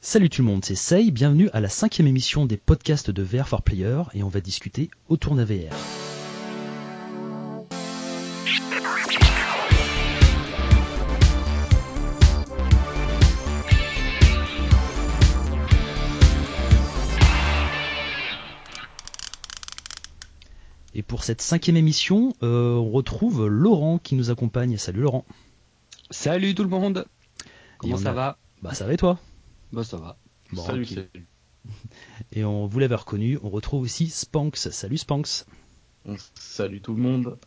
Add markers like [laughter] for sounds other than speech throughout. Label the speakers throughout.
Speaker 1: Salut tout le monde, c'est Sei, bienvenue à la cinquième émission des podcasts de VR for Player et on va discuter autour d'un VR. Et pour cette cinquième émission, euh, on retrouve Laurent qui nous accompagne. Salut Laurent.
Speaker 2: Salut tout le monde. Comment ça
Speaker 1: a-
Speaker 2: va?
Speaker 1: Bah ça va et toi?
Speaker 2: Bah ça va.
Speaker 1: Bon,
Speaker 3: Salut,
Speaker 1: ok.
Speaker 3: salut. [laughs]
Speaker 1: Et on vous l'avez reconnu, on retrouve aussi Spanks. Salut Spanks.
Speaker 3: Salut tout le monde.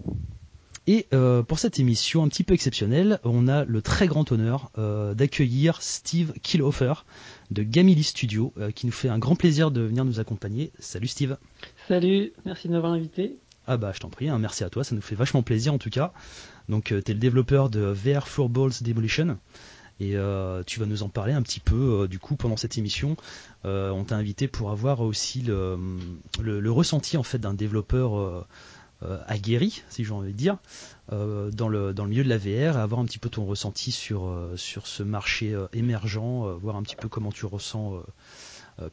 Speaker 1: Et euh, pour cette émission un petit peu exceptionnelle, on a le très grand honneur euh, d'accueillir Steve Killhofer de Gamily Studio, euh, qui nous fait un grand plaisir de venir nous accompagner. Salut Steve.
Speaker 4: Salut, merci de m'avoir invité.
Speaker 1: Ah bah je t'en prie, hein, merci à toi, ça nous fait vachement plaisir en tout cas. Donc tu es le développeur de VR Floorballs Demolition et euh, tu vas nous en parler un petit peu euh, du coup pendant cette émission. Euh, on t'a invité pour avoir aussi le, ressenti en fait d'un développeur aguerri, si j'ai envie de dire, dans, le, dans le milieu de la VR, avoir un petit peu ton ressenti sur, sur ce marché émergent, voir un petit peu comment tu ressens,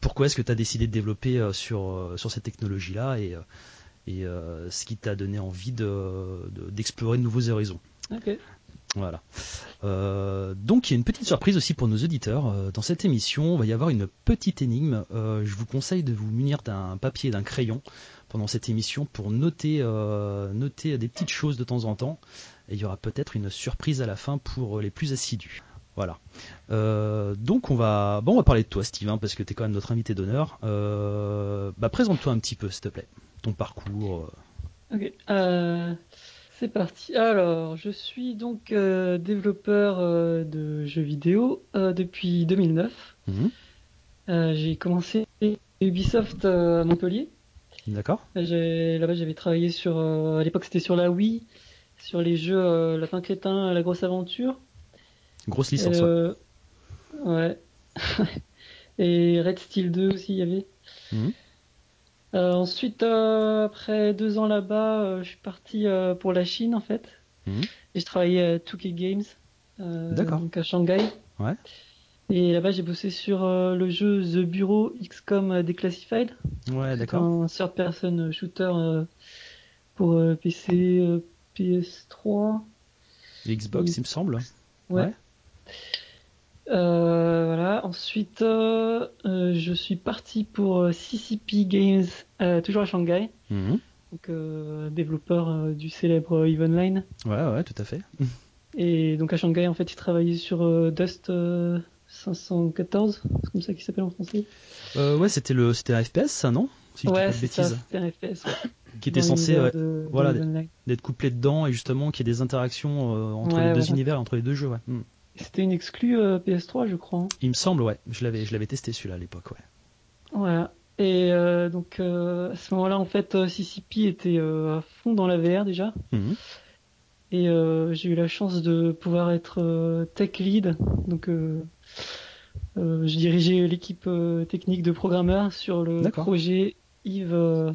Speaker 1: pourquoi est-ce que tu as décidé de développer sur, sur cette technologie-là et, ce qui t'a donné envie de- de- d'explorer de, nouveaux horizons.
Speaker 4: Ok.
Speaker 1: Voilà. Euh, donc il y a une petite surprise aussi pour nos auditeurs. Euh, dans cette émission, il va y avoir une petite énigme. Euh, je vous conseille de vous munir d'un papier et d'un crayon pendant cette émission pour noter, noter des petites choses de temps en temps. Et il y aura peut-être une surprise à la fin pour les plus assidus. Voilà. Donc on va, bon, on va parler de toi, Steve, hein, parce que tu es quand même notre invité d'honneur. Bah, présente-toi un petit peu, s'il te plaît. Ton parcours.
Speaker 4: Ok. C'est parti. Alors, je suis donc euh, développeur euh, de jeux vidéo euh, depuis 2009.
Speaker 1: Mhm.
Speaker 4: J'ai commencé Ubisoft à Montpellier.
Speaker 1: D'accord.
Speaker 4: Là-bas, j'avais travaillé sur. à l'époque, c'était sur la Wii, sur les jeux Lapin Crétin, La Grosse Aventure.
Speaker 1: Grosse licence. ouais.
Speaker 4: Ouais. [laughs] Et Red Steel 2 aussi, il y avait.
Speaker 1: Mhm.
Speaker 4: Euh, ensuite, euh, après deux ans là-bas, euh, je suis parti pour la Chine en fait.
Speaker 1: Mhm.
Speaker 4: Et je travaillais à 2K Games, donc à Shanghai.
Speaker 1: Ouais.
Speaker 4: Et là-bas, j'ai bossé sur le jeu The Bureau XCOM Declassified.
Speaker 1: Ouais,
Speaker 4: C'est
Speaker 1: d'accord.
Speaker 4: un third-person shooter pour PC, euh, PS3.
Speaker 1: Et Xbox, il me semble.
Speaker 4: Ouais.
Speaker 1: Ouais.
Speaker 4: Euh, voilà. Ensuite, euh, euh, je suis parti pour CCP Games, toujours à Shanghai.
Speaker 1: Mhm.
Speaker 4: Donc, développeur du célèbre Eve Online.
Speaker 1: Ouais, ouais, tout à fait. [laughs]
Speaker 4: Et donc à Shanghai, en fait, il travaillait sur Dust euh, 514, c'est comme ça qu'il s'appelle en français.
Speaker 1: Euh, ouais, c'était le, c'était un FPS, ça, non? Si
Speaker 4: ouais, c'était un FPS. ouais,
Speaker 1: Qui était
Speaker 4: dans
Speaker 1: censé ouais,
Speaker 4: de-
Speaker 1: voilà, d'être couplé dedans et justement qu'il y ait des interactions euh, entre
Speaker 4: Ouais,
Speaker 1: les deux univers, entre les deux jeux. Ouais. Mhm.
Speaker 4: C'était une exclue euh, PS3, je crois. hein.
Speaker 1: Il me semble, ouais. Je l'avais, je l'avais testé celui-là à l'époque, ouais.
Speaker 4: Voilà. Et euh, donc euh, à ce moment-là, en fait, CCP était à fond dans la VR déjà.
Speaker 1: Mhm.
Speaker 4: Et j'ai eu la chance de pouvoir être tech lead. Donc, je dirigeais l'équipe technique de programmeurs sur le projet Yves,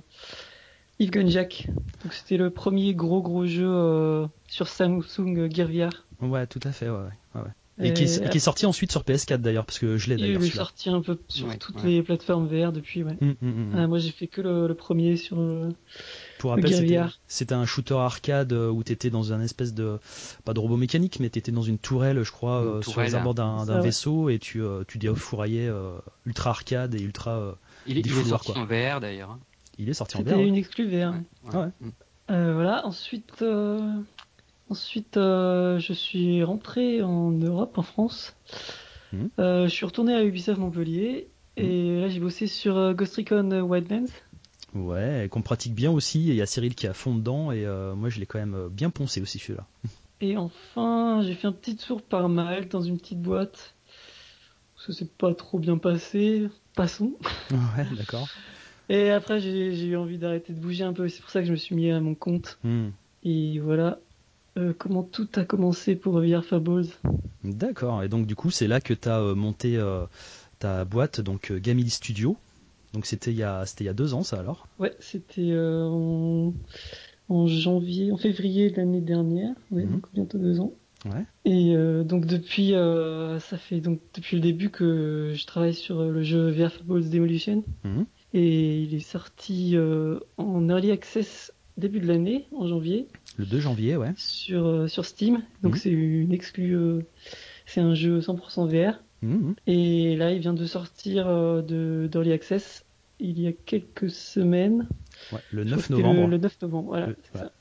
Speaker 4: Yves Gunjack. Donc, c'était le premier gros gros jeu euh, sur Samsung Gear VR.
Speaker 1: Ouais, tout à fait, ouais, ouais. Et, qui est, et qui est sorti ensuite sur PS4 d'ailleurs, parce que je l'ai
Speaker 4: il
Speaker 1: d'ailleurs
Speaker 4: est
Speaker 1: celui-là.
Speaker 4: sorti un peu sur
Speaker 2: Ouais,
Speaker 4: toutes
Speaker 2: ouais.
Speaker 4: les plateformes VR depuis. Ouais.
Speaker 1: Mhm, mhm, mhm.
Speaker 4: Ah, moi, j'ai fait que le, le premier sur. euh,
Speaker 1: Pour
Speaker 4: le
Speaker 1: rappel,
Speaker 4: Gear
Speaker 1: c'était,
Speaker 4: VR.
Speaker 1: c'était un shooter arcade euh, où t'étais dans un espèce de, pas de robot mécanique, mais t'étais dans une tourelle, je crois, euh, sur les abords d'un,
Speaker 4: ouais.
Speaker 1: vaisseau et tu, euh, tu défouraillais euh, ultra arcade et ultra. euh,
Speaker 2: Il, est- il est sorti
Speaker 1: quoi.
Speaker 2: en VR d'ailleurs. hein.
Speaker 1: il est sorti en
Speaker 4: C'était
Speaker 1: VR. ouais.
Speaker 4: une exclue VR.
Speaker 2: Ouais,
Speaker 1: Ah ouais.
Speaker 2: Mm.
Speaker 4: Euh, voilà, ensuite, euh, ensuite euh, je suis rentré en Europe, en France.
Speaker 1: Mhm.
Speaker 4: Euh, je suis retourné à Ubisoft Montpellier et là j'ai bossé sur euh, Ghost Recon Wildlands.
Speaker 1: Ouais, qu'on pratique bien aussi. Et il y a Cyril qui est à fond dedans et euh, moi je l'ai quand même bien poncé aussi celui-là.
Speaker 4: Et enfin, j'ai fait un petit tour par Malte dans une petite boîte. Que c'est pas trop bien passé. Passons. [laughs]
Speaker 1: Ouais, d'accord.
Speaker 4: Et après, j'ai j'ai eu envie d'arrêter de bouger un peu. C'est pour ça que je me suis mis à mon compte.
Speaker 1: Hmm.
Speaker 4: Et voilà euh, comment tout a commencé pour VR Fables.
Speaker 1: D'accord. Et donc du coup c'est là que tu as monté euh, ta boîte, donc euh, Gamily Studio. Donc c'était il y a c'était il y a deux ans ça alors?
Speaker 4: Ouais, c'était euh, en... en janvier, en février de l'année dernière, ouais,
Speaker 1: Mhm.
Speaker 4: donc bientôt deux ans.
Speaker 1: Ouais.
Speaker 4: Et euh, donc depuis, euh, ça fait donc depuis le début que je travaille sur euh, le jeu VR Football's Demolition.
Speaker 1: Mhm.
Speaker 4: Et il est sorti euh, en early access début de l'année, en janvier,
Speaker 1: Le 2 janvier, ouais.
Speaker 4: sur euh, sur Steam. Donc
Speaker 1: Mhm.
Speaker 4: c'est une exclue, euh, c'est un jeu 100% VR.
Speaker 1: Mhm.
Speaker 4: Et là, il vient de sortir euh, de d'early access il y a quelques semaines.
Speaker 1: Ouais, Le
Speaker 4: Je crois
Speaker 1: 9
Speaker 4: que c'était
Speaker 1: novembre.
Speaker 4: Le, le 9 novembre, voilà.
Speaker 1: Le-
Speaker 4: c'est
Speaker 1: ouais.
Speaker 4: ça.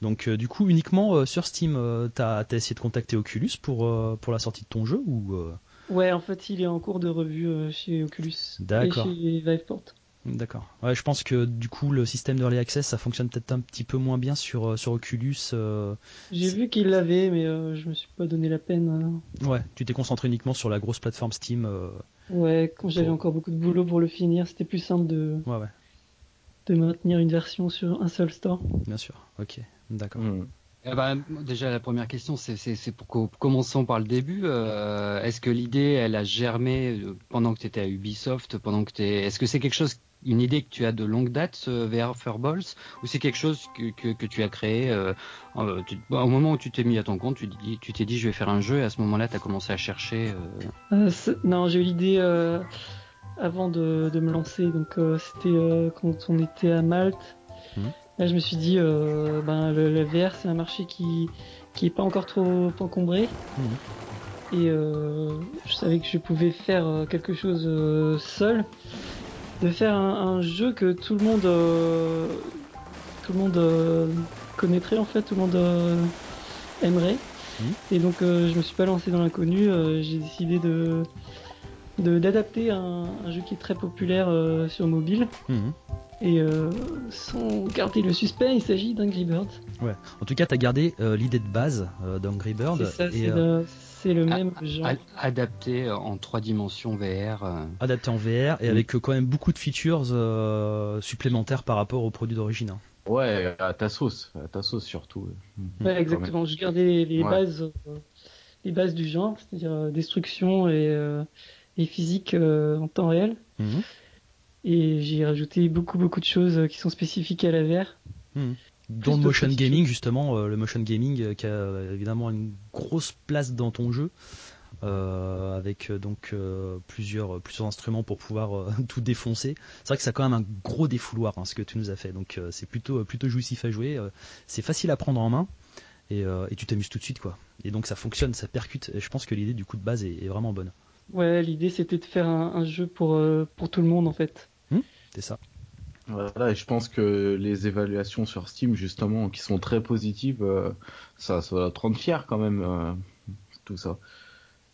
Speaker 1: Donc euh, du coup uniquement euh, sur Steam, euh, t'as as essayé de contacter Oculus pour euh, pour la sortie de ton jeu ou euh,
Speaker 4: Ouais, en fait, il est en cours de revue euh, chez Oculus
Speaker 1: D'accord.
Speaker 4: et chez Viveport.
Speaker 1: D'accord. Ouais, je pense que du coup le système d'early access ça fonctionne peut-être un petit peu moins bien sur euh, sur Oculus. euh,
Speaker 4: J'ai vu qu'il l'avait, mais euh, je me suis pas donné la peine.
Speaker 1: Ouais, tu t'es concentré uniquement sur la grosse plateforme Steam. euh.
Speaker 4: Ouais, quand j'avais
Speaker 1: Pour-
Speaker 4: encore beaucoup de boulot pour le finir, c'était plus simple de,
Speaker 1: Ouais, ouais,
Speaker 4: de maintenir une version sur un seul store.
Speaker 1: bien sûr. Ok, d'accord.
Speaker 3: Hmm.
Speaker 2: Eh ben, déjà, la première question, c'est, pour commençons par le début. Euh, est-ce que l'idée, elle a germé euh, pendant que tu étais à Ubisoft, pendant que t'es, est-ce que c'est quelque chose, une idée que tu as de longue date, ce VR Furballs, ou c'est quelque chose que, que, que tu as créé euh, tu- bon, au moment où tu t'es mis à ton compte, tu, dis- tu t'es dit, je vais faire un jeu, et à ce moment-là, tu as commencé à chercher. euh,
Speaker 4: Euh, non, j'ai eu l'idée euh, avant de, de me lancer. Donc euh, c'était euh, quand on était à Malte.
Speaker 1: Mhm.
Speaker 4: Là, je me suis dit, euh, ben le, le VR, c'est un marché qui qui est pas encore trop encombré.
Speaker 1: Mhm.
Speaker 4: Et euh, je savais que je pouvais faire euh, quelque chose euh, seul, de faire un, un jeu que tout le monde tout le monde connaîtrait en fait, tout le monde aimerait.
Speaker 1: Mhm.
Speaker 4: Et donc je me suis pas lancé dans l'inconnu, j'ai décidé de- d'adapter un, un jeu qui est très populaire euh, sur mobile
Speaker 1: Mhm.
Speaker 4: et euh, sans garder le suspect, il s'agit d'Angry Birds.
Speaker 1: En tout cas, t'as gardé euh, l'idée de base euh, d'Angry Bird
Speaker 4: C'est ça,
Speaker 1: et
Speaker 4: c'est
Speaker 1: euh,
Speaker 4: le, c'est le même genre.
Speaker 2: a- adapté en trois dimensions VR. euh,
Speaker 1: adapté en VR et
Speaker 2: Mhm.
Speaker 1: avec euh, quand même beaucoup de features euh, supplémentaires par rapport au produit d'origine. hein.
Speaker 3: Ouais, à ta sauce, à ta sauce surtout.
Speaker 4: Ouais, exactement. Je gardais les, les
Speaker 3: Ouais.
Speaker 4: bases, euh, les bases du genre, c'est-à-dire euh, destruction et, euh, et physique euh, en temps réel.
Speaker 1: Mhm.
Speaker 4: Et j'ai rajouté beaucoup beaucoup de choses euh, qui sont spécifiques à la VR.
Speaker 1: Mhm. Dont
Speaker 4: Plus
Speaker 1: le motion gaming justement, euh, le motion gaming euh, qui a euh, évidemment une grosse place dans ton jeu. euh, avec euh, donc euh, plusieurs plusieurs instruments pour pouvoir euh, [laughs] tout défoncer. C'est vrai que ça a quand même un gros défouloir hein, ce que tu nous as fait. Donc euh, c'est plutôt plutôt jouissif à jouer. euh, c'est facile à prendre en main et, euh, et tu t'amuses tout de suite quoi. Et donc ça fonctionne, ça percute. Et je pense que l'idée du coup de base est, est vraiment bonne.
Speaker 4: Ouais, l'idée c'était de faire un, un jeu pour euh, pour tout le monde en fait.
Speaker 1: C'est ça.
Speaker 3: Voilà, et je pense que les évaluations sur Steam, justement, qui sont très positives, euh, ça, ça va te rendre fier quand même, euh, tout ça.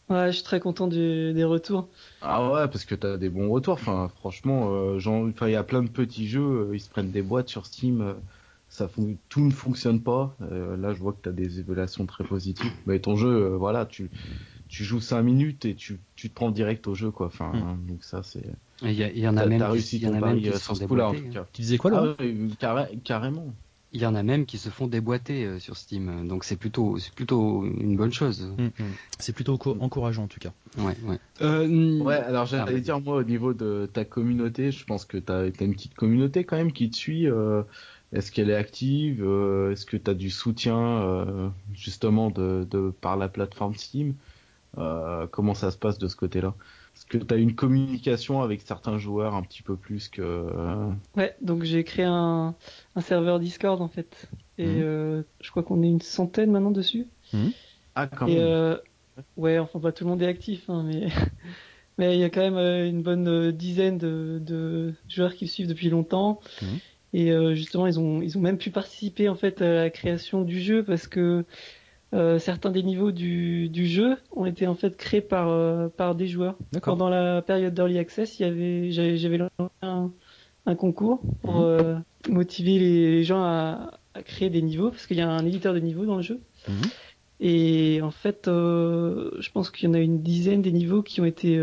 Speaker 4: Ouais, je suis très content du- des retours.
Speaker 3: Ah ouais, parce que t'as des bons retours. Enfin, franchement, euh, il y a plein de petits jeux, euh, ils se prennent des boîtes sur Steam, euh, ça fon- tout ne fonctionne pas. Euh, là, je vois que t'as des évaluations très positives. Mais ton jeu, euh, voilà, tu, tu joues 5 minutes et tu, tu te prends direct au jeu, quoi. Enfin,
Speaker 1: Mm.
Speaker 3: donc ça, c'est.
Speaker 2: Il y, en a même
Speaker 3: t'as réussi ton pari
Speaker 2: qui
Speaker 3: euh,
Speaker 2: se
Speaker 3: sur
Speaker 2: font
Speaker 3: ce coup-là, en
Speaker 2: déboîter,
Speaker 3: tout
Speaker 2: hein.
Speaker 3: cas.
Speaker 1: Tu disais quoi
Speaker 3: Ah
Speaker 1: Laurent
Speaker 3: ouais, carré- carrément.
Speaker 2: Il y en a même qui se font déboîter euh, sur Steam, donc c'est plutôt, c'est plutôt une bonne chose.
Speaker 1: Mm, mm. C'est plutôt co- encourageant en tout cas.
Speaker 2: Ouais, ouais. Euh,
Speaker 3: Ouais, alors
Speaker 2: Ah,
Speaker 3: j'allais
Speaker 2: vas-y.
Speaker 3: dire moi au niveau de ta communauté, je pense que t'as as une petite communauté quand même qui te suit. euh, Est-ce qu'elle est active euh, Est-ce que t'as du soutien euh, justement de, de par la plateforme Steam? Euh, Comment ça se passe de ce côté-là? Est-ce que t'as une communication avec certains joueurs un petit peu plus que euh,
Speaker 4: Ouais, donc j'ai créé un, un serveur Discord en fait. Et
Speaker 1: Mhm.
Speaker 4: euh, je crois qu'on est une centaine maintenant dessus.
Speaker 3: Ah quand
Speaker 4: Et
Speaker 3: même.
Speaker 4: euh, ouais, enfin pas tout le monde est actif, hein, mais [laughs] mais il y a quand même euh, une bonne euh, dizaine de, de joueurs qui le suivent depuis longtemps.
Speaker 1: Mhm.
Speaker 4: Et euh, justement, ils ont ils ont même pu participer en fait à la création du jeu parce que euh, certains des niveaux du, du jeu ont été en fait créés par euh, par des joueurs. Pendant la période d'early access, il y avait j'avais j'avais lancé un, un concours pour
Speaker 1: Mhm.
Speaker 4: euh, motiver les, les gens à, à créer des niveaux parce qu'il y a un éditeur de niveaux dans le jeu.
Speaker 1: Mhm.
Speaker 4: Et en fait, je pense qu'il y en a une dizaine des niveaux qui ont été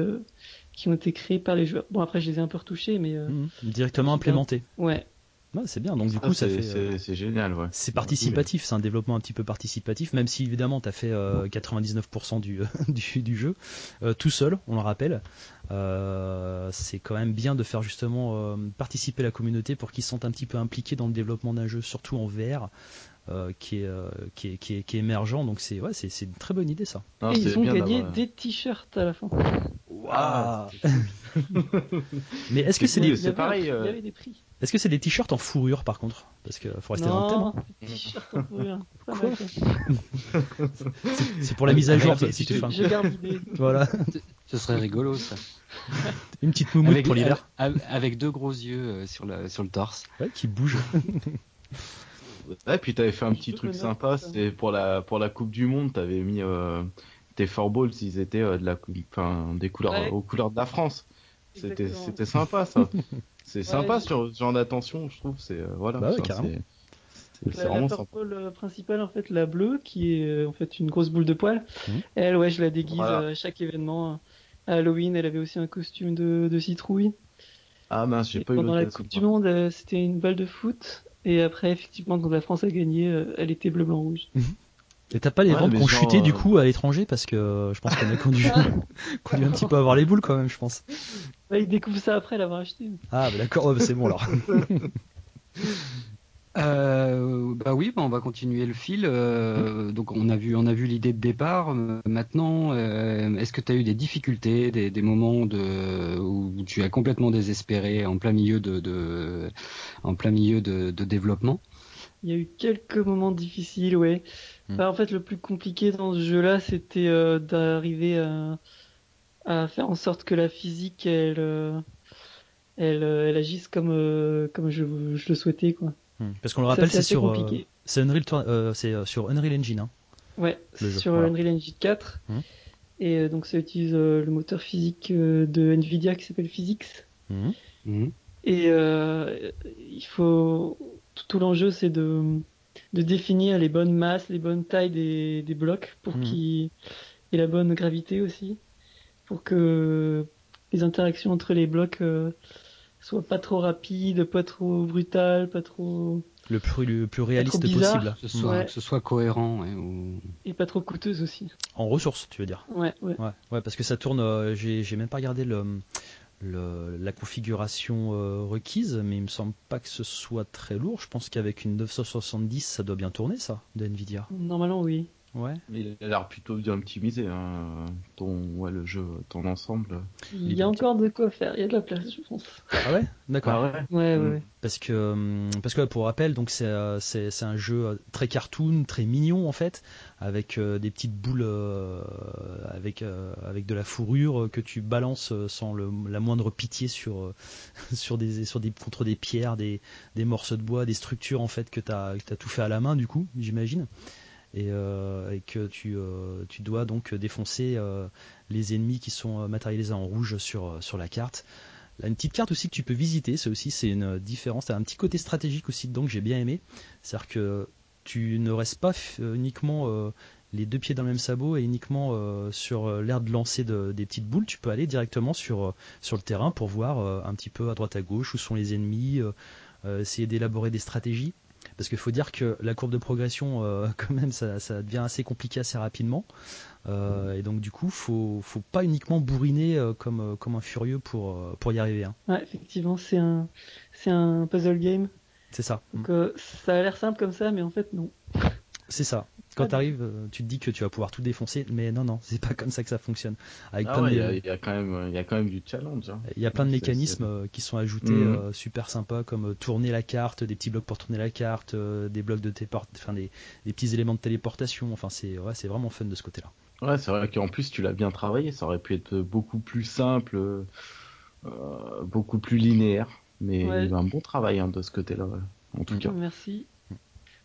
Speaker 4: qui ont été créés par les joueurs. Bon après, je les ai un peu retouchés, mais
Speaker 1: Mhm. Directement
Speaker 4: Super.
Speaker 1: implémenté.
Speaker 4: ouais,
Speaker 1: C'est bien. Donc du
Speaker 3: Ah,
Speaker 1: coup, ça fait. euh,
Speaker 3: c'est génial, ouais.
Speaker 1: C'est participatif, c'est un développement un petit peu participatif, même si évidemment tu as fait euh, 99% du, [laughs] du, du jeu euh, tout seul, on le rappelle. Euh, c'est quand même bien de faire justement euh, participer la communauté pour qu'ils se sentent un petit peu impliqués dans le développement d'un jeu, surtout en VR. Euh, qui, est, euh, qui, est, qui, est, qui est émergent. Donc c'est ouais, c'est une très bonne idée ça.
Speaker 3: Non,
Speaker 4: Et ils ont gagné des t-shirts à la fin.
Speaker 3: Ah, [laughs]
Speaker 1: Mais est-ce que c'est des
Speaker 3: c'est pareil,
Speaker 4: Il
Speaker 3: euh,
Speaker 4: y avait des prix.
Speaker 1: est-ce que c'est des t-shirts en fourrure par contre? Parce que faut rester dans le thème.
Speaker 4: Non,
Speaker 1: hein.
Speaker 4: t-shirts en fourrure. [laughs]
Speaker 1: C'est pour la mise à jour
Speaker 2: Avec-
Speaker 1: si tu fais un
Speaker 4: Je garde l'idée. [laughs]
Speaker 1: voilà
Speaker 2: Ce serait rigolo ça.
Speaker 1: une petite moumoute pour l'hiver
Speaker 2: avec, deux gros yeux euh, sur, le, sur le torse.
Speaker 1: ouais, qui bouge.
Speaker 3: Ouais, puis t'avais fait un petit truc sympa, c'était pour la pour la Coupe du Monde, t'avais mis euh, tes four balls, ils étaient euh, de la cou- enfin des couleurs
Speaker 4: Ouais.
Speaker 3: aux couleurs de la France. C'était c'était sympa ça. [laughs] C'est sympa
Speaker 4: je-
Speaker 3: sur ce genre d'attention, je trouve, c'est euh, voilà,
Speaker 1: Bah ouais,
Speaker 3: c'est- c'est c'est
Speaker 4: La, la
Speaker 3: vraiment sympa.
Speaker 4: purple euh, principale, en fait, la bleue, qui est euh, en fait une grosse boule de poil.
Speaker 1: Mhm.
Speaker 4: Elle, ouais, je la déguise
Speaker 3: Voilà.
Speaker 4: euh, à chaque événement. À Halloween, elle avait aussi un costume de, de citrouille.
Speaker 3: Ah mince, j'ai pas eu
Speaker 4: pendant la. Coupe du Monde, euh, c'était une balle de foot. Et après, effectivement, quand la France a gagné, euh, elle était bleu, blanc, rouge.
Speaker 1: Et t'as pas les
Speaker 3: Ouais,
Speaker 1: ventes qui ont chuté du
Speaker 3: euh,
Speaker 1: coup à l'étranger parce que euh, je pense qu'on a [laughs] conduit, [laughs] conduit un petit peu à avoir les boules quand même, je pense.
Speaker 4: Ouais, ils découvrent ça après l'avoir acheté.
Speaker 1: Ah, bah d'accord, ouais, bah c'est bon alors. [laughs]
Speaker 2: Euh, bah oui, bah on va continuer le fil. euh, donc on a vu, on a vu l'idée de départ. euh, maintenant, euh, est-ce que tu as eu des difficultés, des, des moments de, où tu as complètement désespéré en plein milieu de, de en plein milieu de, de développement?
Speaker 4: Il y a eu quelques moments difficiles, ouais.
Speaker 1: Hmm.
Speaker 4: Enfin, en fait, le plus compliqué dans ce jeu-là, c'était euh, d'arriver à, à faire en sorte que la physique, elle, elle, elle agisse comme, euh, comme je, je le souhaitais, quoi.
Speaker 1: Hmm. Parce qu'on le rappelle,
Speaker 4: c'est
Speaker 1: sur, euh, c'est Unreal, euh, c'est euh, sur Unreal Engine. Hein.
Speaker 4: Ouais,
Speaker 1: Le jeu,
Speaker 4: sur
Speaker 1: voilà.
Speaker 4: Unreal Engine 4.
Speaker 1: Hmm.
Speaker 4: Et euh, donc, ça utilise euh, le moteur physique euh, de Nvidia qui s'appelle Physics.
Speaker 1: Mhm.
Speaker 4: Et euh, il faut tout, tout l'enjeu c'est de de définir les bonnes masses, les bonnes tailles des, des blocs pour qu'ils aient la bonne gravité aussi, pour que les interactions entre les blocs euh, soient pas trop rapides, pas trop brutales, pas trop
Speaker 1: Le plus, le plus réaliste
Speaker 4: bizarre.
Speaker 1: possible.
Speaker 2: Que ce soit,
Speaker 4: Ouais.
Speaker 2: que ce soit cohérent. ouais, ou-
Speaker 4: et pas trop coûteuses aussi.
Speaker 1: En ressources, tu veux dire.
Speaker 4: Ouais, ouais.
Speaker 1: Ouais, ouais, parce que ça tourne. euh, j'ai, j'ai même pas regardé le, le- la configuration euh, requise, mais il me semble pas que ce soit très lourd. Je pense qu'avec une 970, ça doit bien tourner, ça, de Nvidia.
Speaker 4: Normalement oui.
Speaker 1: Ouais.
Speaker 3: Mais il a l'air plutôt bien optimisé, hein, ton, ouais, le jeu, ton ensemble.
Speaker 4: Il y a encore de quoi faire, il y a de la place je pense.
Speaker 1: Ah ouais, d'accord.
Speaker 3: ouais.
Speaker 4: Ouais, ouais.
Speaker 3: Mm.
Speaker 4: ouais.
Speaker 1: Parce que, hum, parce que pour rappel, donc c'est, euh, c'est, c'est un jeu euh, très cartoon, très mignon en fait, avec euh, des petites boules, avec avec de la fourrure que tu balances sans le, la moindre pitié sur [laughs] sur des sur des contre des pierres, des, des morceaux de bois, des structures en fait que t'as que t'as tout fait à la main du coup, j'imagine. Et, euh, et que tu, euh, tu dois donc défoncer euh, les ennemis qui sont matérialisés en rouge sur, la carte. Là, une petite carte aussi que tu peux visiter, ça aussi c'est une différence, t'as un petit côté stratégique aussi dedans que j'ai bien aimé, c'est-à-dire que tu ne restes pas uniquement les deux pieds dans le même sabot et uniquement sur l'air de lancer de- des petites boules, tu peux aller directement sur, le terrain pour voir un petit peu à droite à gauche où sont les ennemis, essayer d'élaborer des stratégies. Parce qu'il faut dire que la courbe de progression, euh, [laughs] quand même, ça, ça devient assez compliqué assez rapidement. Euh, et donc du coup, faut, faut pas uniquement bourriner euh, comme, comme un furieux pour, pour y arriver. hein.
Speaker 4: Ouais, effectivement, c'est un c'est un puzzle game.
Speaker 1: C'est ça.
Speaker 4: Donc ça a l'air simple comme ça mais en fait non.
Speaker 1: C'est ça. Quand tu arrives, tu te dis que tu vas pouvoir tout défoncer, mais non, non, c'est pas comme ça que ça fonctionne. Avec
Speaker 3: Ah
Speaker 1: plein
Speaker 3: ouais,
Speaker 1: de-
Speaker 3: il y, a- il y a quand même, il y a quand même du challenge. hein.
Speaker 1: Il y a plein de mécanismes euh, qui sont ajoutés
Speaker 3: Mhm.
Speaker 1: euh, super sympas comme euh, tourner la carte, des petits blocs pour tourner la carte, euh, des blocs de téléport- enfin des, des petits éléments de téléportation. Enfin c'est ouais, c'est vraiment fun de ce côté-là.
Speaker 3: Ouais, c'est vrai qu'en plus tu l'as bien travaillé, ça aurait pu être beaucoup plus simple, euh, beaucoup plus linéaire, mais
Speaker 4: Ouais.
Speaker 3: il y a un bon travail hein, de ce côté-là, ouais, en tout
Speaker 1: Mm.
Speaker 3: cas.
Speaker 4: Merci.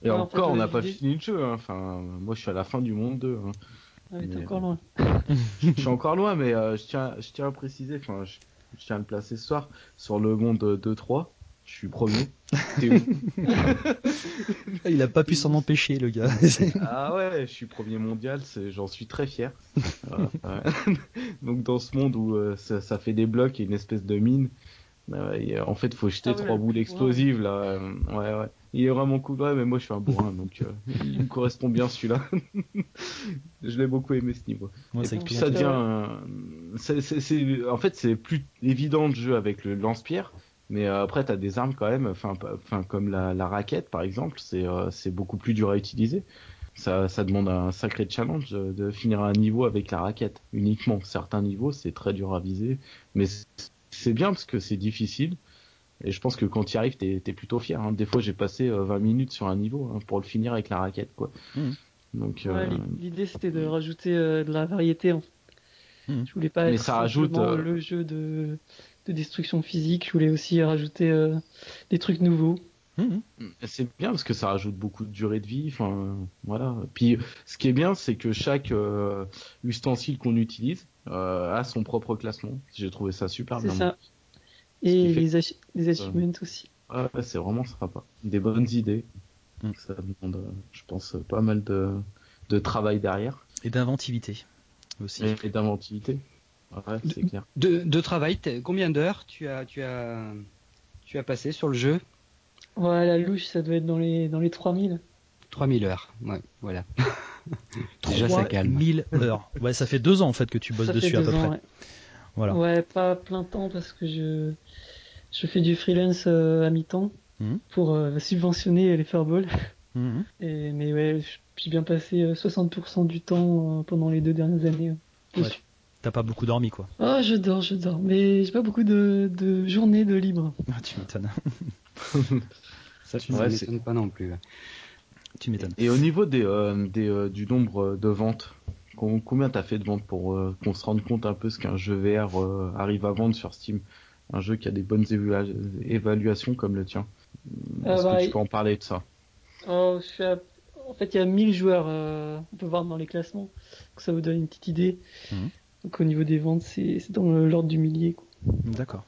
Speaker 3: Et
Speaker 4: Ouais, en fait,
Speaker 3: encore, on n'a pas fini le jeu, hein. enfin, moi je suis à la fin du monde 2. hein.
Speaker 4: Ah, mais t'es
Speaker 3: Mais-
Speaker 4: encore loin. [laughs] [laughs]
Speaker 3: je suis encore loin, mais euh, je, tiens, je tiens à préciser, enfin, je, je tiens à le placer ce soir, sur le monde 2-3, je suis premier. [laughs] T'es où?
Speaker 1: Il a pas pu s'en empêcher le gars.
Speaker 3: Ah ouais, je suis premier mondial, c'est- j'en suis très fier. Ouais. Donc dans ce monde où euh, ça, ça fait des blocs et une espèce de mine, euh, en fait faut jeter
Speaker 4: Ah ouais,
Speaker 3: trois
Speaker 4: le
Speaker 3: boules explosives là. ouais ouais. Il est vraiment cool, ouais, mais moi je suis un bourrin [laughs] donc euh, il me correspond bien celui-là. [laughs] je l'ai beaucoup aimé ce niveau.
Speaker 1: Moi,
Speaker 3: et
Speaker 1: ça un
Speaker 3: devient, en fait c'est plus évident de jeu avec le lance-pierre, Mais euh, après, t'as des armes quand même, enfin, enfin comme la, la raquette par exemple, c'est euh, beaucoup plus dur à utiliser. Ça, ça demande un sacré challenge de finir un niveau avec la raquette uniquement. Certains niveaux, c'est très dur à viser, mais c'est bien parce que c'est difficile. Et je pense que quand tu y arrives, t'es es plutôt fier. hein. Des fois, j'ai passé euh, 20 minutes sur un niveau hein, pour le finir avec la raquette, quoi.
Speaker 1: Mhm.
Speaker 3: Donc,
Speaker 4: Ouais,
Speaker 3: euh,
Speaker 4: l'i- L'idée c'était de rajouter euh, de la variété. En fait.
Speaker 1: Mhm.
Speaker 4: Je voulais pas
Speaker 3: Mais
Speaker 4: être
Speaker 3: ça rajoute, euh,
Speaker 4: le jeu de, de destruction physique. Je voulais aussi rajouter euh, des trucs nouveaux.
Speaker 1: Mhm.
Speaker 3: C'est bien parce que ça rajoute beaucoup de durée de vie. Enfin, euh, voilà. Puis, ce qui est bien, c'est que chaque euh, ustensile qu'on utilise euh, a son propre classement. J'ai trouvé ça super
Speaker 4: C'est
Speaker 3: bien.
Speaker 4: ça. Et les, ach- les achievements aussi.
Speaker 3: Ah ouais, c'est vraiment sympa. Des bonnes idées.
Speaker 1: Mm.
Speaker 3: Ça demande, euh, je pense, pas mal de, de travail derrière
Speaker 1: Et d'inventivité aussi.
Speaker 3: et, et d'inventivité. Ouais, c'est clair.
Speaker 2: De, de travail, combien d'heures tu as, tu as, tu as passé sur le jeu?
Speaker 4: Ouais, la louche, ça doit être dans les, dans les 3000.
Speaker 2: 3000 heures. Ouais, voilà. [laughs] Déjà, ça calme.
Speaker 1: 3000 heures. Ouais, ça fait deux ans en fait que tu bosses
Speaker 4: ça
Speaker 1: dessus
Speaker 4: fait
Speaker 1: à peu
Speaker 4: ans,
Speaker 1: près.
Speaker 4: ouais.
Speaker 1: Voilà.
Speaker 4: Ouais, pas plein temps parce que je, je fais du freelance euh, à mi-temps
Speaker 1: Mhm.
Speaker 4: pour euh, subventionner les fairballs.
Speaker 1: Mhm.
Speaker 4: Et, mais ouais, j'ai bien passé euh, 60% du temps euh, pendant les deux dernières années. euh, dessus.
Speaker 1: T'as pas beaucoup dormi quoi.
Speaker 4: Oh, je dors, je dors. Mais j'ai pas beaucoup de, de journées de libre. [laughs]
Speaker 1: Ah, tu m'étonnes. [laughs]
Speaker 2: Ça,
Speaker 1: Tu-
Speaker 3: Ouais,
Speaker 2: m'étonne pas non plus.
Speaker 1: tu m'étonnes.
Speaker 3: Et au niveau des, euh, des, euh, du nombre de ventes, combien t'as fait de ventes pour euh, qu'on se rende compte un peu ce qu'un jeu VR euh, arrive à vendre sur Steam? Un jeu qui a des bonnes évaluations comme le tien.
Speaker 4: Ah
Speaker 3: Est-ce
Speaker 4: bah,
Speaker 3: que tu
Speaker 4: il-
Speaker 3: peux en parler de ça?
Speaker 4: Oh, je suis à- En fait, il y a 1000 joueurs, euh, on peut voir dans les classements. Donc ça vous donne une petite idée.
Speaker 1: Mhm.
Speaker 4: Donc au niveau des ventes, c'est dans l'ordre du millier. Quoi.
Speaker 1: D'accord.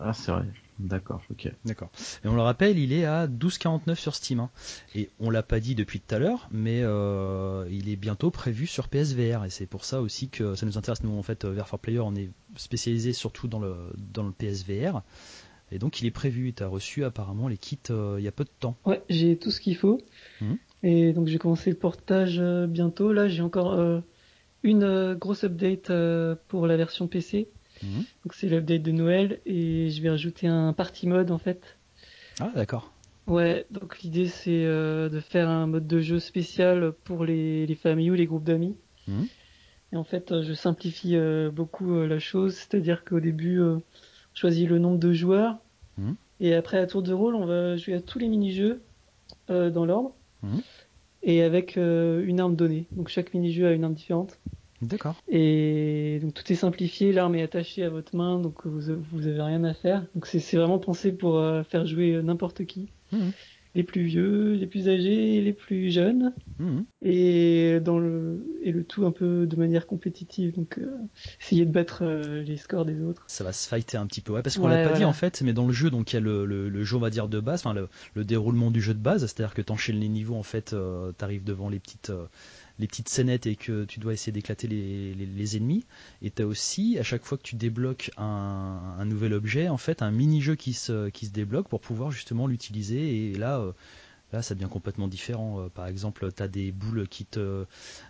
Speaker 3: Ah, c'est vrai. D'accord, ok.
Speaker 1: D'accord. Et on le rappelle, il est à 12,49 sur Steam. hein. Et on l'a pas dit depuis tout à l'heure, mais euh, il est bientôt prévu sur PSVR. Et c'est pour ça aussi que ça nous intéresse. Nous, en fait, VR for Player, on est spécialisé surtout dans le, dans le PSVR. Et donc, il est prévu. Tu as reçu apparemment les kits euh, il y a peu de temps.
Speaker 4: Ouais, j'ai tout ce qu'il faut.
Speaker 1: Mhm.
Speaker 4: Et donc j'ai commencé le portage euh, bientôt. Là, j'ai encore euh, une euh, grosse update euh, pour la version PC.
Speaker 1: Mhm.
Speaker 4: Donc c'est l'update de Noël et je vais rajouter un party mode en fait.
Speaker 1: Ah, d'accord.
Speaker 4: Ouais, donc l'idée c'est euh, de faire un mode de jeu spécial pour les, les familles ou les groupes d'amis.
Speaker 1: Mhm.
Speaker 4: Et en fait, euh, je simplifie euh, beaucoup euh, la chose, c'est-à-dire qu'au début, on choisit le nombre de joueurs
Speaker 1: Mhm.
Speaker 4: et après à tour de rôle, on va jouer à tous les mini-jeux dans l'ordre et avec une arme donnée. Donc chaque mini-jeu a une arme différente.
Speaker 1: D'accord.
Speaker 4: Et donc tout est simplifié, l'arme est attachée à votre main, donc vous, vous avez rien à faire. Donc c'est vraiment pensé pour euh, faire jouer euh, n'importe qui.
Speaker 1: Mhm.
Speaker 4: Les plus vieux, les plus âgés, les plus jeunes,
Speaker 1: Mhm.
Speaker 4: et dans le et le tout un peu de manière compétitive. Donc euh, essayer de battre euh, les scores des autres.
Speaker 1: Ça va se fighter un petit peu. Ouais, parce qu'on
Speaker 4: Ouais,
Speaker 1: l'a pas dit en fait, mais dans le jeu, donc il y a le, le, le jeu, on va dire, de base, enfin le, le déroulement du jeu de base, c'est-à-dire que t'enchaînes les niveaux, en fait, euh, t'arrives devant les petites, les petites scénettes et que tu dois essayer d'éclater les, ennemis. Et t'as aussi, à chaque fois que tu débloques un, un nouvel objet, en fait, un mini-jeu qui se, qui débloque pour pouvoir justement l'utiliser. Et là, euh, Là, ça devient complètement différent. Euh, par exemple, tu as des boules qui te.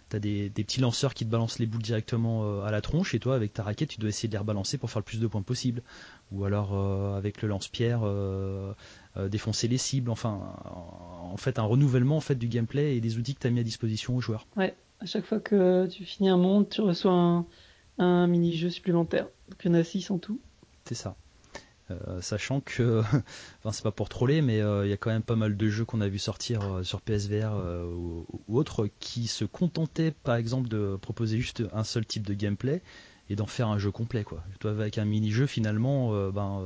Speaker 1: T'as des, petits lanceurs qui te balancent les boules directement euh, à la tronche et toi, avec ta raquette, tu dois essayer de les rebalancer pour faire le plus de points possible. Ou alors, avec le lance-pierre, défoncer les cibles. Enfin, en fait, un renouvellement en fait, du gameplay et des outils que tu as mis à disposition aux joueurs.
Speaker 4: Ouais, à chaque fois que tu finis un monde, tu reçois un, un mini-jeu supplémentaire. Donc il y en a 6 en tout.
Speaker 1: C'est ça. Euh, sachant que, [laughs] enfin c'est pas pour troller, mais euh, il y a quand même pas mal de jeux qu'on a vu sortir euh, sur PSVR euh, ou, ou autres qui se contentaient par exemple de proposer juste un seul type de gameplay et d'en faire un jeu complet quoi. Toi avec un mini-jeu finalement, euh, ben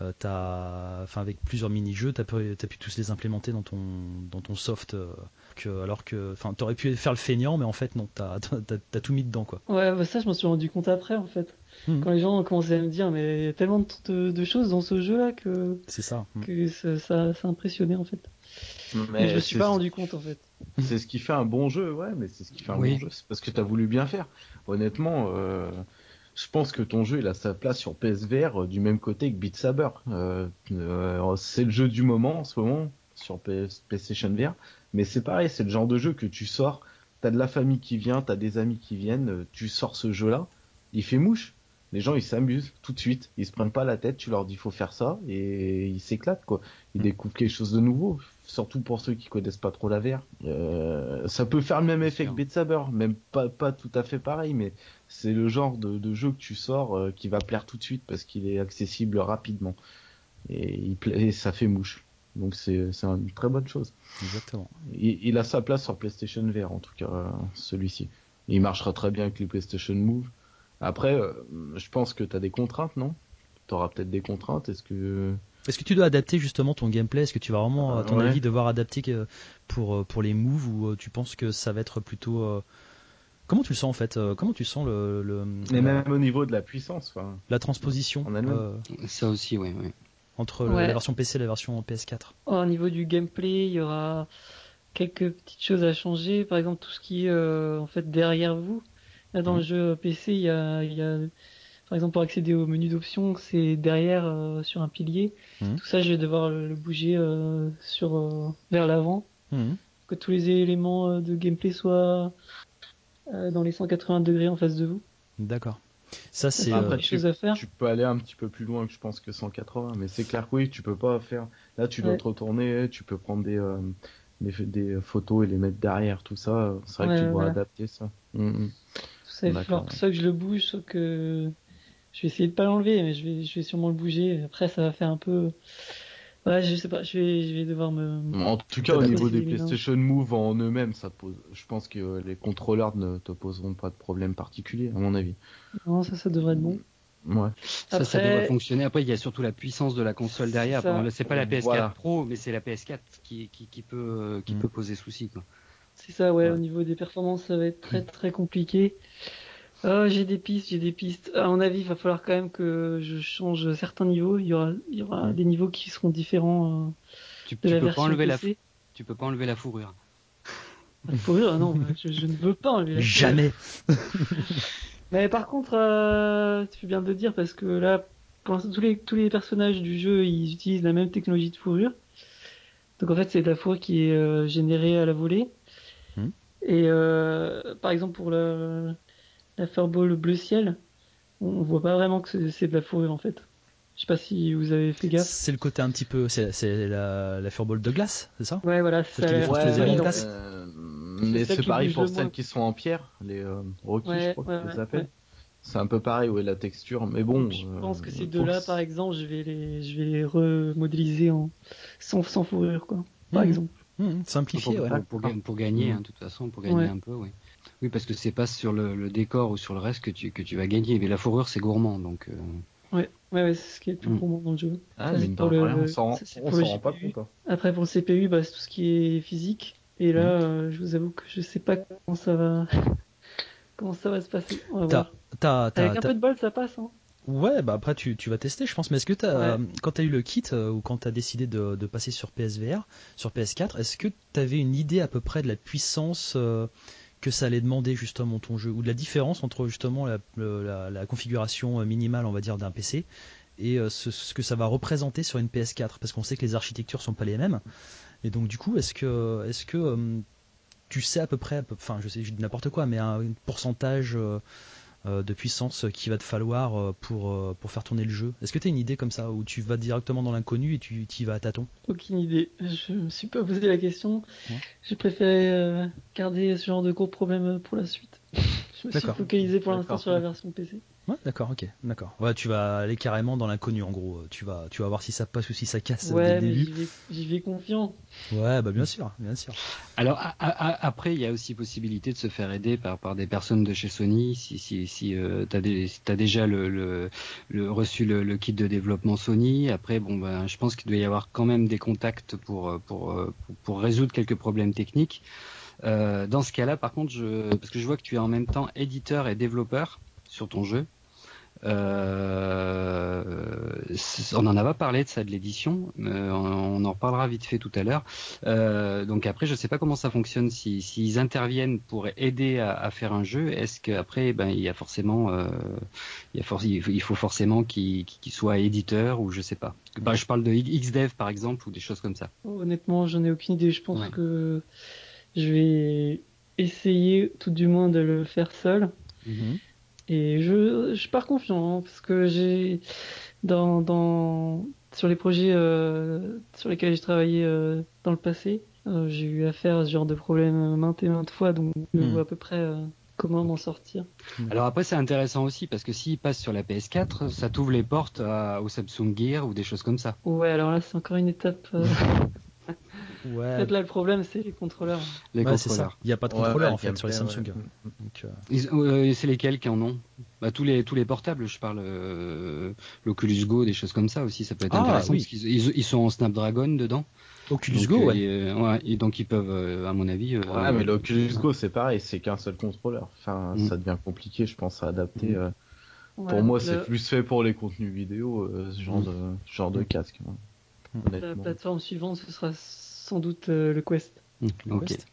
Speaker 1: euh, t'as, enfin avec plusieurs mini-jeux, t'as pu, t'as pu tous les implémenter dans ton dans ton soft, euh, que, alors que, enfin t'aurais pu faire le feignant, mais en fait non, t'as, [laughs] t'as, t'as tout mis dedans quoi.
Speaker 4: Ouais, bah ça je m'en suis rendu compte après en fait.
Speaker 1: Mhm.
Speaker 4: Quand les gens ont commencé à me dire mais il y a tellement de, de- de choses dans ce jeu là que,
Speaker 1: C'est ça. Mm.
Speaker 4: que ça, ça, ça impressionnait en fait. Mais,
Speaker 3: Mais
Speaker 4: je me suis pas rendu compte en fait. [laughs]
Speaker 3: C'est ce qui fait un bon jeu, ouais, mais c'est ce qui fait un
Speaker 2: Oui.
Speaker 3: bon jeu. C'est parce que t'as voulu bien faire. Honnêtement, euh, je pense que ton jeu, il a sa place sur PSVR euh, du même côté que Beat Saber. Euh, euh, c'est le jeu du moment en ce moment sur PS, PlayStation VR. Mais c'est pareil, c'est le genre de jeu que tu sors, t'as de la famille qui vient, t'as des amis qui viennent, tu sors ce jeu-là, il fait mouche. les gens ils s'amusent tout de suite, ils se prennent pas la tête, tu leur dis faut faire ça et ils s'éclatent quoi. Ils découvrent quelque chose de nouveau, surtout pour ceux qui connaissent pas trop la VR. Euh, ça peut faire le même effet que Beat Saber, même pas pas tout à fait pareil, mais c'est le genre de, de, jeu que tu sors euh, qui va plaire tout de suite parce qu'il est accessible rapidement et, il et ça fait mouche. Donc c'est une très bonne chose.
Speaker 1: Exactement.
Speaker 3: Il, il, a sa place sur PlayStation VR en tout cas celui-ci. Il marchera très bien avec les PlayStation Move. Après, euh, je pense que tu as des contraintes, non? Tu auras peut-être des contraintes? Est-ce que
Speaker 1: est-ce que tu dois adapter justement ton gameplay? Est-ce que tu vas vraiment, à ton avis, devoir adapter pour pour les moves ou tu penses que ça va être plutôt Comment tu le sens en fait Comment tu sens le, le
Speaker 3: Mais même au niveau de la puissance,
Speaker 1: la transposition.
Speaker 3: Euh,
Speaker 2: ça aussi, oui. oui.
Speaker 1: Entre la version PC et la version PS4.
Speaker 4: au niveau du gameplay, il y aura quelques petites choses à changer. Par exemple, tout ce qui est en fait derrière vous. Là, dans le mhm. jeu PC, il y a, il y a, par exemple, pour accéder au menu d'options, c'est derrière euh, sur un pilier. Mhm. Tout ça, je vais devoir le, bouger euh, sur euh, vers l'avant, mhm. que tous les éléments de gameplay soient dans les 180 degrés en face de vous.
Speaker 1: D'accord. Ça, c'est
Speaker 3: chose à faire. Tu peux aller un petit peu plus loin que je pense que 180, mais c'est clair que oui, tu peux pas faire. Là, tu dois te retourner, tu peux prendre des des, photos et les mettre derrière, tout ça. C'est vrai que tu dois adapter ça. Mm, mm.
Speaker 4: Ça va falloir ça que je le bouge, sauf que je vais essayer de pas l'enlever, mais je vais, je vais sûrement le bouger. Après, ça va faire un peu. Ouais, je sais pas, je vais, je vais devoir me.
Speaker 3: En tout cas, au niveau des PlayStation Move en eux-mêmes, ça pose. Je pense que les contrôleurs ne te poseront pas de problème particulier, à mon avis.
Speaker 4: Non, ça, ça devrait être bon.
Speaker 3: Ouais.
Speaker 2: Ça, ça devrait fonctionner. Après, il y a surtout la puissance de la console derrière. C'est pas la PS4 Pro, mais c'est la PS4 qui, qui, qui peut, qui mm. peut poser souci. Quoi.
Speaker 4: C'est ça, ouais, Au niveau des performances, ça va être très [clears throat] très compliqué. Oh, j'ai des pistes, j'ai des pistes. À mon avis, il va falloir quand même que je change certains niveaux. Il y aura, il y aura des niveaux qui seront différents euh,
Speaker 2: tu, de la peux version pas enlever La, tu peux pas enlever la fourrure.
Speaker 4: La fourrure, non, je, ne veux pas enlever la
Speaker 1: fourrure. Jamais. [laughs]
Speaker 4: Mais par contre, euh, tu fais bien de le dire parce que là, tous les tous les personnages du jeu, ils utilisent la même technologie de fourrure. Donc en fait, c'est de la fourrure qui est euh, générée à la volée. Hmm. Et euh, par exemple pour la, la Furball bleu ciel, on, voit pas vraiment que c'est de la fourrure en fait. Je sais pas si vous avez fait gaffe.
Speaker 1: C'est le côté un petit peu, c'est la, la Furball de glace, c'est ça?
Speaker 4: Ouais, voilà.
Speaker 3: C'est euh, mais c'est pareil pour celles qui sont en pierre, les euh, je crois qu'ils les appellent. C'est un peu pareil, ouais, la texture, mais bon.
Speaker 4: je pense que ces deux-là, par exemple, je vais les, je vais les remodéliser en sans, sans fourrure, quoi. Par mhm. exemple.
Speaker 1: Mmh, simplifié,
Speaker 2: pour,
Speaker 1: ouais.
Speaker 2: pour, gagner, hein, de toute façon, pour gagner un peu, oui. Oui, parce que c'est pas sur le, décor ou sur le reste que tu, que tu vas gagner. Mais la fourrure, c'est gourmand, donc. Euh...
Speaker 4: Ouais, ouais, c'est ce qui est le plus mmh. gourmand dans le jeu.
Speaker 3: Ah, mais pour le, on s'en rend pas compte. Hein.
Speaker 4: Après, pour le CPU, bah, c'est tout ce qui est physique. Et là, mmh. euh, je vous avoue que je sais pas comment ça va, [laughs] comment ça va se passer. On va voir. Avec un peu de bol, ça passe. Hein.
Speaker 1: Ouais, bah après tu, tu vas tester, je pense. Mais est-ce que as, quand tu as eu le kit euh, ou quand tu as décidé de, de, passer sur PSVR, sur PS4, est-ce que tu avais une idée à peu près de la puissance euh, que ça allait demander justement ton jeu ou de la différence entre justement la, la, configuration euh, minimale, on va dire, d'un PC et ce, ce, que ça va représenter sur une PS4 Parce qu'on sait que les architectures sont pas les mêmes. Et donc du coup, est-ce que, est-ce que tu sais à peu près, enfin je sais, je dis n'importe quoi, mais un, pourcentage euh, de puissance qu'il va te falloir euh, pour, euh, pour faire tourner le jeu Est-ce que tu as une idée comme ça, où tu vas directement dans l'inconnu et tu y vas à tâtons?
Speaker 4: Aucune idée. Je me suis pas posé la question. J'ai préféré garder ce genre de gros problèmes pour la suite. Je me suis focalisé pour l'instant sur la version PC.
Speaker 1: Ouais, d'accord, ok, d'accord. Ouais, tu vas aller carrément dans l'inconnu en gros. Tu vas, tu vas voir si ça passe ou si ça casse
Speaker 4: ouais,
Speaker 1: dès le
Speaker 4: début. J'y vais, confiant.
Speaker 1: Ouais, bah bien sûr, bien sûr.
Speaker 2: Alors après, il y a aussi possibilité de se faire aider par, par des personnes de chez Sony. Si, si, si euh, t'as as déjà le, le, le reçu le, le, kit de développement Sony. Après, bon, ben, je pense qu'il doit y avoir quand même des contacts pour, pour, pour, pour résoudre quelques problèmes techniques. Euh, dans ce cas-là, par contre, je, parce que je vois que tu es en même temps éditeur et développeur sur ton jeu. Euh, on en a pas parlé de ça de l'édition, on, en reparlera vite fait tout à l'heure. Euh, donc après, je sais pas comment ça fonctionne. S'ils si, interviennent pour aider à, faire un jeu, est-ce qu'après, ben il y a forcément, euh, il, y a il, faut, forcément qu'il soit éditeur ou je sais pas. Bah, je parle de XDev par exemple ou des choses comme ça.
Speaker 4: Honnêtement, j'en ai aucune idée. Je pense que je vais essayer tout du moins de le faire seul. Mm-hmm. Et je, je pars confiant hein, parce que j'ai dans, dans sur les projets euh, sur lesquels j'ai travaillé euh, dans le passé, euh, j'ai eu affaire à ce genre de problème maintes et maintes fois, donc je
Speaker 1: Hmm.
Speaker 4: vois à peu près comment m'en sortir.
Speaker 2: Alors après c'est intéressant aussi parce que s'il passe sur la PS4, ça t'ouvre les portes à- au Samsung Gear ou des choses comme ça.
Speaker 4: Ouais, alors là c'est encore une étape. euh, [laughs]
Speaker 1: Ouais,
Speaker 4: fait là le problème c'est les contrôleurs.
Speaker 2: Les
Speaker 1: ouais, c'est ça.
Speaker 2: contrôleurs.
Speaker 1: Il n'y a pas de contrôleur
Speaker 3: ouais,
Speaker 1: en fait sur les Samsung.
Speaker 3: ouais.
Speaker 1: Donc, euh,
Speaker 2: Ils- euh, c'est lesquels qui en ont? Bah, tous les tous les portables, je parle euh, l'Oculus Go, des choses comme ça aussi, ça peut être
Speaker 1: Ah,
Speaker 2: intéressant
Speaker 1: oui.
Speaker 2: parce qu'ils ils, ils sont en Snapdragon dedans.
Speaker 1: Oculus
Speaker 2: Donc,
Speaker 1: Go,
Speaker 2: euh,
Speaker 1: ouais.
Speaker 2: et, euh, ouais, et donc ils peuvent, euh, à mon avis. euh,
Speaker 3: Ouais, mais l'Oculus Go, c'est pareil, c'est qu'un seul contrôleur. Enfin,
Speaker 2: Mm.
Speaker 3: ça devient compliqué, je pense, à adapter.
Speaker 2: Mm.
Speaker 3: euh.
Speaker 4: Ouais,
Speaker 3: Pour moi, c'est plus fait pour les contenus vidéo, euh, ce genre
Speaker 2: Mm.
Speaker 3: de, ce genre de casque.
Speaker 1: Mm.
Speaker 4: La plateforme suivante ce sera sans doute euh, le Quest.
Speaker 2: Hmm,
Speaker 1: Le. Quest.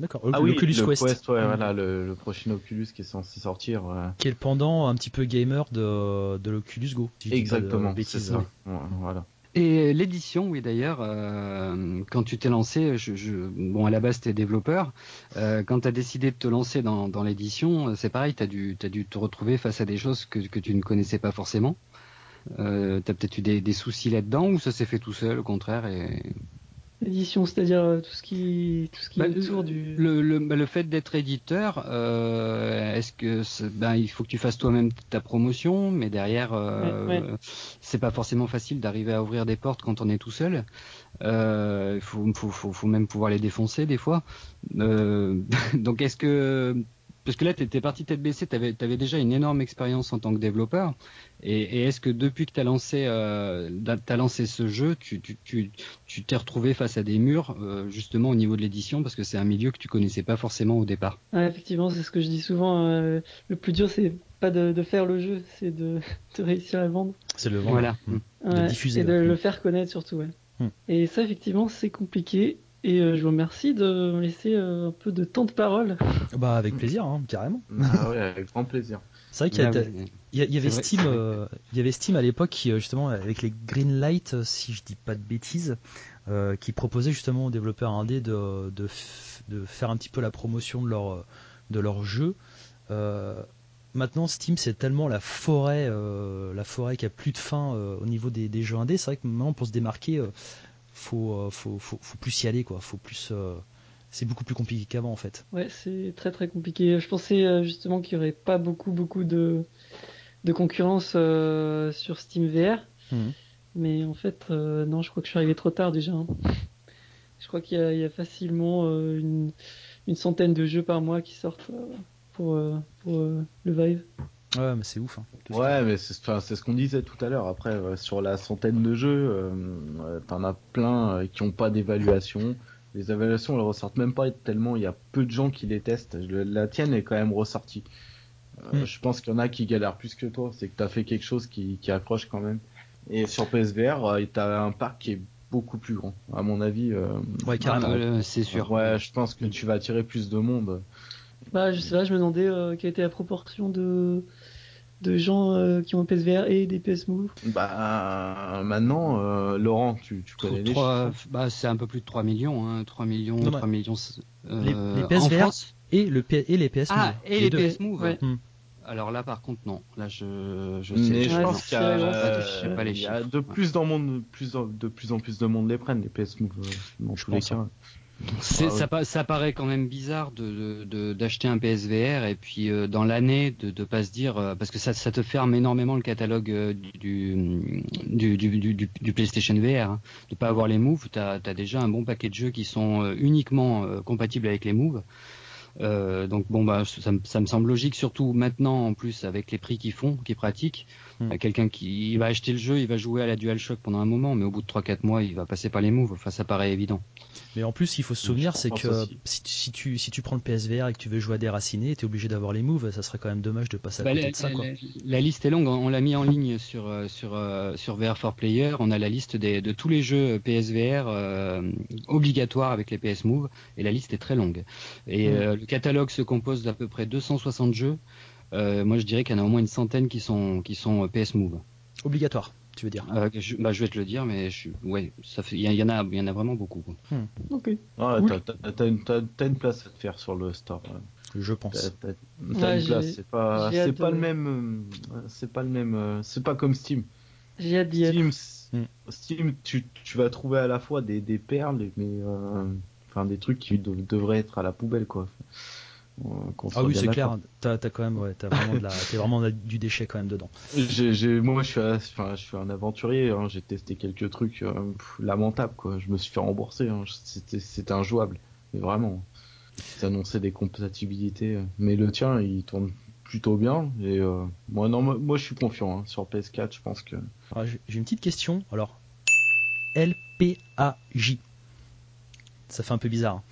Speaker 1: D'accord.
Speaker 3: Ah oui,
Speaker 1: L'Oculus
Speaker 3: le
Speaker 1: Quest.
Speaker 3: ouais,
Speaker 1: Mm.
Speaker 3: voilà, le, le prochain Oculus qui est censé sortir. ouais.
Speaker 1: Qui est le pendant un petit peu gamer de, de l'Oculus Go. si
Speaker 3: Exactement, c'est
Speaker 1: bêtises.
Speaker 3: ça. Ouais, voilà.
Speaker 2: Et l'édition, oui d'ailleurs, euh, quand tu t'es lancé, je, je, bon à la base t'es développeur, euh, quand tu as décidé de te lancer dans, dans l'édition, euh, c'est pareil, tu as dû, t'as dû te retrouver face à des choses que, que tu ne connaissais pas forcément. Euh, tu as peut-être eu des, des soucis là-dedans ou ça s'est fait tout seul au contraire et...
Speaker 4: Édition, c'est-à-dire euh, tout ce qui tout ce qui
Speaker 2: Bah,
Speaker 4: est autour du.
Speaker 2: Le, le, bah, le fait d'être éditeur, euh, est-ce que ben, il faut que tu fasses toi-même ta promotion, mais derrière, euh,
Speaker 4: Ouais, ouais.
Speaker 2: c'est pas forcément facile d'arriver à ouvrir des portes quand on est tout seul. Euh, Il faut, faut, faut, faut même pouvoir les défoncer des fois. [laughs] Donc est-ce que parce que là, tu étais parti tête baissée, tu avais, déjà une énorme expérience en tant que développeur. Et, et est-ce que depuis que tu as lancé, euh, t'as lancé ce jeu, tu t'es tu, tu, t'es retrouvé face à des murs, euh, justement au niveau de l'édition, parce que c'est un milieu que tu connaissais pas forcément au départ
Speaker 4: Ouais, effectivement, c'est ce que je dis souvent. euh, le plus dur, c'est pas de, de faire le jeu, c'est de, [laughs] de réussir à le vendre.
Speaker 1: C'est le vendre.
Speaker 2: Voilà.
Speaker 1: Mm.
Speaker 4: Ouais,
Speaker 1: diffuser,
Speaker 4: Et de le faire connaître surtout, ouais.
Speaker 1: Hmm.
Speaker 4: Et ça, effectivement, c'est compliqué. Et euh, je vous remercie de me laisser euh, un peu de temps de parole.
Speaker 1: Bah avec plaisir, hein, carrément.
Speaker 3: Ah ouais, avec grand plaisir.
Speaker 1: C'est vrai qu'il y, a-
Speaker 2: Ah
Speaker 1: il y a- il y avait Steam, euh, il y avait Steam à l'époque qui justement avec les green light, si je dis pas de bêtises, euh, qui proposait justement aux développeurs indés de, de, f- de faire un petit peu la promotion de leur de leur jeu. Euh, maintenant Steam c'est tellement la forêt, euh, la forêt qui a plus de fin euh, au niveau des, des jeux indés. C'est vrai que maintenant pour se démarquer, euh, faut, euh, faut, faut faut plus y aller quoi. Faut plus, euh, c'est beaucoup plus compliqué qu'avant en fait.
Speaker 4: Ouais, c'est très très compliqué. Je pensais euh, justement qu'il y aurait pas beaucoup beaucoup de, de concurrence euh, sur Steam VR.
Speaker 1: Mhm.
Speaker 4: Mais en fait, euh, non, je crois que je suis arrivé trop tard déjà. hein. Je crois qu'il y, a- il y a facilement euh, une, une centaine de jeux par mois qui sortent pour, pour le Vive.
Speaker 1: Ouais mais c'est ouf. hein.
Speaker 3: Ouais, mais c'est ce qu'on disait tout à l'heure. Après, euh, sur la centaine de jeux, euh, euh, t'en as plein qui ont pas d'évaluation. Les évaluations, elles ressortent même pas tellement. Il y a peu de gens qui les testent. La tienne est quand même ressortie. Euh,
Speaker 1: Mm.
Speaker 3: Je pense qu'il y en a qui galèrent plus que toi. C'est que t'as fait quelque chose qui, qui accroche quand même. Et sur PSVR, t'as un parc qui est beaucoup plus grand. À mon avis.
Speaker 1: Ouais, carrément.
Speaker 2: C'est sûr.
Speaker 3: Ouais, je pense que tu vas attirer plus de monde.
Speaker 4: Bah, je sais pas, je me demandais euh, quelle était la proportion de, de gens euh, qui ont un PSVR et des PS Move.
Speaker 3: Bah maintenant, euh, Laurent, tu, tu connais les
Speaker 2: Trois-
Speaker 3: chiffres.
Speaker 2: bah, c'est un peu plus de 3 millions, hein, 3 millions,
Speaker 1: Non,
Speaker 2: 3 millions. euh,
Speaker 1: les- PSVR,
Speaker 2: France
Speaker 1: Et le P- et les PS
Speaker 2: Ah,
Speaker 1: Move.
Speaker 2: et les,
Speaker 1: deux.
Speaker 2: PS Move.
Speaker 4: Ouais.
Speaker 1: Hmm.
Speaker 2: Alors là, par contre, non. Là, je, je sais.
Speaker 3: Mais je
Speaker 4: Ouais,
Speaker 3: pense
Speaker 4: c'est
Speaker 3: qu'il y a,
Speaker 4: vraiment ça,
Speaker 2: je sais pas les
Speaker 3: y a de plus monde, plus en- de plus en plus de monde les prennent les PS Move dans
Speaker 1: Je
Speaker 3: tous les cas.
Speaker 1: hein.
Speaker 2: C'est-
Speaker 3: Ah
Speaker 2: ça, pa- ça paraît quand même bizarre de de- d'acheter un PSVR et puis euh, dans l'année de de pas se dire euh, parce que ça, ça te ferme énormément le catalogue euh, du du, du, du, PlayStation VR. Hein. De pas avoir les moves, t'as as déjà un bon paquet de jeux qui sont uniquement compatibles avec les moves. Donc bon bah ça, me- ça me semble logique surtout maintenant en plus avec les prix qu'ils font, qu'ils pratiquent.
Speaker 1: Hmm.
Speaker 2: Euh, Quelqu'un qui il va acheter le jeu, il va jouer à la DualShock pendant un moment, mais au bout de 3-4 mois, il va passer par les moves. Enfin, ça paraît évident.
Speaker 1: Mais en plus, il faut se souvenir, c'est que si, tu- si tu si tu prends le PSVR et que tu veux jouer à déraciné, t'es obligé d'avoir les moves. Ça serait quand même dommage de passer à
Speaker 2: Bah,
Speaker 1: côté
Speaker 2: la,
Speaker 1: de ça,
Speaker 2: la-
Speaker 1: quoi.
Speaker 2: la- la liste est longue. On l'a mis en [laughs] ligne sur euh, sur euh, sur VR for Player. On a la liste des, de tous les jeux PSVR euh, obligatoires avec les PS Move et la liste est très longue. Et
Speaker 1: Mm.
Speaker 2: euh, le catalogue se compose d'à peu près 260 jeux. Euh, moi, je dirais qu'il y en a au moins une centaine qui sont qui sont euh, PS Move.
Speaker 1: Obligatoire, tu veux dire?
Speaker 2: Euh, je, bah, je vais te le dire, mais je ouais, ça fait il y, en a il y en a vraiment beaucoup. quoi.
Speaker 4: Ok.
Speaker 3: Ouais,
Speaker 4: Cool.
Speaker 3: t'as- une, place à te faire sur le store. ouais.
Speaker 1: je pense.
Speaker 3: T'as-
Speaker 4: Ouais,
Speaker 3: une place, c'est pas, c'est pas
Speaker 4: de-
Speaker 3: le même, c'est pas le même, c'est pas comme Steam.
Speaker 4: J'ai hâte d'y être.
Speaker 3: Steam, tu, tu vas trouver à la fois des, des perles, mais euh, enfin des trucs qui de- devraient être à la poubelle, quoi.
Speaker 1: Ah oui, c'est clair. T'as as quand même, ouais, t'as vraiment, de la, vraiment du déchet quand même dedans.
Speaker 3: J'ai, j'ai- moi, je suis, un- enfin, je suis un aventurier. hein, J'ai testé quelques trucs euh, pff, lamentables, quoi. Je me suis fait rembourser. hein, C'était, injouable, mais vraiment. Ils annonçaient des compatibilités, euh, mais le tien, il tourne plutôt bien. Et euh, moi, non, moi, moi, je suis confiant hein, sur PS4. Je pense que
Speaker 1: j'ai j'ai une petite question. Alors, LPAJ. Ça fait un peu bizarre.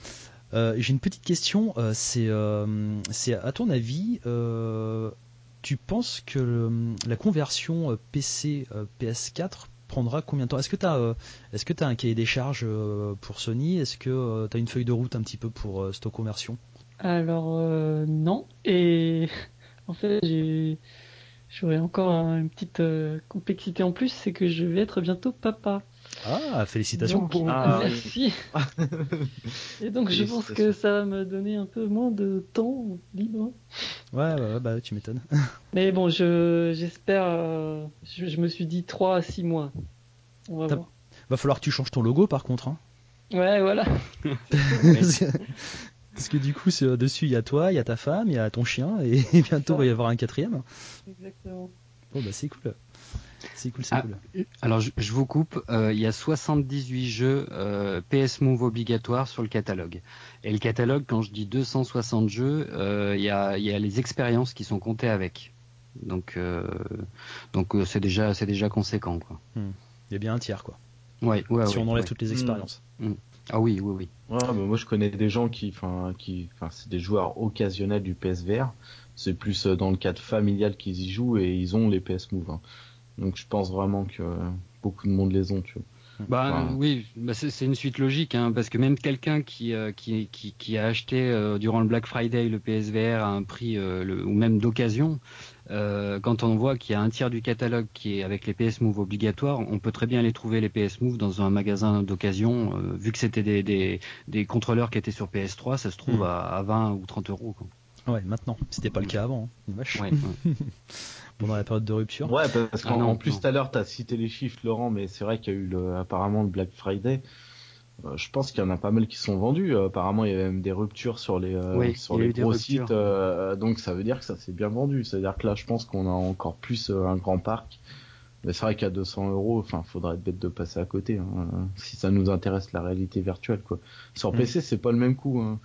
Speaker 1: Euh, j'ai une petite question. euh, c'est, euh, c'est à ton avis, tu penses que la conversion PC euh, PS4 prendra combien de temps? Est-ce que tu as, t'as un cahier des charges pour Sony? Est-ce que tu as une feuille de route un petit peu pour cette conversion?
Speaker 4: Alors non. Et [laughs] en fait, j'aurais encore un- une petite complexité en plus, c'est que je vais être bientôt papa.
Speaker 1: Ah, félicitations.
Speaker 4: Donc,
Speaker 3: Ah, oui.
Speaker 4: merci. [laughs] Et donc je pense que ça va me donner un peu moins de temps libre.
Speaker 1: Ouais, ouais, ouais, bah tu m'étonnes. [laughs]
Speaker 4: Mais bon, je j'espère. euh, je, je me suis dit 3 à 6 mois. On va
Speaker 1: T'as-
Speaker 4: voir.
Speaker 1: Va falloir que tu changes ton logo par contre. hein.
Speaker 4: Ouais, voilà. [laughs]
Speaker 1: Parce que- du coup, c'est- euh, dessus, il y a toi, il y a ta femme, il y a ton chien, et, et bientôt, il va y avoir un quatrième.
Speaker 4: Exactement.
Speaker 1: Bon, bah, c'est cool. C'est cool, c'est
Speaker 2: Ah,
Speaker 1: cool.
Speaker 2: Alors je, je vous coupe, euh, il y a 78 jeux euh, PS Move obligatoires sur le catalogue. Et le catalogue, quand je dis 260 jeux, euh, il y, a, il y a les expériences qui sont comptées avec. Donc euh, donc euh, c'est déjà c'est déjà conséquent quoi.
Speaker 1: Il y a bien un tiers, quoi.
Speaker 2: Ouais, ouais,
Speaker 1: si
Speaker 2: ouais,
Speaker 1: on enlève
Speaker 2: ouais.
Speaker 1: toutes les expériences.
Speaker 2: Ah oui, oui, oui.
Speaker 3: Ouais, bah, moi je connais des gens qui, enfin, qui, enfin, c'est des joueurs occasionnels du PSVR. C'est plus euh, dans le cadre familial qu'ils y jouent et ils ont les PS Move. hein. Donc je pense vraiment que beaucoup de monde les ont, tu vois.
Speaker 2: Bah
Speaker 3: Enfin,
Speaker 2: euh, oui, bah, c'est une suite logique, hein, parce que même quelqu'un qui, euh, qui, qui, qui a acheté euh, durant le Black Friday le PSVR à un prix euh, le- ou même d'occasion, quand on voit qu'il y a un tiers du catalogue qui est avec les PS Move obligatoires, on peut très bien les trouver les PS Move dans un magasin d'occasion, vu que c'était des, des, des contrôleurs qui étaient sur PS3, ça se trouve
Speaker 1: Mm.
Speaker 2: à, à 20 ou 30 euros. Quoi.
Speaker 1: Ouais, maintenant. C'était pas le cas avant. hein. Vache.
Speaker 2: Ouais, ouais. [laughs]
Speaker 1: Pendant la période de rupture.
Speaker 3: Ouais, parce
Speaker 2: Ah
Speaker 3: qu'en en plus tout à l'heure t'as cité les chiffres, Laurent, mais c'est vrai qu'il y a eu le, apparemment le Black Friday. Euh, je pense qu'il y en a pas mal qui sont vendus. Euh, apparemment, il y a même des ruptures sur les euh,
Speaker 2: Oui,
Speaker 3: sur les gros sites. euh, donc ça veut dire que ça s'est bien vendu. C'est-à-dire que là, je pense qu'on a encore plus euh, un grand parc. Mais c'est vrai qu'à 200 euros, enfin, faudrait être bête de passer à côté. hein, si ça nous intéresse la réalité virtuelle, quoi. Sur
Speaker 1: Mm.
Speaker 3: PC, c'est pas le même coup. Hein.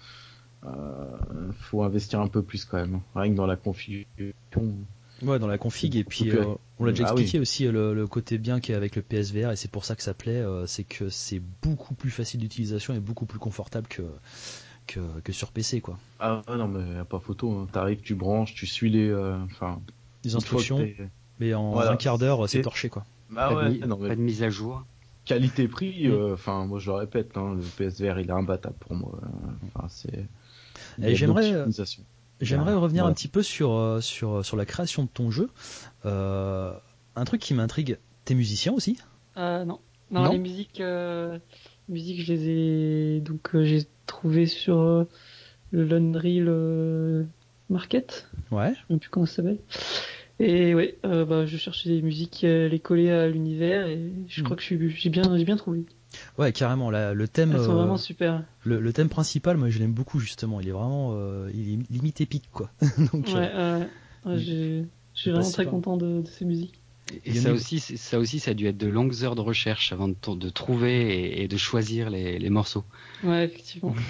Speaker 3: Euh, faut investir un peu plus quand même. Rien que dans la configuration.
Speaker 1: Ouais, dans la config. Et puis, euh, on l'a déjà
Speaker 3: Ah oui.
Speaker 1: expliqué aussi, le, le côté bien qu'il y a avec le PSVR, et c'est pour ça que ça plaît, euh, c'est que c'est beaucoup plus facile d'utilisation et beaucoup plus confortable que, que, que sur PC, quoi.
Speaker 3: Ah ouais, non, mais y a pas photo. Hein. T'arrives, tu branches, tu suis les. euh, Enfin.
Speaker 1: Les instructions, mais en
Speaker 3: Voilà.
Speaker 1: un quart d'heure, c'est torché, quoi.
Speaker 3: Bah
Speaker 2: pas,
Speaker 3: ouais,
Speaker 2: de, mi-
Speaker 3: non, mais
Speaker 2: pas de mise à jour.
Speaker 3: qualité-prix,
Speaker 1: Mm.
Speaker 3: euh, enfin, moi je le répète, hein, le PSVR il est imbattable pour moi. euh, Enfin, c'est.
Speaker 1: Et j'aimerais, euh. J'aimerais
Speaker 3: Ouais,
Speaker 1: revenir
Speaker 3: voilà.
Speaker 1: un petit peu sur, euh, sur, sur la création de ton jeu. Euh, un truc qui m'intrigue, t'es musicien aussi?
Speaker 4: Non. non.
Speaker 1: Non
Speaker 4: les musiques, euh, musiques, je les ai donc euh, j'ai trouvé sur euh, le le Market,
Speaker 1: Ouais.
Speaker 4: je sais plus comment ça s'appelle. Et ouais, euh, bah, je cherchais des musiques, euh, les coller à l'univers et je
Speaker 1: Mhm.
Speaker 4: crois que je suis, j'ai bien, j'ai bien trouvé.
Speaker 1: Ouais, carrément. la- le thème,
Speaker 4: Elles sont
Speaker 1: euh,
Speaker 4: vraiment super.
Speaker 1: le, le thème principal, moi je l'aime beaucoup justement. Il est vraiment, euh, il est limite épique quoi. [laughs] Donc, euh,
Speaker 4: Ouais, ouais, j'ai- je suis vraiment très content de, de ces musiques.
Speaker 2: Et ça aussi, ça aussi, ça a dû être de longues heures de recherche avant de, trouver et, et de choisir les, les morceaux.
Speaker 4: Ouais, effectivement. [laughs]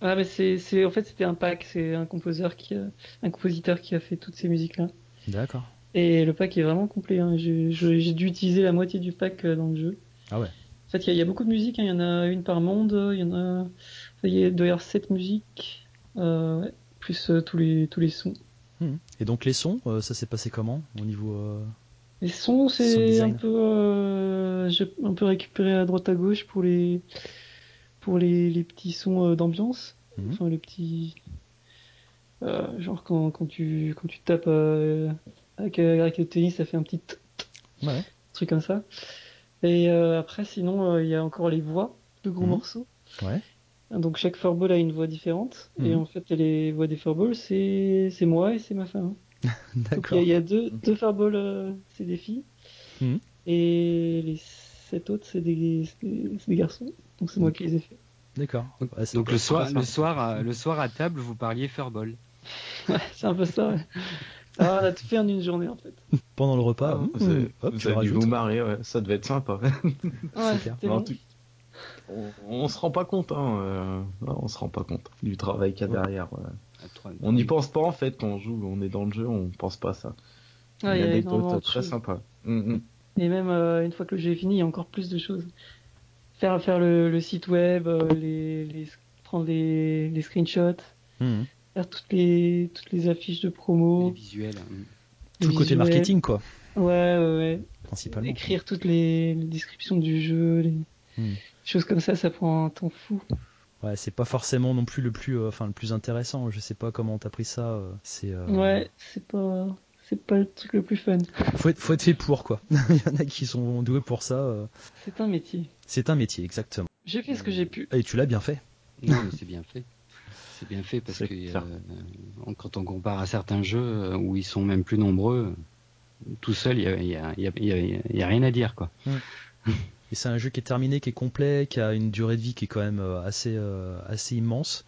Speaker 4: Ah, mais c'est, c'est, en fait, c'était un pack. C'est un compositeur qui, a, un compositeur qui a fait toutes ces musiques-là.
Speaker 1: D'accord.
Speaker 4: Et le pack est vraiment complet. Hein. J'ai, dû utiliser la moitié du pack euh, dans le jeu.
Speaker 1: Ah ouais.
Speaker 4: En fait, il y, a- y beaucoup de musiques. hein. Il y en a une par monde. Il y en a, il y a d'ailleurs sept musiques, euh, plus euh, tous les tous les sons.
Speaker 1: Mhm. Et donc les sons, euh, ça s'est passé comment au niveau
Speaker 4: Les sons, c'est un peu, j'ai un peu récupéré à droite à gauche pour les pour les, les petits sons d'ambiance.
Speaker 1: Mhm.
Speaker 4: Enfin, les petits, genre quand, quand tu quand tu tapes avec, avec le tennis, ça fait un petit t-
Speaker 1: Ouais.
Speaker 4: truc comme ça. Et euh, après, sinon, euh, il y a encore les voix de gros
Speaker 1: Mhm.
Speaker 4: morceaux.
Speaker 1: Ouais.
Speaker 4: Donc chaque furball a une voix différente. Et
Speaker 1: Mhm.
Speaker 4: en fait, les voix des furballs, c'est c'est moi et c'est ma femme. [laughs] Donc il
Speaker 1: D'accord.
Speaker 4: y, a- il y a deux, deux furballs, euh, c'est des filles.
Speaker 1: Mhm.
Speaker 4: Et les sept autres, c'est des, c'est des, c'est des garçons. Donc c'est moi qui les ai fait.
Speaker 1: D'accord. Ouais, c'est
Speaker 2: Donc le soir, le soir, à, le soir à table, vous parliez furball. [laughs]
Speaker 4: c'est un peu ça, ouais. [laughs] Ah, on a tout fait en une journée en fait. [laughs]
Speaker 1: pendant le repas.
Speaker 3: Ah, vous avez-
Speaker 1: hop,
Speaker 3: vous avez dû ouais. ça devait être sympa. [laughs]
Speaker 4: Ouais,
Speaker 3: on, on se rend pas compte, hein. euh, non, on se rend pas compte du travail qu'il y a
Speaker 1: Ouais.
Speaker 3: derrière. ouais. On n'y pense pas en fait quand on joue, on est dans le jeu, on pense pas à ça.
Speaker 4: Ah, il y a
Speaker 3: anecdote
Speaker 4: énormément de
Speaker 3: très
Speaker 4: choses.
Speaker 3: sympa. Mm, mm.
Speaker 4: Et même euh, une fois que le jeu est fini, il y a encore plus de choses. Faire, faire le, le site web, euh, les, les, prendre les, les screenshots,
Speaker 1: Hum.
Speaker 4: Faire toutes les, toutes les affiches de
Speaker 2: Les
Speaker 4: promo.
Speaker 2: visuels. hein.
Speaker 1: Tout le
Speaker 4: les
Speaker 1: côté marketing, quoi,
Speaker 4: Ouais, ouais, ouais.
Speaker 1: principalement.
Speaker 4: Écrire toutes les, les descriptions du jeu, les
Speaker 1: Hmm.
Speaker 4: choses comme ça, ça prend un temps fou.
Speaker 1: Ouais, c'est pas forcément non plus le plus, euh, enfin le plus intéressant. Je sais pas comment t'as pris ça. euh, c'est. euh,
Speaker 4: Ouais, c'est pas, c'est pas le truc le plus fun. [laughs]
Speaker 1: Faut être, faut être fait pour quoi. [laughs] Il y en a qui sont doués pour ça. euh,
Speaker 4: C'est un métier.
Speaker 1: C'est un métier, exactement.
Speaker 4: J'ai fait ce que j'ai pu.
Speaker 1: Et tu l'as bien fait.
Speaker 2: Non, mais c'est bien fait. C'est bien fait parce que euh, quand on compare à certains jeux euh, où ils sont même plus nombreux, tout seul, il y a, y a- y y rien à dire quoi.
Speaker 1: Et c'est un jeu qui est terminé, qui est complet, qui a une durée de vie qui est quand même euh, assez, euh, assez immense.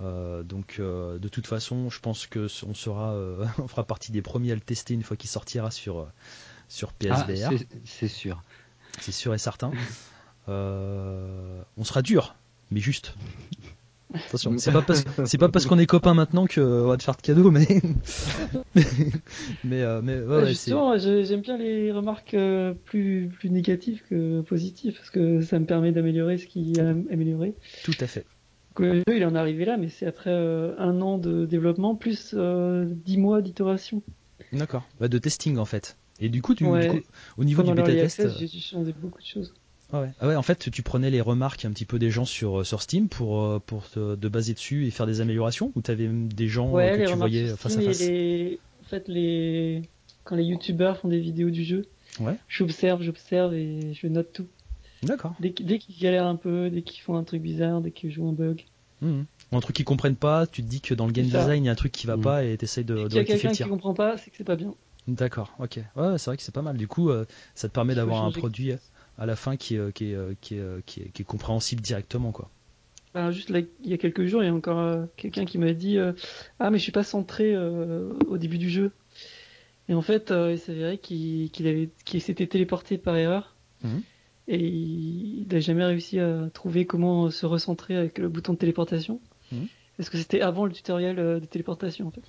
Speaker 1: Euh, donc euh, de toute façon, je pense que on sera, euh, [laughs] on fera partie des premiers à le tester une fois qu'il sortira sur sur
Speaker 2: Ah,
Speaker 1: PSVR.
Speaker 2: c'est- c'est sûr.
Speaker 1: c'est sûr et certain. Euh, on sera dur, mais juste. [laughs] Attention, c'est pas parce c'est pas parce qu'on est copains maintenant que on va te faire de cadeaux, mais mais mais, euh, mais ouais, c'est
Speaker 4: justement, j'ai- j'aime bien les remarques euh, plus, plus négatives que positives, parce que ça me permet d'améliorer ce qui est amélioré.
Speaker 1: tout à fait.
Speaker 4: Le jeu, il en est arrivé là, mais c'est après euh, un an de développement, plus euh, 10 mois d'itération.
Speaker 1: D'accord. Bah, de testing en fait. Et du coup, tu,
Speaker 4: Ouais.
Speaker 1: du coup, au niveau
Speaker 4: Pendant
Speaker 1: du bêta test,
Speaker 4: j'ai dû changer beaucoup de choses.
Speaker 1: Ah ouais. Ah ouais, en fait, tu prenais les remarques un petit peu des gens sur, sur Steam pour, euh, pour te de baser dessus et faire des améliorations ou t'avais même des gens euh,
Speaker 4: Ouais,
Speaker 1: que
Speaker 4: les
Speaker 1: tu voyais
Speaker 4: sur
Speaker 1: face à face
Speaker 4: les... En fait, les... quand les youtubeurs font des vidéos du jeu,
Speaker 1: Ouais.
Speaker 4: j'observe, j'observe et je note tout.
Speaker 1: D'accord.
Speaker 4: Dès, qu'- dès qu'ils galèrent un peu, dès qu'ils font un truc bizarre, dès qu'ils jouent un bug.
Speaker 1: Mhm. Ou un truc qu'ils comprennent pas, tu te dis que dans le game design, il y a un truc qui va
Speaker 2: Mhm.
Speaker 1: pas et t'essayes de, de
Speaker 4: qu'il y a
Speaker 1: rectifier
Speaker 4: quelqu'un
Speaker 1: le
Speaker 4: qui
Speaker 1: tir.
Speaker 4: comprend pas, c'est que c'est pas bien.
Speaker 1: D'accord, ok. Ouais, c'est vrai que c'est pas mal. Du coup, euh, ça te permet d'avoir un produit à la fin qui est, euh, qui est, qui est, qui est, qui est compréhensible directement, quoi.
Speaker 4: Juste là, il y a quelques jours, il y a encore euh, quelqu'un qui m'a dit euh, Ah, mais je suis pas centré au début du jeu. Et en fait, il s'avérait qu'il qu'il avait qu'il s'était téléporté par erreur.
Speaker 1: Mhm.
Speaker 4: Et il n'a jamais réussi à trouver comment se recentrer avec le bouton de téléportation.
Speaker 1: Mhm.
Speaker 4: Parce que c'était avant le tutoriel de téléportation en fait.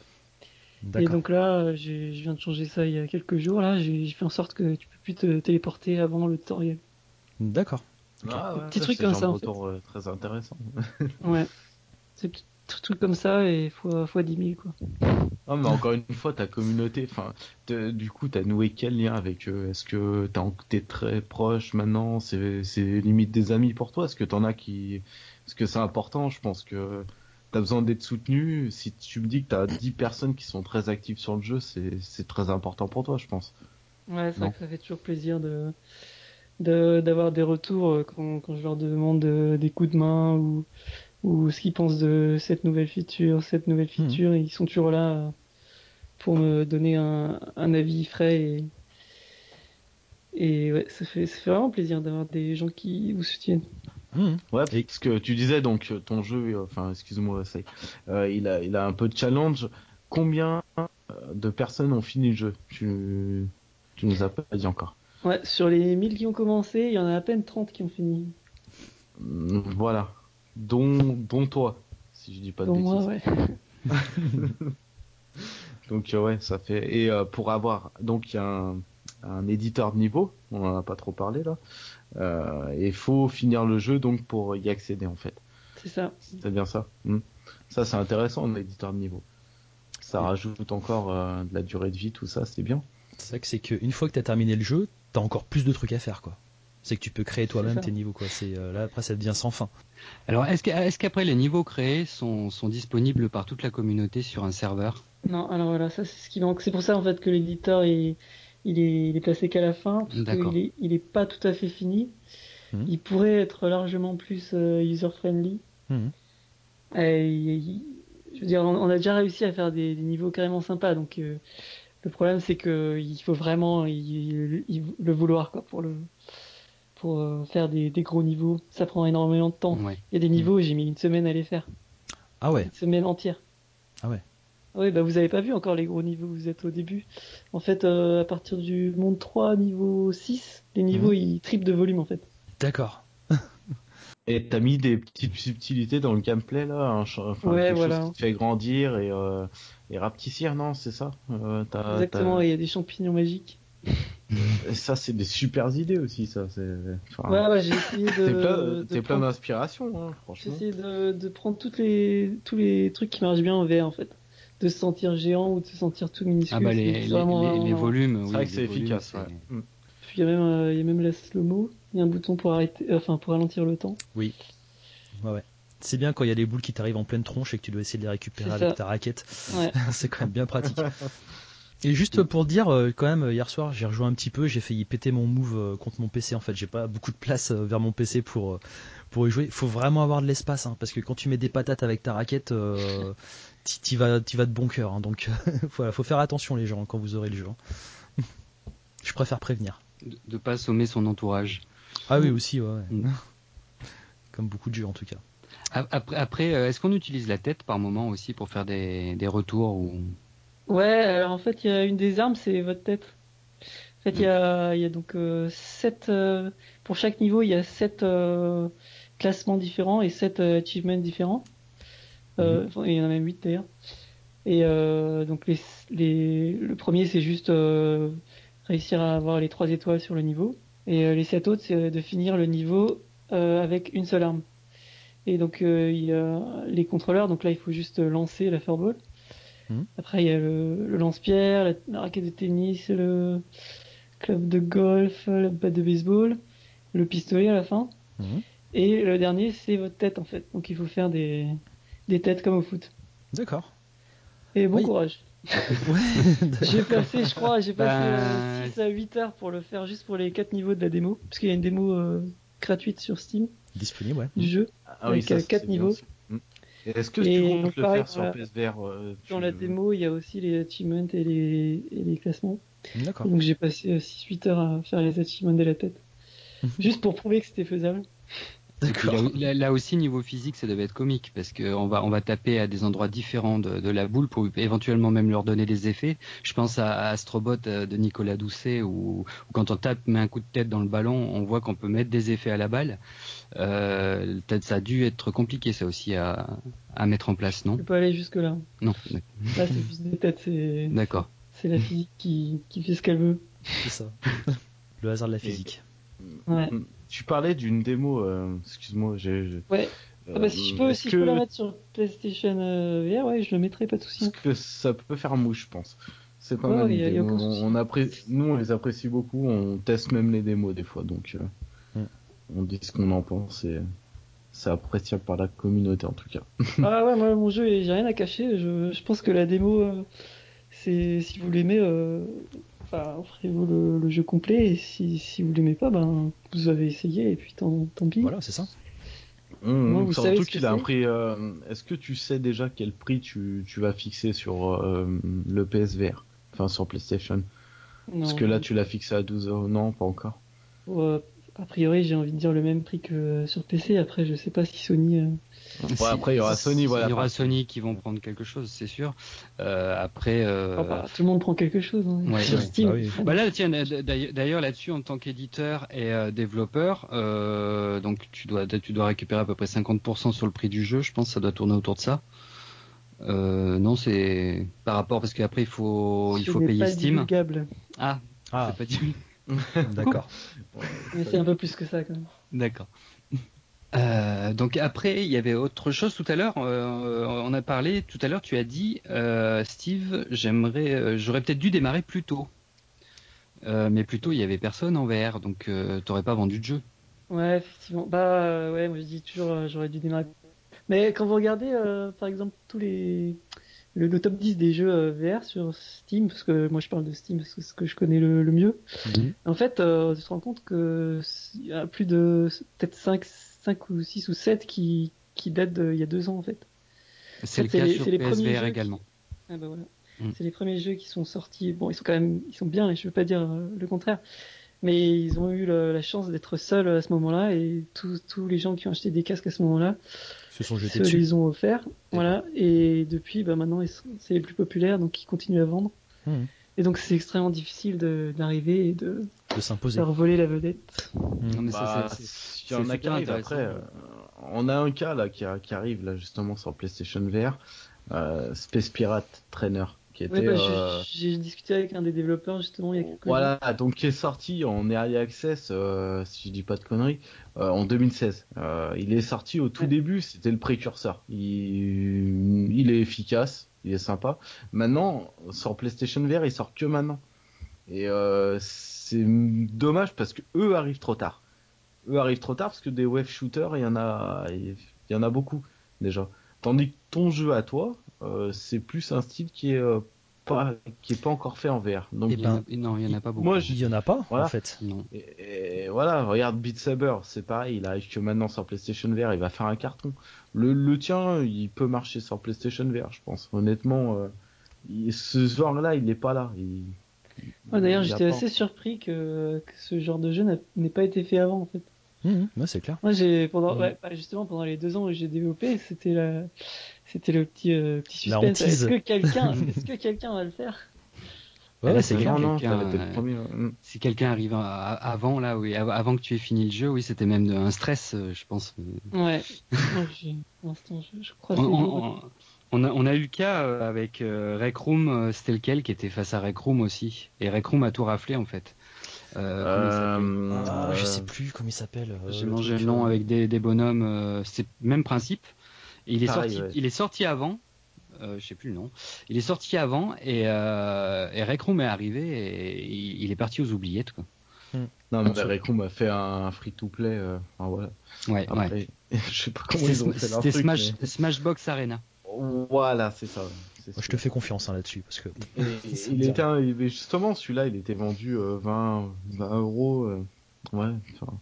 Speaker 4: Et
Speaker 1: D'accord.
Speaker 4: donc là, euh, je viens de changer ça il y a quelques jours. Là, j'ai fait en sorte que tu peux plus te téléporter avant le tutoriel.
Speaker 1: D'accord.
Speaker 3: Ah ouais,
Speaker 4: Petit
Speaker 3: ça,
Speaker 4: truc comme ça, en
Speaker 3: retour, euh, très intéressant. [laughs]
Speaker 4: Ouais. C'est tout truc comme ça et fois, fois 10 000 quoi.
Speaker 3: Ah, mais encore une fois, ta communauté, enfin, du coup, t'as noué quel lien avec eux Est-ce que t'es très proche maintenant? C'est c'est limite des amis pour toi? Est-ce que t'en as qui... Est-ce que c'est important? Je pense que t'as besoin d'être soutenu. Si tu me dis que t'as 10 personnes qui sont très actives sur le jeu, c'est très important pour toi, je pense.
Speaker 4: Ouais, c'est vrai que ça fait toujours plaisir de de- d'avoir des retours euh, quand, quand je leur demande des coups de main ou, ou ce qu'ils pensent de cette nouvelle feature, cette nouvelle
Speaker 1: Mhm.
Speaker 4: feature. Ils sont toujours là euh, pour me donner un, un avis frais et, et ouais, ça fait, ça fait vraiment plaisir d'avoir des gens qui vous soutiennent.
Speaker 1: Mhm.
Speaker 3: Ouais,
Speaker 1: Et-
Speaker 3: parce que tu disais donc euh, ton jeu, euh, enfin, excuse-moi, c'est, euh, il a, il a un peu de challenge. Combien de personnes ont fini le jeu? Tu, tu nous as pas dit encore.
Speaker 4: Ouais, sur les 1000 qui ont commencé, il y en a à peine 30 qui ont fini.
Speaker 3: Mm, Voilà. Dont, dont toi, si je dis pas de
Speaker 4: Dont
Speaker 3: bêtises.
Speaker 4: moi, ouais. [laughs]
Speaker 3: Donc ouais, ça fait. Et euh, pour avoir, donc il y a un, un éditeur de niveau, on en a pas trop parlé là. Euh, et il faut finir le jeu donc pour y accéder en fait.
Speaker 4: C'est ça.
Speaker 3: C'est bien ça. Mm. Ça c'est intéressant, un éditeur de niveau. Ça rajoute encore euh, de la durée de vie, tout ça, c'est bien.
Speaker 1: C'est vrai que c'est qu'une fois que t'as terminé le jeu, t'as encore plus de trucs à faire, quoi. C'est que tu peux créer toi-même tes niveaux, quoi. C'est euh, là après ça devient sans fin.
Speaker 2: Alors, est-ce que- est-ce qu'après les niveaux créés sont, sont disponibles par toute la communauté sur un serveur?
Speaker 4: Non, alors voilà, ça c'est ce qui manque. C'est pour ça en fait que l'éditeur il, il, est, il est placé qu'à la fin, parce qu'il est, il est pas tout à fait fini.
Speaker 1: Mhm.
Speaker 4: Il pourrait être largement plus user friendly.
Speaker 1: Mhm.
Speaker 4: Et il- je veux dire, on, on a déjà réussi à faire des, des niveaux carrément sympas, donc euh, le problème c'est que il faut vraiment il- il- le vouloir quoi pour le pour euh, faire des, des gros niveaux. Ça prend énormément de temps.
Speaker 2: Ouais.
Speaker 4: Il y a des niveaux, j'ai mis une semaine à les faire,
Speaker 1: Ah ouais.
Speaker 4: une semaine entière.
Speaker 1: Ah ouais.
Speaker 4: Oui, bah vous avez pas vu encore les gros niveaux, vous êtes au début. En fait, euh, à partir du monde 3, niveau 6, les niveaux
Speaker 1: Mhm.
Speaker 4: ils triplent de volume en fait.
Speaker 1: D'accord. [laughs]
Speaker 3: Et t'as mis des petites subtilités dans le gameplay là, un ch- enfin,
Speaker 4: Ouais,
Speaker 3: quelque
Speaker 4: voilà.
Speaker 3: chose qui te fait grandir et, euh, et rapetissir, non C'est ça euh, t'as-
Speaker 4: Exactement, il y a des champignons magiques.
Speaker 3: Et ça, c'est des super idées aussi, ça. C'est. Enfin,
Speaker 4: Ouais, ouais, j'ai essayé de. [laughs]
Speaker 3: T'es plein,
Speaker 4: de
Speaker 3: t'es plein
Speaker 4: prendre-
Speaker 3: d'inspiration, hein,
Speaker 4: J'ai
Speaker 3: franchement.
Speaker 4: essayé de, de prendre toutes les, tous les trucs qui marchent bien en VR en fait. De se sentir géant ou de se sentir tout minuscule.
Speaker 2: Ah bah
Speaker 4: c'est-
Speaker 2: les,
Speaker 4: c'est
Speaker 2: les,
Speaker 4: vraiment-
Speaker 2: les-
Speaker 4: vraiment
Speaker 2: les
Speaker 4: marrant.
Speaker 2: volumes,
Speaker 3: C'est
Speaker 2: oui,
Speaker 3: vrai que c'est efficace. ouais. Mm.
Speaker 4: Puis il y a même, euh, il y a même la slow-mo. Il y a un bouton pour arrêter, euh, enfin pour ralentir le temps.
Speaker 1: Ouais, ouais. C'est bien quand il y a des boules qui t'arrivent en pleine tronche et que tu dois essayer de les récupérer avec
Speaker 4: ça.
Speaker 1: ta raquette.
Speaker 4: Ouais. [laughs]
Speaker 1: c'est quand même bien pratique. [laughs] Et juste pour dire, euh, quand même, hier soir, j'ai rejoint un petit peu, j'ai failli péter mon move euh, contre mon PC. En fait, j'ai pas beaucoup de place vers mon PC pour pour y jouer. Faut vraiment avoir de l'espace, hein, parce que quand tu mets des patates avec ta raquette, euh, t'y t'y vas, t'y vas de bon cœur. hein. donc [laughs] voilà, faut faire attention les gens quand vous aurez le jeu. hein. [laughs] Je préfère prévenir.
Speaker 2: de, de pas assommer son entourage.
Speaker 1: Ah oui aussi, ouais. ouais.
Speaker 2: Mm. [laughs]
Speaker 1: Comme beaucoup de jeux en tout cas.
Speaker 2: A- Après, après euh, est-ce qu'on utilise la tête par moment aussi pour faire des, des retours ou?
Speaker 4: Ouais, alors en fait, il y a une des armes, c'est votre tête. En fait, il y a, il y a donc euh, sept, euh, pour chaque niveau, il y a sept euh, classements différents et sept euh, achievements différents. Euh, enfin, il y en a même huit d'ailleurs. Et euh, donc les, les, le premier, c'est juste euh, réussir à avoir les trois étoiles sur le niveau. Et les sept autres, c'est de finir le niveau avec une seule arme. Et donc il y a les contrôleurs, donc là il faut juste lancer la furball.
Speaker 1: Mhm.
Speaker 4: Après il y a le, le lance-pierre, la, la raquette de tennis, le club de golf, la batte de baseball, le pistolet à la fin.
Speaker 1: Mhm.
Speaker 4: Et le dernier c'est votre tête en fait. Donc il faut faire des, des têtes comme au foot.
Speaker 1: D'accord.
Speaker 4: Et bon
Speaker 1: Oui.
Speaker 4: courage. [laughs]
Speaker 1: Ouais.
Speaker 4: J'ai passé, je crois, j'ai passé
Speaker 2: Ben,
Speaker 4: 6 à 8 heures pour le faire juste pour les 4 niveaux de la démo. Parce qu'il y a une démo euh, gratuite sur Steam
Speaker 1: Disponible, ouais.
Speaker 4: du jeu.
Speaker 3: Ah
Speaker 4: Avec,
Speaker 3: ça,
Speaker 4: euh,
Speaker 3: c'est
Speaker 4: quatre
Speaker 3: bien,
Speaker 4: niveaux.
Speaker 3: ça. Mm. Et Est-ce que
Speaker 4: Et
Speaker 3: tu comptes
Speaker 4: donc,
Speaker 3: le
Speaker 4: pareil,
Speaker 3: faire sur PSVR euh, tu-
Speaker 4: Dans la démo, il y a aussi les achievements et les, et les classements.
Speaker 1: D'accord.
Speaker 4: Donc j'ai passé 6-8 heures à faire les achievements de la tête. Juste pour prouver que c'était faisable.
Speaker 2: Là, là- là aussi niveau physique ça devait être comique parce que on va on va taper à des endroits différents de, de la boule pour éventuellement même leur donner des effets. Je pense à, à Astrobot euh, de Nicolas Doucet où, où quand on tape met un coup de tête dans le ballon, on voit qu'on peut mettre des effets à la balle. Euh, peut-être ça a dû être compliqué ça aussi à, à mettre en place, non
Speaker 4: Je peux pas aller jusque là.
Speaker 2: Non,
Speaker 4: Là c'est juste des têtes, c'est [laughs]
Speaker 2: d'accord.
Speaker 4: c'est la physique qui, qui fait ce qu'elle veut.
Speaker 1: C'est ça. Le hasard de la physique.
Speaker 4: Ouais.
Speaker 3: Tu parlais d'une démo, euh, excuse-moi, j'ai.
Speaker 4: Ouais. Ah bah,
Speaker 3: euh,
Speaker 4: si je peux, si
Speaker 3: que,
Speaker 4: je peux la mettre sur PlayStation euh, VR, ouais, je le mettrai, pas de souci.
Speaker 3: est-ce que ça peut faire mouche, je pense? C'est pas
Speaker 4: Ouais,
Speaker 3: mal.
Speaker 4: y a- y a
Speaker 3: démo.
Speaker 4: aucun
Speaker 3: on,
Speaker 4: souci.
Speaker 3: on appré- Nous, on les apprécie beaucoup. On teste même les démos des fois, donc euh, on dit ce qu'on en pense et c'est appréciable par la communauté en tout cas.
Speaker 4: Ah [laughs] ouais, moi mon jeu, j'ai rien à cacher. Je, je pense que la démo, euh, c'est si vous l'aimez, euh, enfin, offrez-vous le, le jeu complet. Et si, si vous l'aimez pas, ben vous avez essayé et puis tant, tant pis.
Speaker 1: Voilà, c'est ça.
Speaker 3: Hum,
Speaker 4: Moi,
Speaker 3: hum,
Speaker 4: vous
Speaker 3: surtout
Speaker 4: savez ce
Speaker 3: qu'il a un prix. euh, Est-ce que tu sais déjà quel prix tu, tu vas fixer sur euh, le PSVR Enfin, sur PlayStation? Parce
Speaker 4: Non,
Speaker 3: que là, tu l'as fixé à 12 euros. Non, pas encore.
Speaker 4: euh, a priori, j'ai envie de dire le même prix que sur PC. Après, je sais pas si Sony. euh,
Speaker 3: Ouais, après, il y aura Sony, voilà.
Speaker 2: Il y aura Sony qui vont prendre quelque chose, c'est sûr. Euh, après, euh,
Speaker 4: enfin, bah, tout le monde prend quelque chose hein,
Speaker 2: ouais,
Speaker 4: sur
Speaker 2: ouais.
Speaker 4: Steam.
Speaker 1: Ah oui.
Speaker 2: Bah là, tiens, d'ailleurs là-dessus, en tant qu'éditeur et euh, développeur, euh, donc tu dois, tu dois récupérer à peu près 50% sur le prix du jeu. Je pense que ça doit tourner autour de ça. Euh, non, c'est par rapport parce qu'après il faut, il faut payer
Speaker 4: pas
Speaker 2: Steam.
Speaker 4: divulgable.
Speaker 2: Ah,
Speaker 1: Ah,
Speaker 2: c'est pas dit. [laughs]
Speaker 1: d'accord. [laughs]
Speaker 4: Mais c'est un peu plus que ça quand même.
Speaker 2: D'accord. Euh, donc après, il y avait autre chose tout à l'heure. euh, on a parlé tout à l'heure. Tu as dit, euh, Steve, j'aimerais, j'aurais peut-être dû démarrer plus tôt. Mais plus tôt, il y avait personne en VR, donc t'aurais pas vendu de jeu.
Speaker 4: Ouais, effectivement. Bah ouais, moi je dis toujours j'aurais dû démarrer. Mais quand vous regardez par exemple tous les le, le top 10 des jeux euh, VR sur Steam, parce que moi je parle de Steam parce que c'est ce que je connais le, le mieux.
Speaker 1: Mhm.
Speaker 4: En fait, euh, tu te rends compte que y a plus de peut-être 5 5 ou 6 ou 7 qui qui date d'il y a deux ans en fait.
Speaker 2: C'est le
Speaker 4: fait, c'est
Speaker 2: cas
Speaker 4: les-
Speaker 2: sur
Speaker 4: les
Speaker 2: PSVR également.
Speaker 4: Ah bah voilà.
Speaker 2: Mm.
Speaker 4: C'est les premiers jeux qui sont sortis. Bon, ils sont quand même, ils sont bien, et je veux pas dire euh, le contraire. Mais ils ont eu le- la chance d'être seuls à ce moment-là, et tous les gens qui ont acheté des casques à ce moment-là,
Speaker 1: Se sont jetés
Speaker 4: se
Speaker 1: dessus.
Speaker 4: les ont offerts. Voilà. Et depuis, bah maintenant, c'est les plus populaires, donc ils continuent à vendre.
Speaker 1: Mhm.
Speaker 4: Et donc c'est extrêmement difficile d'arriver et de
Speaker 1: De s'imposer.
Speaker 4: leur voler la vedette.
Speaker 2: Non, mais ça,
Speaker 3: Bah, il y en a qui après. euh, on a un cas là qui, a- qui arrive là justement sur PlayStation VR, euh, Space Pirate Trainer, qui était
Speaker 4: Ouais, bah, j'ai-
Speaker 3: euh,
Speaker 4: j'ai discuté avec un des développeurs justement il y a quelques jours.
Speaker 3: voilà, donc qui est sorti en early access, euh, si je dis pas de conneries, euh, en 2016. Euh, il est sorti au tout
Speaker 4: Ouais.
Speaker 3: début, c'était le précurseur. Il, il est efficace, il est sympa. Maintenant, sur PlayStation VR, il sort que maintenant. Et euh, c'est dommage parce que eux arrivent trop tard. Eux arrivent trop tard parce que des wave shooters, il y en a, il y en a beaucoup déjà. Tandis que ton jeu à toi, c'est plus un style qui est euh, pas, qui est pas encore fait en VR. Donc
Speaker 1: Eh
Speaker 2: Il
Speaker 1: ben,
Speaker 2: non, il y en a pas beaucoup.
Speaker 3: moi,
Speaker 1: Il y en a pas,
Speaker 3: Voilà.
Speaker 1: en fait.
Speaker 2: Non.
Speaker 3: et, et voilà, regarde Beat Saber, c'est pareil, il arrive que maintenant sur PlayStation VR, il va faire un carton. Le, le tien, il peut marcher sur PlayStation VR, je pense. Honnêtement, euh, il- ce genre-là, il n'est pas là. Il,
Speaker 4: Ouais, D'ailleurs, j'étais assez surpris que, que ce genre de jeu n'a- n'ait pas été fait avant en fait.
Speaker 1: Mhm. Ouais, c'est clair.
Speaker 4: Moi, j'ai pendant, ouais, bah, justement pendant les deux ans où j'ai développé, c'était la, c'était le petit, euh, petit suspense. [laughs] Est-ce que quelqu'un, que va le faire?
Speaker 1: Ouais, ouais, c'est
Speaker 2: quelqu'un, euh,
Speaker 3: mm.
Speaker 2: Si quelqu'un arrive à- à- avant là, oui, av- avant que tu aies fini le jeu, oui, c'était même de- un stress, euh, je pense.
Speaker 4: Ouais. [laughs] Moi, j'ai- pour l'instant, je, je crois que
Speaker 2: On,
Speaker 4: c'est
Speaker 2: on- on- on a, on a eu le cas euh, avec euh, Rec Room, c'était lequel qui était face à Rec Room aussi. Et Rec Room a tout raflé en fait. Euh,
Speaker 1: Ah,
Speaker 3: Euh,
Speaker 1: je sais plus comment il s'appelle. euh,
Speaker 2: J'ai mangé le nom avec des, des bonhommes, euh, c'est le même principe. Et il est
Speaker 3: Pareil,
Speaker 2: sorti,
Speaker 3: ouais.
Speaker 2: il est sorti avant. Euh, je sais plus le nom. Il est sorti avant et, euh, et Rec Room est arrivé et il, il est parti aux oubliettes quoi.
Speaker 3: Non, mais Rec Room a fait un free-to-play. euh, enfin, voilà.
Speaker 2: Ouais, ouais.
Speaker 3: Après, [laughs] je sais pas comment ils ont
Speaker 2: C'était
Speaker 3: fait leur
Speaker 2: c'était
Speaker 3: truc.
Speaker 2: Smash,
Speaker 3: mais-
Speaker 2: Smashbox Arena.
Speaker 3: Voilà, c'est ça. ouais,
Speaker 1: Moi, je te fais confiance hein, là-dessus parce que
Speaker 3: Et- [laughs] il était un- justement celui-là il était vendu euh, 20 20 euros euh, ouais enfin,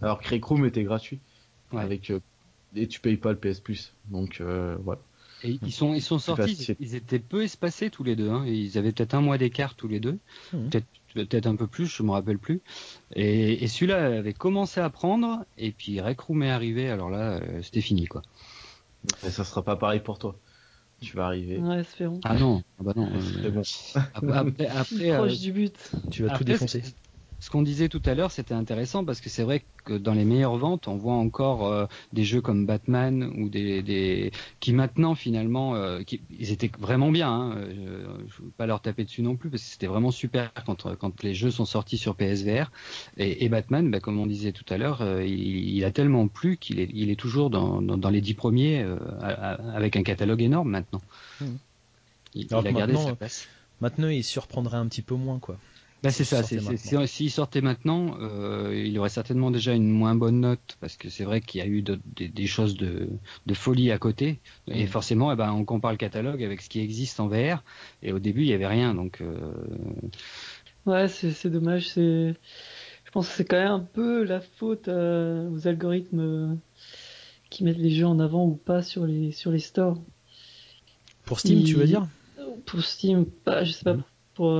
Speaker 3: alors que Rec Room était gratuit
Speaker 2: Ouais.
Speaker 3: avec euh, et tu payes pas le PS Plus donc euh, voilà
Speaker 2: Et ils sont, ils sont sortis,
Speaker 3: facile.
Speaker 2: ils, étaient peu espacés tous les deux. Hein. Ils avaient peut-être un mois d'écart tous les deux,
Speaker 1: Mhm.
Speaker 2: peut-être peut-être un peu plus, je me rappelle plus. Et, et celui-là avait commencé à prendre, et puis Rec Room est arrivé. Alors là, euh, c'était fini quoi.
Speaker 3: mais ça sera pas pareil pour toi tu vas arriver
Speaker 4: Ouais, espérons.
Speaker 2: Ah non, ah bah non. [laughs]
Speaker 3: c'est
Speaker 2: euh,
Speaker 3: bon
Speaker 2: après, après, [laughs] après,
Speaker 4: proche
Speaker 2: euh,
Speaker 4: du but.
Speaker 1: tu vas tout défoncer.
Speaker 2: Ce qu'on disait tout à l'heure, c'était intéressant parce que c'est vrai que dans les meilleures ventes, on voit encore euh, des jeux comme Batman ou des, des... qui maintenant finalement, euh, qui... ils étaient vraiment bien. Hein. euh, Je veux pas leur taper dessus non plus parce que c'était vraiment super quand quand les jeux sont sortis sur PSVR. Et, et Batman, bah, comme on disait tout à l'heure, euh, il, il a tellement plu qu'il est, il est toujours dans, dans, dans les dix premiers avec un catalogue énorme maintenant. Il,
Speaker 1: Alors
Speaker 2: il a
Speaker 1: que
Speaker 2: gardé
Speaker 1: maintenant,
Speaker 2: sa place.
Speaker 1: Maintenant, il surprendrait un petit peu moins quoi.
Speaker 2: Bah c'est ça. S'il sortait maintenant, euh, il aurait certainement déjà une moins bonne note parce que c'est vrai qu'il y a eu des, des choses de, de folie à côté. Et
Speaker 1: Mm.
Speaker 2: forcément, eh ben, on compare le catalogue avec ce qui existe en VR. Et au début, il y avait rien. Donc, euh,
Speaker 4: Ouais, c'est c'est dommage. C'est, je pense que c'est quand même un peu la faute euh, aux algorithmes euh, qui mettent les jeux en avant ou pas sur les sur les stores.
Speaker 1: Pour Steam, tu veux dire?
Speaker 4: Pour Steam, pas, je sais pas
Speaker 1: Mhm.
Speaker 4: pour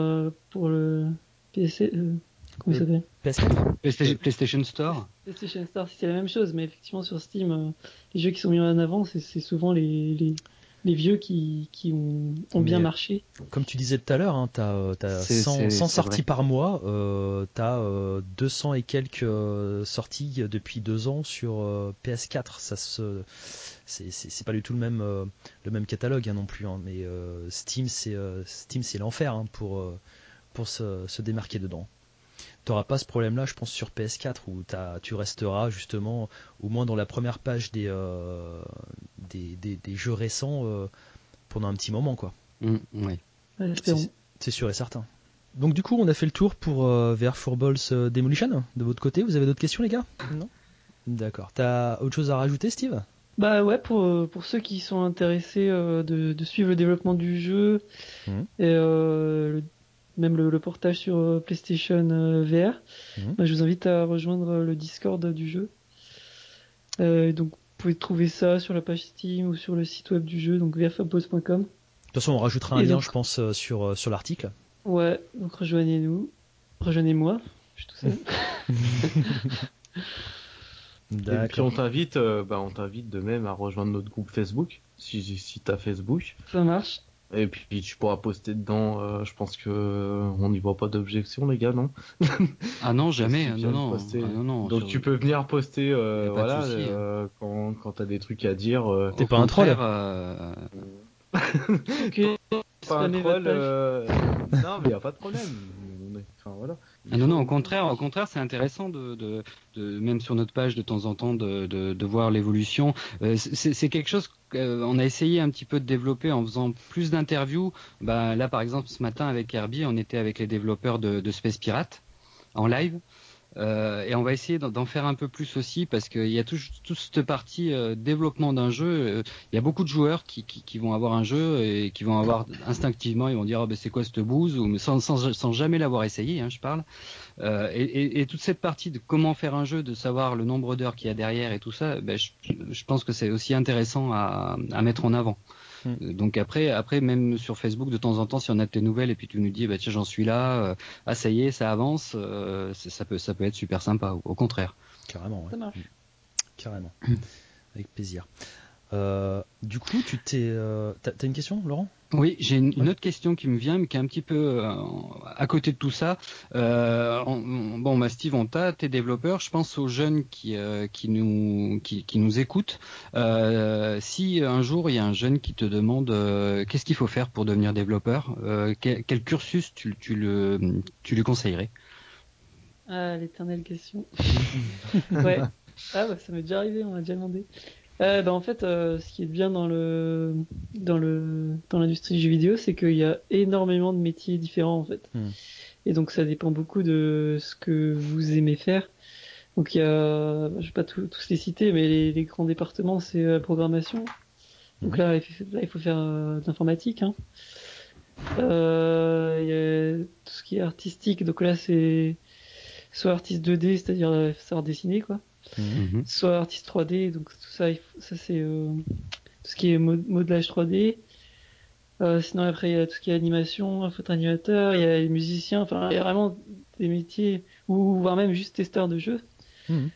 Speaker 4: pour le PC. euh, comment il
Speaker 1: Euh,
Speaker 4: s'appelle
Speaker 1: PS4
Speaker 2: PlayStation, PlayStation Store.
Speaker 4: PlayStation Store, c'est la même chose, mais effectivement sur Steam, euh, les jeux qui sont mis en avant, c'est souvent les, les les vieux qui qui ont, ont bien marché.
Speaker 1: Comme tu disais tout à l'heure, hein, t'as euh, t'as
Speaker 2: C'est-
Speaker 1: 100,
Speaker 2: c'est-
Speaker 1: 100
Speaker 2: c'est
Speaker 1: sorties
Speaker 2: vrai.
Speaker 1: par mois, euh, t'as euh, 200 et quelques euh, sorties depuis deux ans sur euh, PS4. Ça se, c'est pas du tout le même euh, le même catalogue hein, non plus. hein, mais euh, Steam, c'est euh, Steam, c'est l'enfer hein, pour euh, pour se, se démarquer dedans. T'auras pas ce problème-là, je pense, sur PS4 où t'as- tu resteras justement au moins dans la première page des euh, des, des, des jeux récents euh, pendant un petit moment, quoi.
Speaker 2: Mm, ouais.
Speaker 4: Ouais, espérons.
Speaker 1: C'est- sûr et certain. Donc du coup, on a fait le tour pour euh, VR for Balls euh, Demolition. De votre côté, vous avez d'autres questions, les gars? Non D'accord. T'as autre chose à rajouter, Steve?
Speaker 4: Bah ouais, pour, pour ceux qui sont intéressés euh, de, de suivre le développement du jeu
Speaker 1: Mhm.
Speaker 4: et euh, le- même le, le portage sur euh, PlayStation euh, VR,
Speaker 1: Mhm.
Speaker 4: bah, je vous invite à rejoindre le Discord du jeu. Euh, donc pouvez trouver ça sur la page Steam ou sur le site web du jeu, donc vfabos.com.
Speaker 1: De toute façon, on rajoutera un
Speaker 4: Et
Speaker 1: lien,
Speaker 4: donc-
Speaker 1: je pense, euh, sur, euh, sur l'article.
Speaker 4: Ouais, donc rejoignez-nous. Rejoignez-moi. Je suis tout seul. [laughs]
Speaker 3: Et puis on t'invite, euh, bah, on t'invite de même à rejoindre notre groupe Facebook, si, si t'as Facebook.
Speaker 4: ça marche.
Speaker 3: Et puis tu pourras poster dedans, euh, je pense que euh, on n'y voit pas d'objection les gars, non? [laughs]
Speaker 2: Ah non, jamais. Ah, Non, non.
Speaker 3: poster.
Speaker 2: ah, non, non,
Speaker 3: Donc
Speaker 2: sur-
Speaker 3: tu peux venir poster, euh, voilà,
Speaker 2: hein.
Speaker 3: quand, quand t'as des trucs à dire. euh,
Speaker 1: T'es pas un troll
Speaker 2: contraire, euh, [laughs]
Speaker 4: Ok.
Speaker 3: pas un troll, euh, non mais y a pas de problème. Enfin voilà.
Speaker 2: Ah non, non, au contraire, au contraire, c'est intéressant de, même sur notre page de temps en temps, de, voir l'évolution. Euh, c'est quelque chose qu'on a essayé un petit peu de développer en faisant plus d'interviews. Bah, là, par exemple, ce matin avec Herbie, on était avec les développeurs de, de Space Pirate en live. Euh, et on va essayer d'en- faire un peu plus aussi parce qu'il y a tout- toute cette partie euh, développement d'un jeu. euh, Il y a beaucoup de joueurs qui, qui, qui vont avoir un jeu et qui vont avoir instinctivement, ils vont dire oh, ben, c'est quoi cette bouse ou sans, sans, sans jamais l'avoir essayé, hein, je parle. Euh, et, et, et toute cette partie de comment faire un jeu, de savoir le nombre d'heures qu'il y a derrière et tout ça, ben, je, je pense que c'est aussi intéressant à, à mettre en avant.
Speaker 1: Mm.
Speaker 2: Euh, Donc après, après même sur Facebook de temps en temps, si on a tes nouvelles et puis tu nous dis bah tiens j'en suis là, euh, ah ça y est ça avance, euh, ça peut ça peut être super sympa. Au, au contraire.
Speaker 1: Carrément, ouais.
Speaker 4: Ça marche.
Speaker 1: Carrément. Avec plaisir. Euh, du coup, tu t'es. euh, t'as une question, Laurent?
Speaker 2: Oui, j'ai une, autre question qui me vient, mais qui est un petit peu euh, à côté de tout ça. Euh, on- on- bon, bah Steve, on t'a, t'es développeur. Je pense aux jeunes qui euh, qui nous qui, qui nous écoutent. Euh, si un jour il y a un jeune qui te demande euh, qu'est-ce qu'il faut faire pour devenir développeur, euh, quel, quel cursus tu, tu le tu lui conseillerais?
Speaker 4: Ah, l'éternelle question. [laughs] ouais. Ah, bah, ça m'est déjà arrivé, on m'a déjà demandé. Euh, bah, en fait, euh, ce qui est bien dans le dans le dans l'industrie du jeu vidéo, c'est qu'il y a énormément de métiers différents en fait.
Speaker 1: Hmm.
Speaker 4: Et donc ça dépend beaucoup de ce que vous aimez faire. Donc il y a, je vais pas tout- tous les citer, mais les, les grands départements, c'est euh, programmation. Donc là, il faut, là, il faut faire euh, de l'informatique. Hein. Euh, il y a tout ce qui est artistique. Donc là, c'est soit artiste 2D, c'est-à-dire euh, savoir dessiner, quoi.
Speaker 2: Mhm.
Speaker 4: Soit artiste 3D. Donc tout ça, faut- ça c'est euh, tout ce qui est mo- modelage 3D. Euh, sinon après, il y a tout ce qui est animation, photo animateur, il y a les musiciens. Enfin, il y a vraiment des métiers ou voire même juste testeur de jeux.
Speaker 1: Mhm.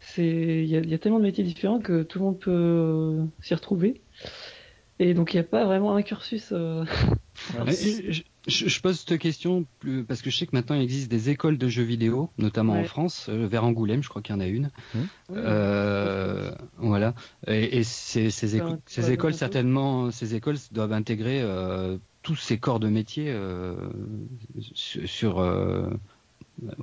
Speaker 4: C'est, il y a, il y a tellement de métiers différents que tout le monde peut euh, s'y retrouver. Et donc il n'y a pas vraiment un cursus. [laughs]
Speaker 2: Je, je- je pose cette question plus- parce que je sais que maintenant il existe des écoles de jeux vidéo, notamment en. France, euh, vers Angoulême, je crois qu'il y en a une.
Speaker 4: oui,
Speaker 2: Euh, voilà. Et, et ces, ces,
Speaker 4: Faire
Speaker 2: éco-
Speaker 4: un-
Speaker 2: ces
Speaker 4: ouais,
Speaker 2: écoles, certainement, ces écoles doivent intégrer euh, tous ces corps de métier euh, sur. euh,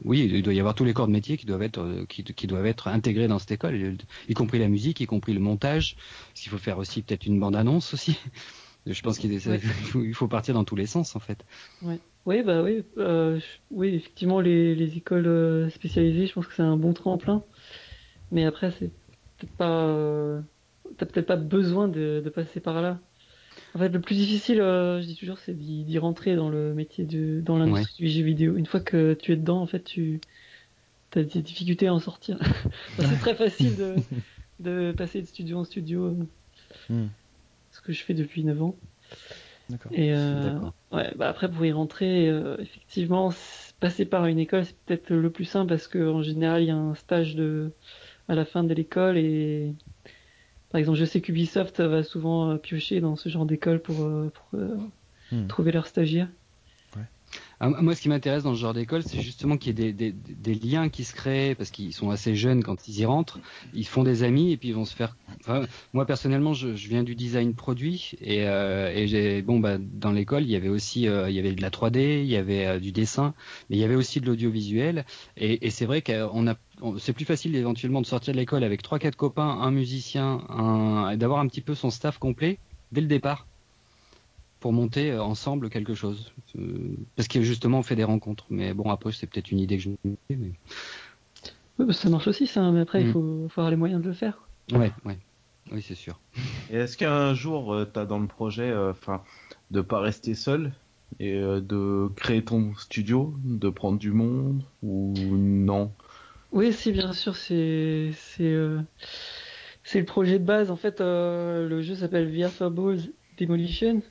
Speaker 2: oui, il doit y avoir tous les corps de métier qui doivent être euh, qui, qui doivent être intégrés dans cette école, y compris la musique, y compris le montage. Parce qu'il faut faire aussi peut-être une bande annonce aussi. Je pense qu'il est-
Speaker 4: Ouais. [laughs]
Speaker 2: il faut- partir dans tous les sens en fait.
Speaker 4: Oui, bah oui, euh, oui, effectivement, les, les écoles euh, spécialisées, je pense que c'est un bon tremplin. Mais après, c'est peut-être pas, euh, t'as peut-être pas besoin de, de passer par là. En fait, le plus difficile, euh, je dis toujours, c'est d'y rentrer dans le métier de, dans l'industrie du jeu vidéo. Une fois que tu es dedans, en fait, tu as des difficultés à en sortir. [laughs] C'est très facile de, [laughs] de passer de studio en studio,
Speaker 1: Hmm.
Speaker 4: Ce que je fais depuis 9 ans.
Speaker 1: D'accord.
Speaker 4: Et euh, ouais, bah après pour y rentrer, euh, effectivement, passer par une école, c'est peut-être le plus simple parce que en général, il y a un stage de à la fin de l'école et par exemple, je sais qu'Ubisoft va souvent euh, piocher dans ce genre d'école pour, pour
Speaker 1: Hmm.
Speaker 4: trouver leurs stagiaires.
Speaker 2: Ah, moi, ce qui m'intéresse dans ce genre d'école, c'est justement qu'il y ait des, liens qui se créent parce qu'ils sont assez jeunes quand ils y rentrent. Ils font des amis et puis ils vont se faire. Moi personnellement, je, viens du design produit et, euh, bon bah dans l'école, il y avait aussi euh, il y avait de la 3D, il y avait euh, du dessin, mais il y avait aussi de l'audiovisuel. Et, c'est vrai qu'on a c'est plus facile éventuellement de sortir de l'école avec trois quatre copains, un musicien, un d'avoir un petit peu son staff complet dès le départ pour monter euh, ensemble quelque chose. Euh, parce que justement on fait des rencontres. Mais bon après c'est peut-être une idée que je me fais, mais
Speaker 4: Oui, ça marche aussi, ça, mais après, il
Speaker 2: Mm.
Speaker 4: faut, faut avoir les moyens de le faire.
Speaker 2: ouais ouais oui c'est sûr. [laughs]
Speaker 3: Et est-ce qu'un jour euh, t'as dans le projet, euh, enfin, de pas rester seul et euh, de créer ton studio, de prendre du monde ou non?
Speaker 4: Oui, si, bien sûr, c'est, c'est, euh, c'est le projet de base. En fait, euh, le jeu s'appelle VR Balls Demolition.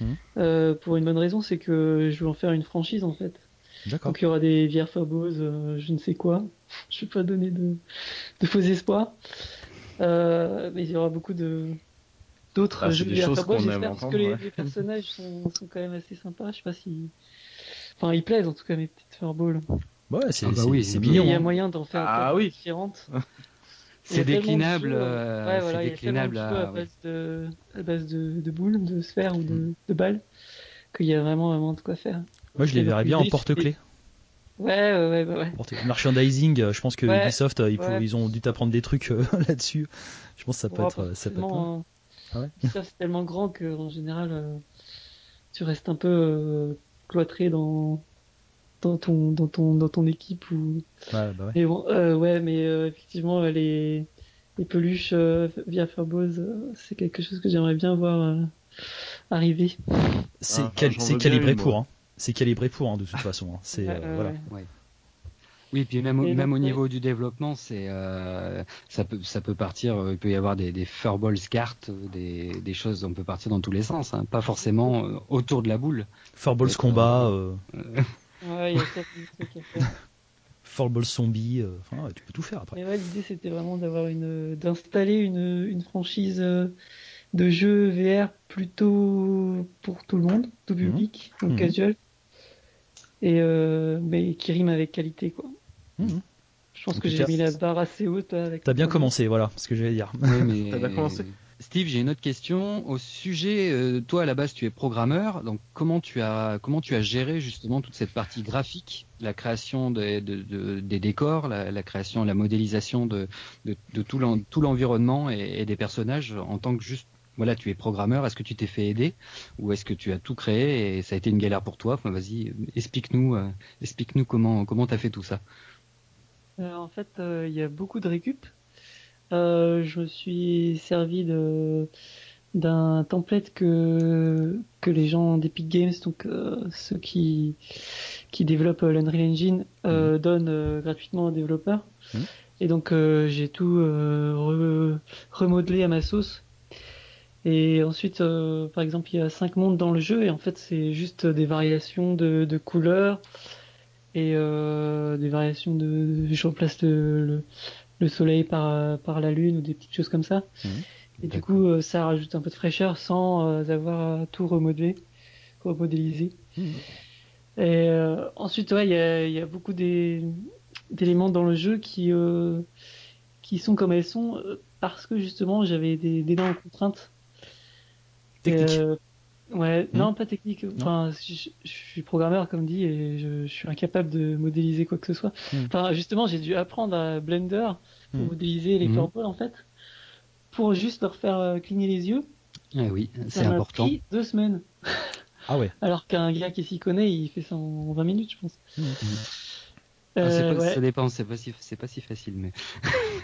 Speaker 1: Mhm.
Speaker 4: Euh, pour une bonne raison, c'est que je veux en faire une franchise en fait.
Speaker 1: D'accord.
Speaker 4: Donc il y aura des VR Fabos, euh, je ne sais quoi. [laughs] Je vais pas donner de, de faux espoirs. Euh, mais il y aura beaucoup de d'autres
Speaker 3: Ah,
Speaker 4: jeux
Speaker 3: des
Speaker 4: j'espère, parce que les,
Speaker 3: ouais.
Speaker 4: les personnages [laughs] sont, sont quand même assez sympas. Je sais pas si. Enfin, ils plaisent en tout cas mes petites Furballs.
Speaker 1: Ouais, c'est
Speaker 2: Ah bah oui,
Speaker 1: mignon.
Speaker 4: il y a
Speaker 1: hein.
Speaker 4: moyen d'en faire
Speaker 3: Ah oui.
Speaker 4: différentes. [laughs]
Speaker 2: C'est déclinable, euh,
Speaker 4: ouais, voilà,
Speaker 2: déclinable à-
Speaker 4: à
Speaker 2: ouais.
Speaker 4: base de, à base de, de boules, de sphères ou de,
Speaker 2: Mm.
Speaker 4: de balles, qu'il y a vraiment, vraiment de quoi faire.
Speaker 1: Moi, je les verrais bien en porte-clés.
Speaker 4: Ouais, ouais, ouais, bah ouais.
Speaker 1: Merchandising, euh, je pense que
Speaker 4: Ouais,
Speaker 1: Ubisoft, euh, ils, pou-
Speaker 4: ouais.
Speaker 1: ils ont dû t'apprendre des trucs euh, [laughs] là-dessus. Je pense que ça peut
Speaker 4: Ouais,
Speaker 1: être, ça peut être Ah ouais.
Speaker 4: Ubisoft, c'est tellement grand que en général, euh, tu restes un peu euh, cloîtré dans dans ton dans ton dans ton équipe ou.
Speaker 1: Ouais, bah ouais.
Speaker 4: Mais bon, euh, ouais, mais euh, effectivement, les les peluches euh, via Fabose, euh, c'est quelque chose que j'aimerais bien voir euh, arriver.
Speaker 1: C'est
Speaker 3: Ah,
Speaker 1: cal- calibré pour. Hein. C'est calibré pour, hein, de toute façon. hein. C'est euh, voilà.
Speaker 4: ouais.
Speaker 2: Oui, puis même,
Speaker 4: Et
Speaker 2: même
Speaker 4: donc,
Speaker 2: au
Speaker 4: ouais.
Speaker 2: niveau du développement, c'est euh, ça peut ça peut partir. euh, Il peut y avoir des, des furballs cartes, des, des choses. On peut partir dans tous les sens, hein, pas forcément euh, autour de la boule.
Speaker 1: Four Balls
Speaker 2: Peut-être,
Speaker 1: combat, euh, [laughs]
Speaker 4: Ouais, il y a trucs à faire. [laughs]
Speaker 1: Zombie. euh, Enfin, ouais, tu peux tout faire après.
Speaker 4: Mais ouais, l'idée c'était vraiment d'avoir une, d'installer une, une franchise euh, de jeux VR plutôt pour tout le monde, tout
Speaker 1: Mhm.
Speaker 4: public, donc
Speaker 1: Mhm.
Speaker 4: casual, et euh, mais qui rime avec qualité quoi.
Speaker 1: Mhm.
Speaker 4: Je pense
Speaker 1: En
Speaker 4: que j'ai mis la barre assez haute là, avec.
Speaker 1: T'as bien commencé, voilà, ce que j'allais dire.
Speaker 2: Oui, mais [laughs]
Speaker 3: T'as bien commencé
Speaker 2: Steve, j'ai une autre question au sujet. euh, toi, à la base, tu es programmeur, donc comment tu as comment tu as géré justement toute cette partie graphique, la création des, de- de- des décors, la, création, la modélisation de, de, tout l'en- tout l'environnement et, des personnages en tant que juste voilà, tu es programmeur. Est-ce que tu t'es fait aider? Ou est-ce que tu as tout créé et ça a été une galère pour toi? Vas-y, explique-nous, euh, explique-nous comment comment t'as fait tout ça.
Speaker 4: Euh, en fait, il y a beaucoup de récup. Euh, je me suis servi de d'un template que que les gens d'Epic Games, donc euh, ceux qui qui développent euh, l'Unreal Engine, euh, donnent gratuitement aux développeurs.
Speaker 1: Mhm.
Speaker 4: Et donc j'ai tout re- remodelé à ma sauce. Et ensuite, par exemple, il y a cinq mondes dans le jeu et en fait c'est juste des variations de, de couleurs et des variations de je remplace le, le, le soleil par par la lune ou des petites choses comme ça.
Speaker 1: Mhm.
Speaker 4: Et du coup, euh, ça rajoute un peu de fraîcheur sans euh, avoir à tout remodeler, remodéliser.
Speaker 1: Mhm.
Speaker 4: Et euh, ensuite, ouais, il y a, y a beaucoup des- d'éléments dans le jeu qui euh, qui sont comme elles sont euh, parce que justement j'avais des d'énormes contraintes.
Speaker 1: Technique.
Speaker 4: Euh, ouais,
Speaker 1: Hmm?
Speaker 4: non, pas technique. Enfin, je, je suis programmeur comme dit et je, je suis incapable de modéliser quoi que ce soit.
Speaker 1: Hmm.
Speaker 4: Enfin, justement, j'ai dû apprendre à Blender pour
Speaker 1: Hmm.
Speaker 4: modéliser les furballs en fait, pour juste leur faire euh, cligner les yeux.
Speaker 2: Ah oui, c'est important.
Speaker 4: pris deux semaines.
Speaker 1: Ah ouais. [laughs]
Speaker 4: Alors qu'un gars qui s'y connaît, il fait ça en 20 minutes, je pense.
Speaker 2: Ah,
Speaker 4: Euh,
Speaker 2: pas-
Speaker 4: ouais.
Speaker 2: Ça dépend, c'est pas si c'est pas si facile, mais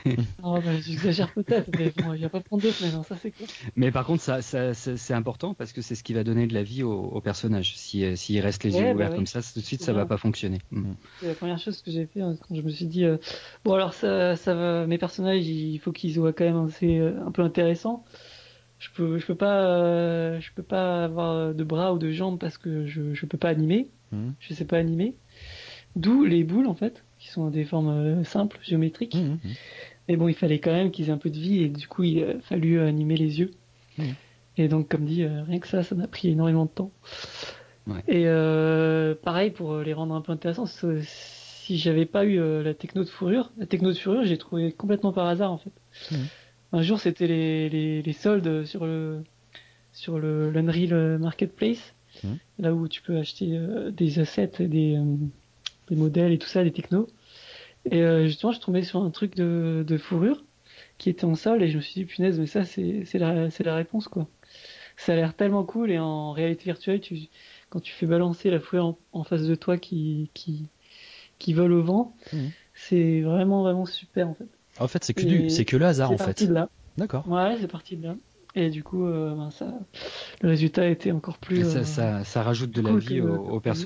Speaker 2: [laughs]
Speaker 4: bah, j'exagère peut-être, mais bon, il va pas prendre deux semaines, hein, ça c'est clair.
Speaker 2: Mais par contre, ça, ça, ça- c'est important parce que c'est ce qui va donner de la vie au, au personnage. Si, euh, s'il reste les
Speaker 4: Ouais,
Speaker 2: yeux
Speaker 4: bah
Speaker 2: ouverts comme ça, tout de suite, ça va
Speaker 4: bien.
Speaker 2: pas fonctionner. Mm.
Speaker 4: C'est la première chose que j'ai fait hein, quand je me suis dit euh, bon alors ça ça va mes personnages il faut qu'ils soient quand même assez un peu intéressants. Je peux je peux pas euh, je peux pas avoir de bras ou de jambes parce que je je peux pas animer.
Speaker 1: Mhm.
Speaker 4: Je sais pas animer. D'où les boules en fait qui sont des formes euh, simples géométriques.
Speaker 1: Mhm.
Speaker 4: Mais bon il fallait quand même qu'ils aient un peu de vie et du coup il a fallu euh, animer les yeux.
Speaker 1: Mhm.
Speaker 4: Et donc comme dit euh, rien que ça ça m'a pris énormément de temps.
Speaker 2: Ouais.
Speaker 4: Et euh, pareil pour les rendre un peu intéressants, si j'avais pas eu la techno de fourrure, la techno de fourrure, j'ai trouvé complètement par hasard en fait. Un jour, c'était les, les, les soldes sur le sur le l'Unreal Marketplace, là où tu peux acheter des assets, et des des modèles et tout ça, des technos. Et euh, justement, je tombais sur un truc de, de fourrure qui était en sol et je me suis dit punaise, mais ça c'est la la réponse quoi. Ça a l'air tellement cool et en réalité virtuelle, tu quand tu fais balancer la fourrure en, en face de toi qui qui qui vole au vent,
Speaker 1: Mhm.
Speaker 4: c'est vraiment vraiment super en fait.
Speaker 1: En fait, c'est que du, c'est que le hasard
Speaker 4: C'est
Speaker 1: en
Speaker 4: parti
Speaker 1: fait.
Speaker 4: de là.
Speaker 1: D'accord.
Speaker 4: Ouais, c'est parti de là. Et du coup, euh, ben, ça, le résultat était encore plus.
Speaker 2: Et ça,
Speaker 4: euh,
Speaker 2: ça, ça rajoute de la vie au, au
Speaker 4: prévu.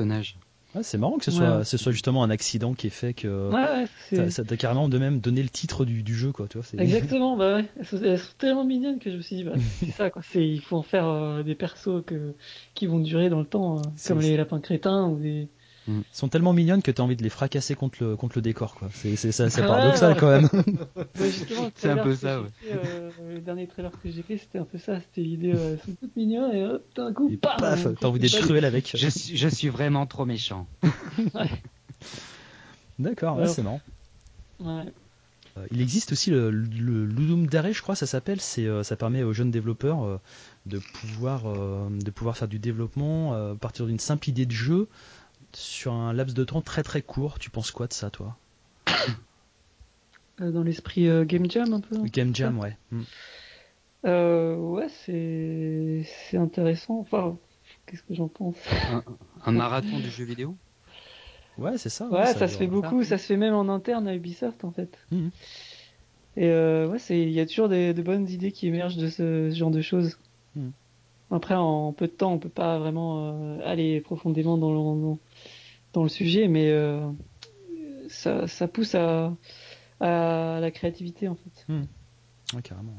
Speaker 1: C'est marrant que ce soit, ce soit justement un accident qui est fait que
Speaker 4: ouais,
Speaker 1: ça t'a carrément de même donné le titre du, du jeu, quoi. Tu vois,
Speaker 4: Exactement, bah ouais. Elles sont, tellement mignonnes que je me suis dit, bah, [laughs] c'est ça, quoi. C'est, il faut en faire euh, des persos que, qui vont durer dans le temps, hein, comme les lapins crétins ou des.
Speaker 1: Ils sont tellement mignonnes que tu as envie de les fracasser contre le, contre le décor, quoi. C'est, c'est, c'est, c'est paradoxal quand même. [laughs]
Speaker 2: c'est un peu ça, ouais.
Speaker 4: Euh, le dernier trailer que j'ai fait, c'était un peu ça. C'était l'idée, euh, elles sont toutes mignonnes et hop, d'un coup, paf,
Speaker 1: t'as envie d'être cruel avec.
Speaker 2: Je suis, je suis vraiment trop méchant. [laughs]
Speaker 4: ouais.
Speaker 1: D'accord, ouais, c'est marrant.
Speaker 4: Ouais.
Speaker 1: Euh, il existe aussi le, le Ludum Dare, je crois, ça s'appelle. C'est, euh, ça permet aux jeunes développeurs euh, de pouvoir, de pouvoir faire du développement à partir d'une simple idée de jeu sur un laps de temps très très court. Tu penses quoi de ça, toi
Speaker 4: Dans l'esprit Game Jam, un peu
Speaker 1: Game Jam, ouais. Mm.
Speaker 4: ouais, c'est, c'est intéressant. Enfin, qu'est-ce que j'en pense
Speaker 2: un, un marathon du jeu vidéo?
Speaker 1: Ouais, c'est ça.
Speaker 4: Ouais,
Speaker 1: ça,
Speaker 4: ça, se fait beaucoup, ça se fait même en interne à Ubisoft en fait.
Speaker 1: Mmh.
Speaker 4: Et euh, ouais, c'est, il y a toujours des, de bonnes idées qui émergent de ce, genre de choses.
Speaker 1: Mmh.
Speaker 4: Après, en peu de temps, on peut pas vraiment euh, aller profondément dans le, dans, le sujet, mais euh, ça, ça pousse à, à la créativité en fait.
Speaker 1: Mmh. Ouais, carrément.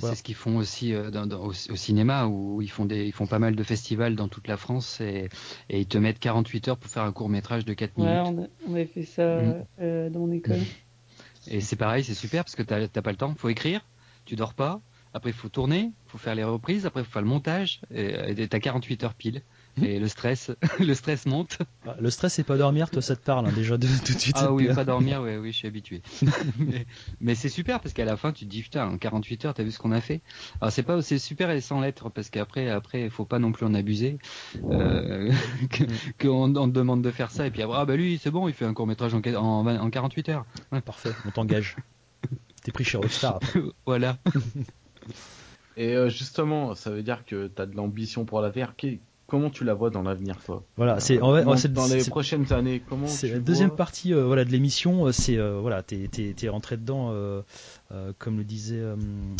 Speaker 2: C'est ce qu'ils font aussi euh, dans, dans, au, au, cinéma où ils font des, ils font pas mal de festivals dans toute la France et, et ils te mettent 48 heures pour faire un court métrage de 4 minutes.
Speaker 4: Ouais, on, a, on avait fait ça mmh. euh, dans mon école. [laughs]
Speaker 2: Et c'est pareil, c'est super parce que t'as pas le temps. Faut écrire, tu dors pas. Après, il faut tourner, faut faire les reprises. Après, il faut faire le montage. Et t'as 48 heures pile. Et le stress, [laughs] le stress monte.
Speaker 1: Le stress, c'est pas dormir, toi, ça te parle hein, déjà de, tout de suite.
Speaker 2: Ah oui, pas dormir, oui, [laughs] oui, je suis habitué. [laughs] mais, mais c'est super parce qu'à la fin, tu te dis putain, en 48 heures, t'as vu ce qu'on a fait? Alors c'est pas, c'est super et sans lettres parce qu'après, après, il faut pas non plus en abuser. Euh, qu'on on te demande de faire ça et puis ah bah lui, c'est bon, il fait un court métrage en, en, en 48 heures.
Speaker 1: Ouais, parfait, on t'engage. T'es pris chez Rockstar. Après.
Speaker 2: voilà.
Speaker 3: Et euh, justement, ça veut dire que tu as de l'ambition pour la VR. Comment tu la vois dans l'avenir, toi?
Speaker 1: Voilà, c'est en
Speaker 3: fait, dans les prochaines années. Comment
Speaker 1: C'est la deuxième partie, euh, voilà, de l'émission. C'est euh, voilà, t'es es, rentré dedans, euh, comme le disait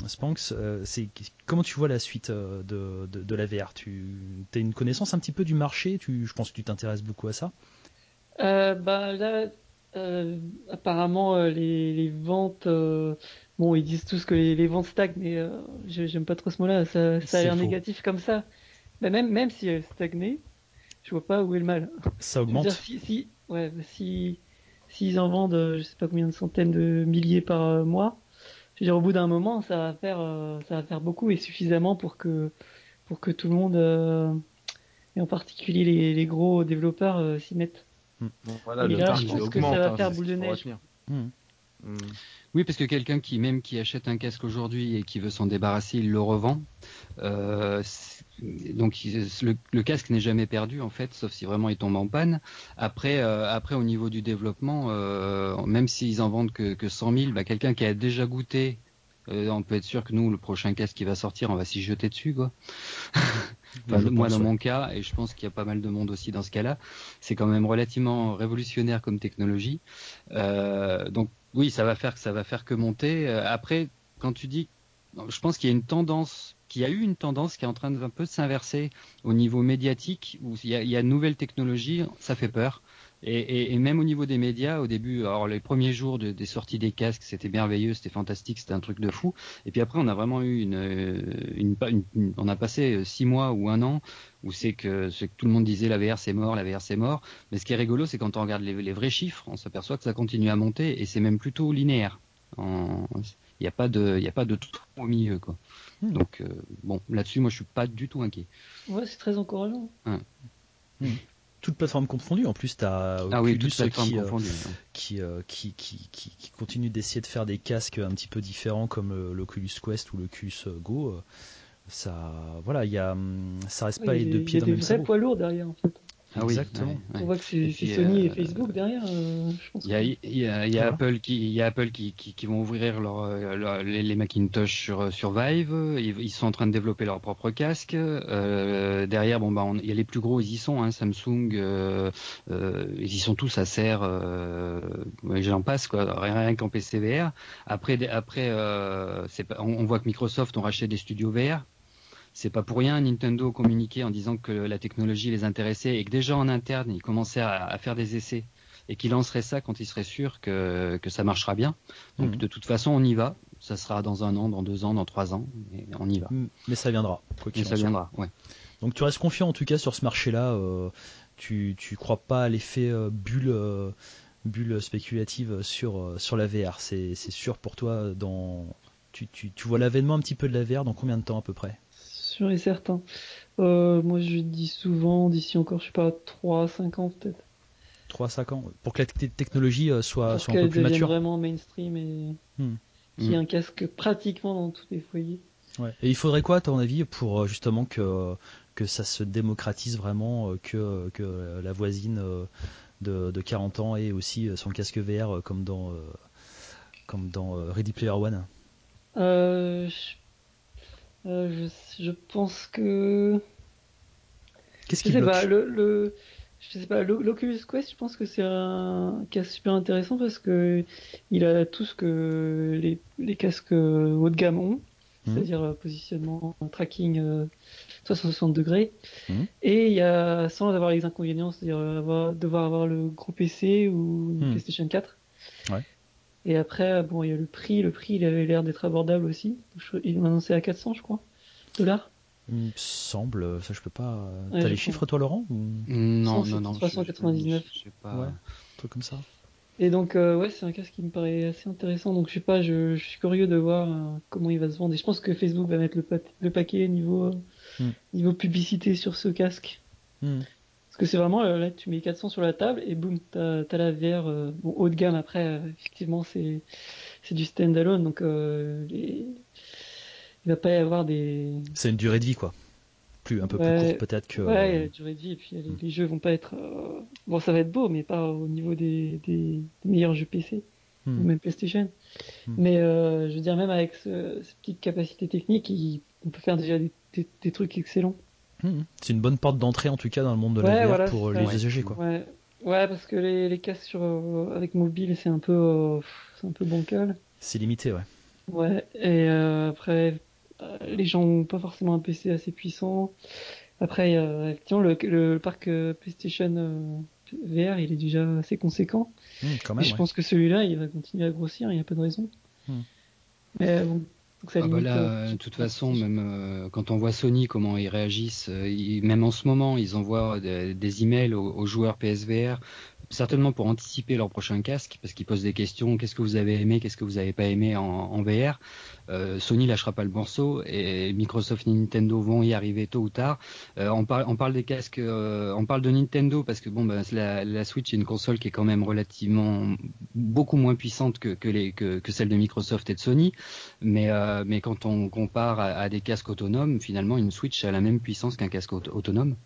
Speaker 1: Spanks. c'est comment tu vois la suite de, de, de la VR Tu as une connaissance un petit peu du marché? Tu, je pense que tu t'intéresses beaucoup à ça?
Speaker 4: bah là, apparemment, les, les ventes Bon, ils disent tous que les, les ventes stagnent, mais euh, j'aime pas trop ce mot-là. Ça, ça a l'air négatif comme ça. Bah, même, même si elles stagnaient, je vois pas où est le mal.
Speaker 1: Ça augmente. Dire,
Speaker 4: si, si, ouais, si, s'ils en vendent, euh, je sais pas combien de centaines de milliers par euh, mois, je veux dire, au bout d'un moment, ça va faire, euh, ça va faire beaucoup et suffisamment pour que, pour que tout le monde, euh, et en particulier les, les gros développeurs, s'y mettent.
Speaker 3: Bon, voilà,
Speaker 4: et
Speaker 3: le
Speaker 4: là, je pense que ça va
Speaker 3: hein,
Speaker 4: faire boule de neige.
Speaker 1: Mmh.
Speaker 3: Mmh.
Speaker 2: Oui, parce que quelqu'un qui même qui achète un casque aujourd'hui et qui veut s'en débarrasser, il le revend. Euh, donc le, le casque n'est jamais perdu en fait, sauf si vraiment il tombe en panne. Après, euh, après au niveau du développement, euh, même s'ils en vendent que, que 100 000, bah, quelqu'un qui a déjà goûté, on peut être sûr que nous, le prochain casque qui va sortir, on va s'y jeter dessus, quoi. [laughs] enfin, moi,
Speaker 1: pense,
Speaker 2: dans
Speaker 1: ouais.
Speaker 2: mon cas, et je pense qu'il y a pas mal de monde aussi dans ce cas-là, c'est quand même relativement révolutionnaire comme technologie. Euh, donc oui, ça va faire que ça va faire que monter. Euh, après, quand tu dis, je pense qu'il y a une tendance, qu'il y a eu une tendance qui est en train de un peu s'inverser au niveau médiatique, où il y a, il y a de nouvelles technologies, ça fait peur. Et, et, et, même au niveau des médias, au début, alors les premiers jours de, des sorties des casques, c'était merveilleux, c'était fantastique, c'était un truc de fou. Et puis après, on a vraiment eu une, une, une, une on a passé six mois ou un an où c'est que, que tout le monde disait la VR c'est mort, la VR c'est mort. Mais ce qui est rigolo, c'est quand on regarde les, les, vrais chiffres, on s'aperçoit que ça continue à monter et c'est même plutôt linéaire. Il n'y a pas de, il y a pas de tout au milieu quoi. Mmh. Donc euh, bon, là-dessus, moi je suis pas du tout inquiet.
Speaker 4: Ouais, c'est très encourageant.
Speaker 2: Hein.
Speaker 1: Mmh toute plateforme confondue. En plus, tu as
Speaker 2: ah oui,
Speaker 1: Oculus
Speaker 2: qui,
Speaker 1: euh,
Speaker 2: confondue,
Speaker 1: qui, euh, qui, qui, qui, qui, continue d'essayer de faire des casques un petit peu différents comme l'Oculus Quest ou l'Oculus Go. Ça, voilà, il y a, ça reste
Speaker 4: Oui,
Speaker 1: pas les deux pieds
Speaker 4: il y
Speaker 1: dans
Speaker 4: a
Speaker 1: le
Speaker 4: des
Speaker 1: même
Speaker 4: vrais poids lourds derrière en fait.
Speaker 2: Ah oui,
Speaker 1: Exactement.
Speaker 2: ouais, ouais.
Speaker 4: On voit que c'est Sony et
Speaker 2: euh,
Speaker 4: Facebook derrière. euh, je pense
Speaker 2: Il y a. Apple qui, il y a Apple qui, qui, qui vont ouvrir leur, euh, leur- les, les Macintosh sur, sur Vive. Ils, ils sont en train de développer leur propre casque. Euh, derrière, bon bah, on- il y a les plus gros, ils y sont. Hein, Samsung, euh, euh, ils y sont tous à serre. Euh, J'en passe quoi. Rien, rien qu'en PCVR. Après, après, euh, on, on voit que Microsoft ont racheté des studios VR. C'est pas pour rien Nintendo communiqué en disant que la technologie les intéressait et que déjà en interne ils commençaient à, faire des essais et qu'ils lanceraient ça quand ils seraient sûrs que, que ça marchera bien. Donc mhm. de toute façon on y va. Ça sera dans un an, dans deux ans, dans trois ans, et on y va.
Speaker 1: Mais ça viendra.
Speaker 2: Mais ça viendra, ouais.
Speaker 1: Donc tu restes confiant en tout cas sur ce marché-là. Euh, tu tu crois pas à l'effet euh, bulle euh, bulle spéculative sur sur la VR. C'est c'est sûr pour toi dans tu, tu, tu vois l'avènement un petit peu de la VR dans combien de temps à peu près?
Speaker 4: Sûr et certain. moi je dis souvent d'ici encore je sais pas 3 5 ans peut-être.
Speaker 1: 3 5 ans pour que la technologie soit, soit un peu plus mature.
Speaker 4: vraiment mainstream et hmm. qui hmm. un casque pratiquement dans tous les foyers.
Speaker 1: Ouais. Et il faudrait quoi, à ton avis, pour justement que que ça se démocratise vraiment, euh, que, que la voisine euh, de, de 40 ans ait aussi son casque VR euh, comme dans, comme dans Ready Player One?
Speaker 4: Je, je, pense que.
Speaker 1: Qu'est-ce qui bloque
Speaker 4: le, le, je sais pas, l'Oculus Quest, je pense que c'est un casque super intéressant parce que il a tout ce que les, les casques haut de gamme ont, mmh. c'est-à-dire positionnement, tracking, 360 degrés. Mhm. Et il y a, sans avoir les inconvénients, c'est-à-dire devoir avoir le gros PC ou une mhm. PlayStation 4. Et après, bon, il y a le prix. Le prix, il avait l'air d'être abordable aussi. Il m'a annoncé à 400, je crois, dollars.
Speaker 1: Il me semble, ça je peux pas. T'as les chiffres toi, Laurent
Speaker 2: Non, non, non.
Speaker 4: 399.
Speaker 2: Je, sais pas. un
Speaker 1: truc comme ça.
Speaker 4: Et donc, euh, ouais, c'est un casque qui me paraît assez intéressant. Donc, je sais pas, je, suis curieux de voir euh, comment il va se vendre. Et je pense que Facebook va mettre le, le paquet niveau, euh, hmm. niveau publicité sur ce casque. Hmm. Parce que c'est vraiment, là, tu mets 400 sur la table et boum, t'as as la VR bon, haut de gamme. Après, effectivement, c'est c'est du standalone. Donc, les... il va pas y avoir des.
Speaker 1: C'est une durée de vie, quoi un peu plus courte peut-être que.
Speaker 4: Ouais, la durée de vie et puis les, jeux vont pas être. Euh, bon, ça va être beau, mais pas au niveau des, des, meilleurs jeux PC hmm. ou même PlayStation. Hmm. Mais euh, je veux dire, même avec ce, ces petites capacités techniques, on peut faire déjà des, des, trucs excellents.
Speaker 1: Hmm. C'est une bonne porte d'entrée en tout cas dans le monde de la VR pour les usagers quoi.
Speaker 4: Ouais. ouais, parce que les, les casques sur, euh, avec mobile c'est un peu c'est un peu bancal.
Speaker 1: C'est limité ouais.
Speaker 4: Ouais et après euh, les gens n'ont pas forcément un PC assez puissant. Après, effectivement, le, le, parc euh, PlayStation euh, VR, il est déjà assez conséquent.
Speaker 1: Mmh,
Speaker 4: et je pense que celui-là, il va continuer à grossir, il n'y a pas de raison. Mmh. Mais bon,
Speaker 2: ah bah là, de toute façon, même quand on voit Sony comment ils réagissent, même en ce moment, ils envoient des, emails aux, aux, joueurs PSVR certainement pour anticiper leur prochain casque, parce qu'ils posent des questions, qu'est-ce que vous avez aimé, qu'est-ce que vous n'avez pas aimé en, VR. Euh, Sony lâchera pas le morceau et Microsoft et Nintendo vont y arriver tôt ou tard. Euh, on, parle, casques, euh, on parle de Nintendo parce que bon, bah, la, Switch est une console qui est quand même relativement beaucoup moins puissante que, celle de Microsoft et de Sony, mais, quand on compare à, des casques autonomes, finalement une Switch a la même puissance qu'un casque autonome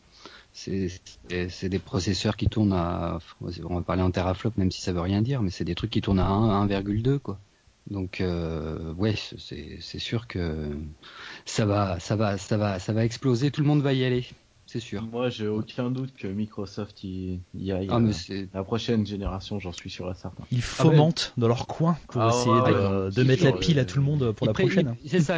Speaker 2: c'est des processeurs qui tournent à, on va parler en teraflop même si ça veut rien dire, mais c'est des trucs qui tournent à 1,2 quoi. Donc euh, ouais, c'est sûr que ça va, ça va, ça va, ça va exploser. Tout le monde va y aller c'est sûr.
Speaker 3: Moi, j'ai aucun doute que Microsoft y, y aille. Ah, mais euh, la prochaine génération, j'en suis sûr et certain.
Speaker 1: Ils fomentent dans leur coin pour ah, essayer de, mettre la pile à tout le monde pour la prochaine.
Speaker 2: C'est ça,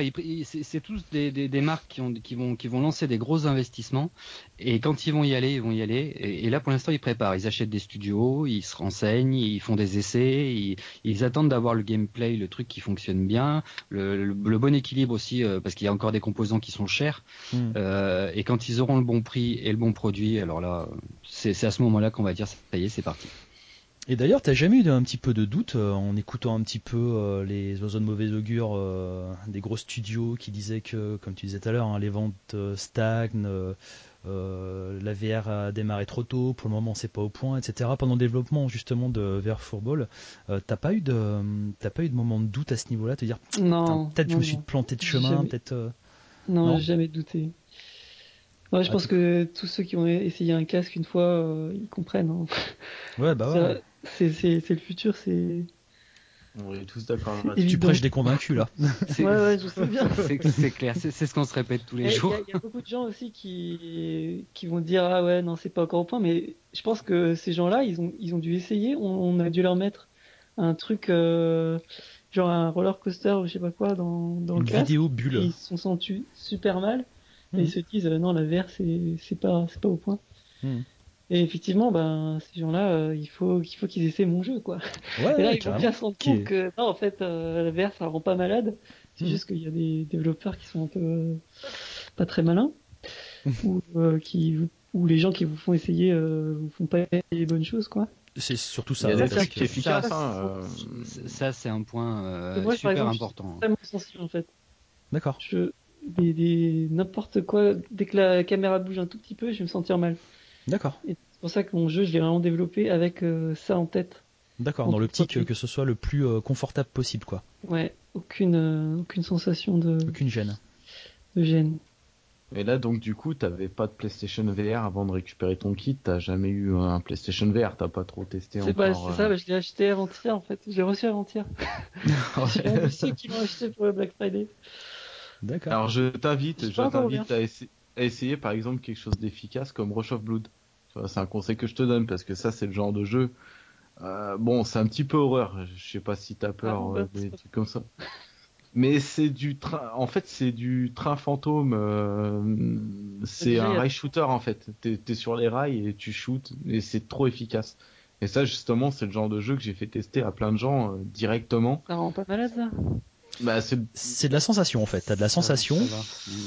Speaker 2: c'est tous des, des, marques qui, ont, qui, vont, qui vont lancer des gros investissements et quand ils vont y aller, ils vont y aller. Et, là, pour l'instant, ils préparent. Ils achètent des studios, ils se renseignent, ils font des essais, ils, attendent d'avoir le gameplay, le truc qui fonctionne bien, le, le, bon équilibre aussi, euh, parce qu'il y a encore des composants qui sont chers. Hmm. Euh, et quand ils auront le bon prix et le bon produit, alors là, c'est à ce moment-là qu'on va dire ça y est, c'est parti.
Speaker 1: Et d'ailleurs, t'as jamais eu un petit peu de doute euh, en écoutant un petit peu euh, les oiseaux de mauvais augure euh, des gros studios qui disaient que, comme tu disais tout à l'heure, hein, les ventes stagnent, la VR a démarré trop tôt, pour le moment c'est pas au point, etc. Pendant le développement justement de VR Football, t'as pas eu de t'as pas eu de moment de doute à ce niveau-là, te dire
Speaker 4: non,
Speaker 1: peut-être je me suis planté de chemin, peut-être.
Speaker 4: non, non j'ai jamais douté. Ouais, je pense que tous ceux qui ont essayé un casque une fois, euh, ils comprennent. Hein. [laughs]
Speaker 1: Ouais, bah ouais.
Speaker 4: C'est le futur, c'est.
Speaker 3: On est tous d'accord.
Speaker 1: Tu prêches des convaincus là. [laughs]
Speaker 4: Ouais, ouais, je sais bien. [laughs]
Speaker 2: C'est clair, c'est ce qu'on se répète tous les jours.
Speaker 4: Il y, a beaucoup de gens aussi qui, qui vont dire Ah ouais, non, c'est pas encore au point, mais je pense que ces gens-là, ils ont, ils ont dû essayer. On, a dû leur mettre un truc, euh, genre un roller coaster ou je sais pas quoi dans, dans
Speaker 1: Une
Speaker 4: le casque.
Speaker 1: vidéo bulle.
Speaker 4: Ils se sont sentis super mal. Et ils se disent euh, non la VR c'est c'est pas c'est pas au point.
Speaker 1: Hmm.
Speaker 4: Et effectivement ben ces gens-là euh, il faut qu'il faut qu'ils essaient mon jeu quoi.
Speaker 1: Ouais,
Speaker 4: Et là
Speaker 1: ouais,
Speaker 4: ils vont bien se rendre
Speaker 1: est-
Speaker 4: que non en fait euh, la VR ça rend pas malade. C'est
Speaker 1: Mhm.
Speaker 4: juste qu'il y a des développeurs qui sont un peu euh, pas très malins [laughs] ou euh, qui ou les gens qui vous font essayer euh, vous font pas les bonnes choses quoi.
Speaker 1: C'est surtout
Speaker 3: Il
Speaker 1: ça.
Speaker 3: y a efficaces.
Speaker 2: ça,
Speaker 3: hein,
Speaker 2: Ça, c'est un point euh,
Speaker 4: moi, par
Speaker 2: super
Speaker 4: exemple,
Speaker 2: important.
Speaker 4: Je suis extrêmement sensible en fait.
Speaker 1: D'accord.
Speaker 4: Je des, des n'importe quoi dès que la caméra bouge un tout petit peu je vais me sentir mal.
Speaker 1: D'accord.
Speaker 4: Et c'est pour ça que mon jeu, je l'ai vraiment développé avec euh, ça en tête.
Speaker 1: D'accord. Dans l'optique
Speaker 4: pas-
Speaker 1: euh, que ce soit le plus euh, confortable possible, quoi.
Speaker 4: Ouais, aucune, euh, aucune sensation de,
Speaker 1: Aucune gêne.
Speaker 4: de gêne.
Speaker 3: Et là, donc, du coup, t'avais pas de PlayStation VR avant de récupérer ton kit. T'as jamais eu un PlayStation VR. T'as pas trop testé
Speaker 4: C'est pas,
Speaker 3: encore.
Speaker 4: c'est
Speaker 3: euh,
Speaker 4: ça, bah, je l'ai acheté avant-hier en fait. Je l'ai reçu avant-hier. J'ai un ceux qui l'ont acheté pour le Black Friday.
Speaker 1: D'accord.
Speaker 3: Alors, je t'invite, je t'invite à, essa- à essayer, par exemple, quelque chose d'efficace comme Rush of Blood. C'est un conseil que je te donne parce que ça, c'est le genre de jeu. euh, bon, c'est un petit peu horreur. Je sais pas si t'as peur
Speaker 4: Ah bon,
Speaker 3: euh, des trucs comme ça. Mais c'est du train. En fait, c'est du train fantôme. euh, C'est un
Speaker 4: a-
Speaker 3: rail shooter en fait. T'es es sur les rails et tu shootes et c'est trop efficace. Et ça, justement, c'est le genre de jeu que j'ai fait tester à plein de gens euh, directement.
Speaker 4: Ça rend pas malade ça
Speaker 3: Bah, c'est
Speaker 1: C'est de la sensation, en fait. T'as de la
Speaker 2: va,
Speaker 1: sensation.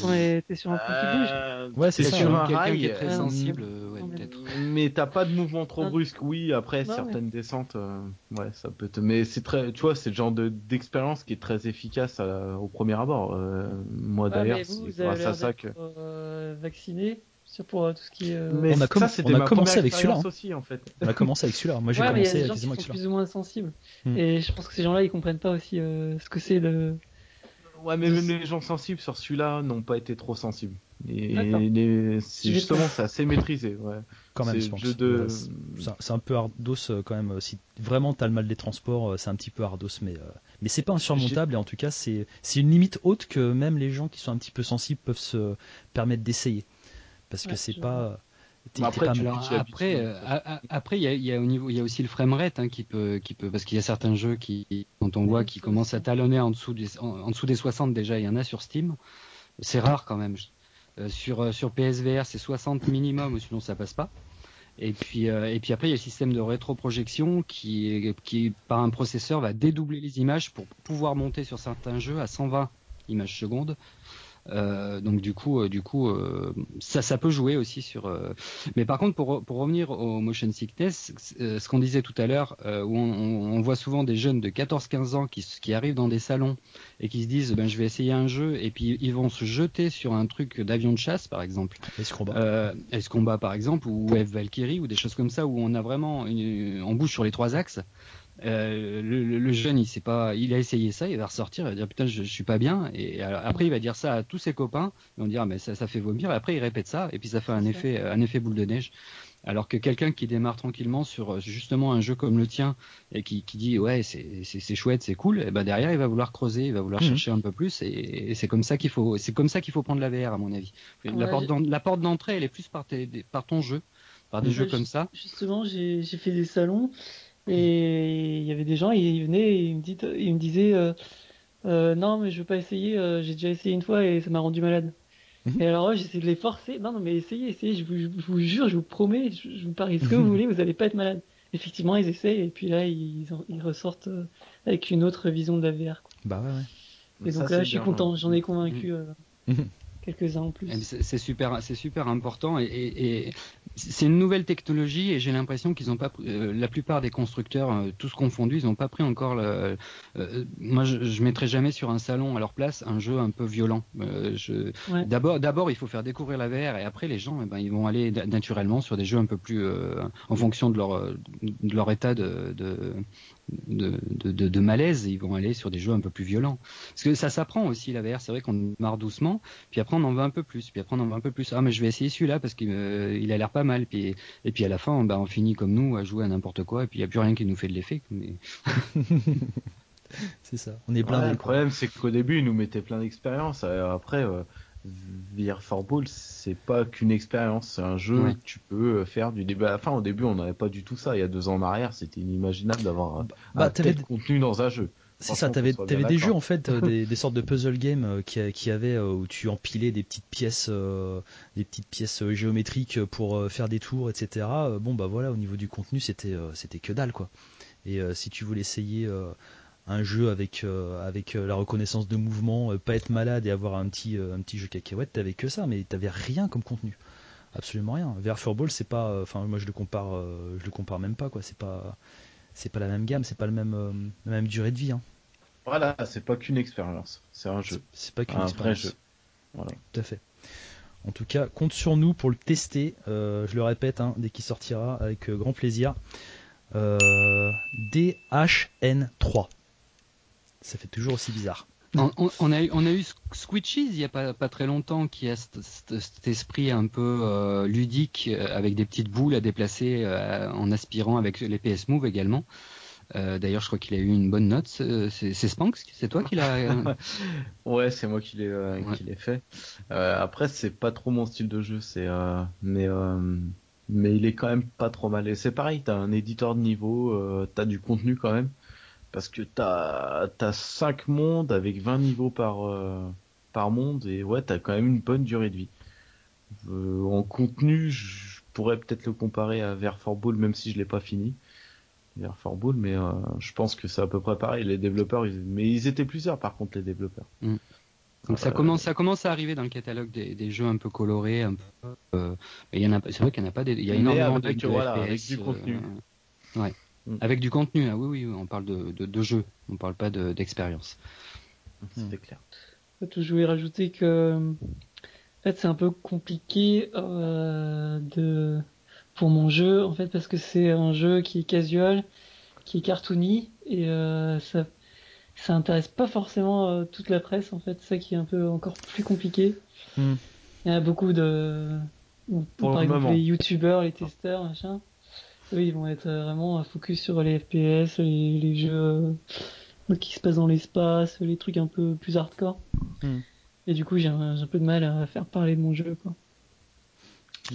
Speaker 4: Ouais, t'es sur un point qui bouge.
Speaker 3: Euh,
Speaker 1: Ouais, c'est
Speaker 3: sur un rail.
Speaker 2: qui est très
Speaker 4: euh,
Speaker 2: sensible, euh, ouais,
Speaker 4: mais-
Speaker 2: peut-être.
Speaker 3: Mais t'as pas de mouvement trop brusque. Oui, après
Speaker 4: Non,
Speaker 3: certaines descentes, euh, ouais, ça peut te. Mais c'est très, tu vois, c'est le genre de d'expérience qui est très efficace à- au premier abord. Euh, moi
Speaker 4: Ouais,
Speaker 3: d'ailleurs, c'est grâce à ça que.
Speaker 4: euh, vacciné pour euh, tout ce qui est. euh,
Speaker 3: Mais
Speaker 1: On a
Speaker 3: ça,
Speaker 1: on commencé avec celui-là, hein.
Speaker 3: en fait.
Speaker 1: On a commencé avec celui-là. Moi, j'ai
Speaker 4: ouais, mais il y a
Speaker 1: commencé
Speaker 4: des gens qui
Speaker 1: quasiment
Speaker 4: sont
Speaker 1: avec celui-là.
Speaker 4: plus ou moins sensibles.
Speaker 1: Hmm.
Speaker 4: Et je pense que ces gens-là, ils comprennent pas aussi euh, ce que c'est de.
Speaker 3: Ouais, mais même les gens sensibles sur celui-là n'ont pas été trop sensibles. Et les... justement, c'est assez maîtrisé, ouais.
Speaker 1: Quand même,
Speaker 3: C'est
Speaker 1: je
Speaker 3: le
Speaker 1: pense.
Speaker 3: de-
Speaker 1: c'est- un- peu ardos euh, quand même. Si vraiment t'as le mal des transports, c'est un petit peu ardos, mais euh, mais c'est pas insurmontable. Et en tout cas, c'est c'est une limite haute que même les gens qui sont un petit peu sensibles peuvent se permettre d'essayer, parce que
Speaker 4: Ouais,
Speaker 1: c'est pas. t'es-
Speaker 3: Bah après,
Speaker 1: pas mal.
Speaker 3: t'y
Speaker 2: après, euh, après, il y a, il y a au niveau, il y a aussi le framerate hein, qui peut, qui peut, parce qu'il y a certains jeux qui, dont on voit, qui commencent à talonner en dessous des, en, en dessous des 60 déjà. Il y en a sur Steam. C'est rare quand même. Euh, sur euh, sur PSVR, c'est 60 minimum, ou sinon ça passe pas. Et puis euh, et puis après, il y a le système de rétroprojection qui, qui par un processeur va dédoubler les images pour pouvoir monter sur certains jeux à 120 images secondes. Euh, donc du coup, euh, du coup, euh, ça, ça peut jouer aussi sur. Mais par contre, pour, pour revenir au motion sickness, ce qu'on disait tout à l'heure, où on, voit souvent des jeunes de 14-15 ans qui, qui arrivent dans des salons et qui se disent, ben je vais essayer un jeu, et puis ils vont se jeter sur un truc d'avion de chasse, par exemple,
Speaker 1: Ace Combat.
Speaker 2: euh, S Combat par exemple, ou F Valkyrie, ou des choses comme ça, où on a vraiment, une, on bouge sur les trois axes. Euh, le, jeune, il sait pas, il a essayé ça, il va ressortir, il va dire putain, je, je suis pas bien, et alors, après il va dire ça à tous ses copains, et on dira mais ça, ça fait vomir, et après il répète ça, et puis ça fait un effet, un effet boule de neige. Alors que quelqu'un qui démarre tranquillement sur justement un jeu comme le tien et qui, qui dit ouais c'est chouette c'est cool et ben derrière il va vouloir creuser il va vouloir
Speaker 1: Mhm.
Speaker 2: chercher un peu plus et, et c'est comme ça qu'il faut c'est comme ça qu'il faut prendre la VR à mon avis. La
Speaker 4: Ouais,
Speaker 2: porte la porte d'entrée elle est plus par tes- des- par ton jeu par des
Speaker 4: Ouais,
Speaker 2: jeux
Speaker 4: je-
Speaker 2: comme ça.
Speaker 4: Justement, j'ai j'ai fait des salons et il y avait des gens, ils venaient et ils me, dit, ils me disaient euh, euh, non mais je veux pas essayer, euh, j'ai déjà essayé une fois et ça m'a rendu malade.
Speaker 1: Mhm.
Speaker 4: Et alors j'essaie de les forcer, non non mais essayez, essayez, je vous, je vous jure, je vous promets, je, je vous parie ce que vous voulez, vous allez pas être malade. Effectivement, ils essayent et puis là ils, ils ressortent avec une autre vision de la VR. quoi.
Speaker 1: Bah ouais, ouais.
Speaker 4: Et
Speaker 3: Ça,
Speaker 4: donc là, je suis
Speaker 3: bien,
Speaker 4: content, j'en ai convaincu euh,
Speaker 1: Mhm.
Speaker 4: quelques-uns en plus.
Speaker 2: C'est c'est super, c'est super important et, et- et c'est une nouvelle technologie et j'ai l'impression qu'ils ont pas, euh, la plupart des constructeurs, euh, tous confondus, ils n'ont pas pris encore le. euh, moi, je, je mettrai jamais sur un salon à leur place un jeu un peu violent. Euh, je-
Speaker 4: Ouais.
Speaker 2: D'abord, d'abord, il faut faire découvrir la VR et après les gens, eh ben, ils vont aller naturellement sur des jeux un peu plus euh, en fonction de leur euh, de leur état de de, de, de, de- de malaise. Ils vont aller sur des jeux un peu plus violents. Parce que ça s'apprend aussi la VR. C'est vrai qu'on démarre doucement. Puis après, on en veut un peu plus. Puis après, on en veut un peu plus. Ah, mais je vais essayer celui-là parce qu'il euh, il a l'air pas mal. Puis, et puis à la fin, bah, on finit comme nous à jouer à n'importe quoi. Et puis il n'y a plus rien qui nous fait de l'effet. Mais... [laughs]
Speaker 1: C'est ça. On est
Speaker 3: Ouais,
Speaker 1: blindé.
Speaker 3: le problème, c'est qu'au début, ils nous mettaient plein d'expériences. Euh, Après, euh, VR for Ball, c'est pas qu'une expérience. C'est un jeu que tu peux euh, faire du début à la fin. Au début, on n'avait pas du tout ça. Il y a deux ans en arrière, c'était inimaginable d'avoir euh,
Speaker 1: Bah,
Speaker 3: un tel contenu dans un jeu.
Speaker 1: C'est ça, t'avais avais des jeux en fait, euh, [laughs] des, sortes de puzzle games euh, qui, qui avaient euh, où tu empilais des petites pièces, des petites pièces géométriques pour faire des tours, etc. Bon bah voilà, au niveau du contenu, c'était c'était que dalle quoi. Et si tu voulais essayer un jeu avec avec la reconnaissance de mouvement, pas être malade et avoir un petit un petit jeu cacahuète, t'avais que ça, mais t'avais rien comme contenu, absolument rien. VR Ball, c'est pas, enfin moi je le compare, je le compare même pas quoi. C'est pas c'est pas la même gamme, c'est pas le même, la même durée de vie. Hein.
Speaker 3: Voilà, c'est pas qu'une expérience, c'est un jeu.
Speaker 1: C'est pas qu'une expérience. Vrai jeu. Voilà. Tout à fait. En tout cas, compte sur nous pour le tester. Euh, je le répète, hein, dès qu'il sortira, avec euh, grand plaisir. Euh, DHN3. Ça fait toujours aussi bizarre.
Speaker 2: On, a eu, on a eu Squitches il y a pas, pas très longtemps qui a cet, esprit un peu euh, ludique euh, avec des petites boules à déplacer euh, en aspirant avec les PS Move également. D'ailleurs, je crois qu'il a eu une bonne note. C'est Spanx, c'est toi qui l'as. [laughs]
Speaker 3: ouais, c'est moi qui l'ai fait. après, c'est pas trop mon style de jeu, c'est mais mais il est quand même pas trop mal. Et c'est pareil, t'as un éditeur de niveau, t'as du contenu quand même parce que t'as as 5 mondes avec 20 niveaux par euh, par monde et ouais t'as quand même une bonne durée de vie. Euh, en contenu, je pourrais peut-être le comparer à Ver Ball même si je l'ai pas fini. Ver Ball, mais euh, je pense que c'est à peu près pareil. Les développeurs, mais ils étaient plusieurs par contre les développeurs.
Speaker 2: Mm. Donc ça commence, ça commence à arriver dans le catalogue des, jeux un peu colorés, un peu. mais il y en a, c'est vrai qu'il n'y en a pas. Des, il y a énormément de,
Speaker 3: voilà, avec du contenu.
Speaker 2: ouais. Mm. Avec du contenu, ah oui, oui, on parle de, de, jeu, on parle pas d'expérience.
Speaker 3: C'est mm. clair.
Speaker 4: Je voulais rajouter que, en fait, c'est un peu compliqué euh, de pour mon jeu, en fait, parce que c'est un jeu qui est casual, qui est cartoony, et euh, ça, ça intéresse pas forcément euh, toute la presse, en fait, ça qui est un peu encore plus compliqué. Mm. Il y a beaucoup de, par exemple, les youtubeurs, les testeurs, machin oui, ils vont être euh, vraiment focus sur les FPS, les, jeux euh, qui se passent dans l'espace, les trucs un peu plus hardcore. Hmm. Et du coup, j'ai un, un, peu de mal à faire parler de mon jeu, quoi.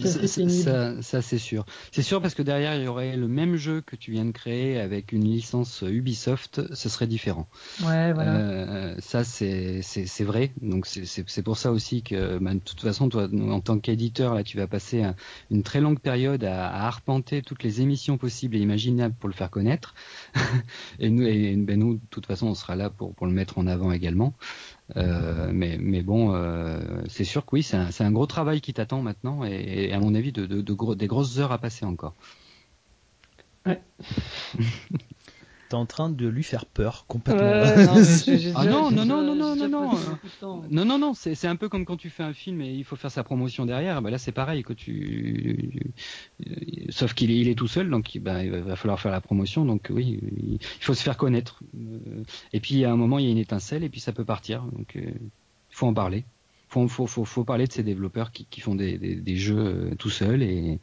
Speaker 2: Ça, c'est sûr. C'est sûr parce que derrière, il y aurait le même jeu que tu viens de créer avec une licence Ubisoft, ce serait différent.
Speaker 4: Ouais, voilà.
Speaker 2: Euh, ça, c'est vrai. Donc, c'est pour ça aussi que, bah, de toute façon, toi, en tant qu'éditeur, là, tu vas passer une très longue période à, arpenter toutes les émissions possibles et imaginables pour le faire connaître. [laughs] et nous, et, ben, nous, de toute façon, on sera là pour, pour le mettre en avant également. Euh, mais, mais bon, euh, c'est sûr que oui, c'est un, un, gros travail qui t'attend maintenant et, à mon avis, de, de, de gros, des grosses heures à passer encore.
Speaker 4: Ouais. [laughs]
Speaker 1: t'es en train de lui faire peur complètement. [laughs]
Speaker 2: ah non, non, non, non, non, non, non, non, non, non, c'est un peu comme quand tu fais un film et il faut faire sa promotion derrière. Bah là, c'est pareil que tu, sauf qu'il est, il est tout seul, donc bah, il va falloir faire la promotion. Donc oui, il faut se faire connaître. Et puis à un moment, il y a une étincelle et puis ça peut partir. Donc il faut en parler. Faut, faut, faut, faut parler de ces développeurs qui, qui font des, des, des jeux euh, tout seuls et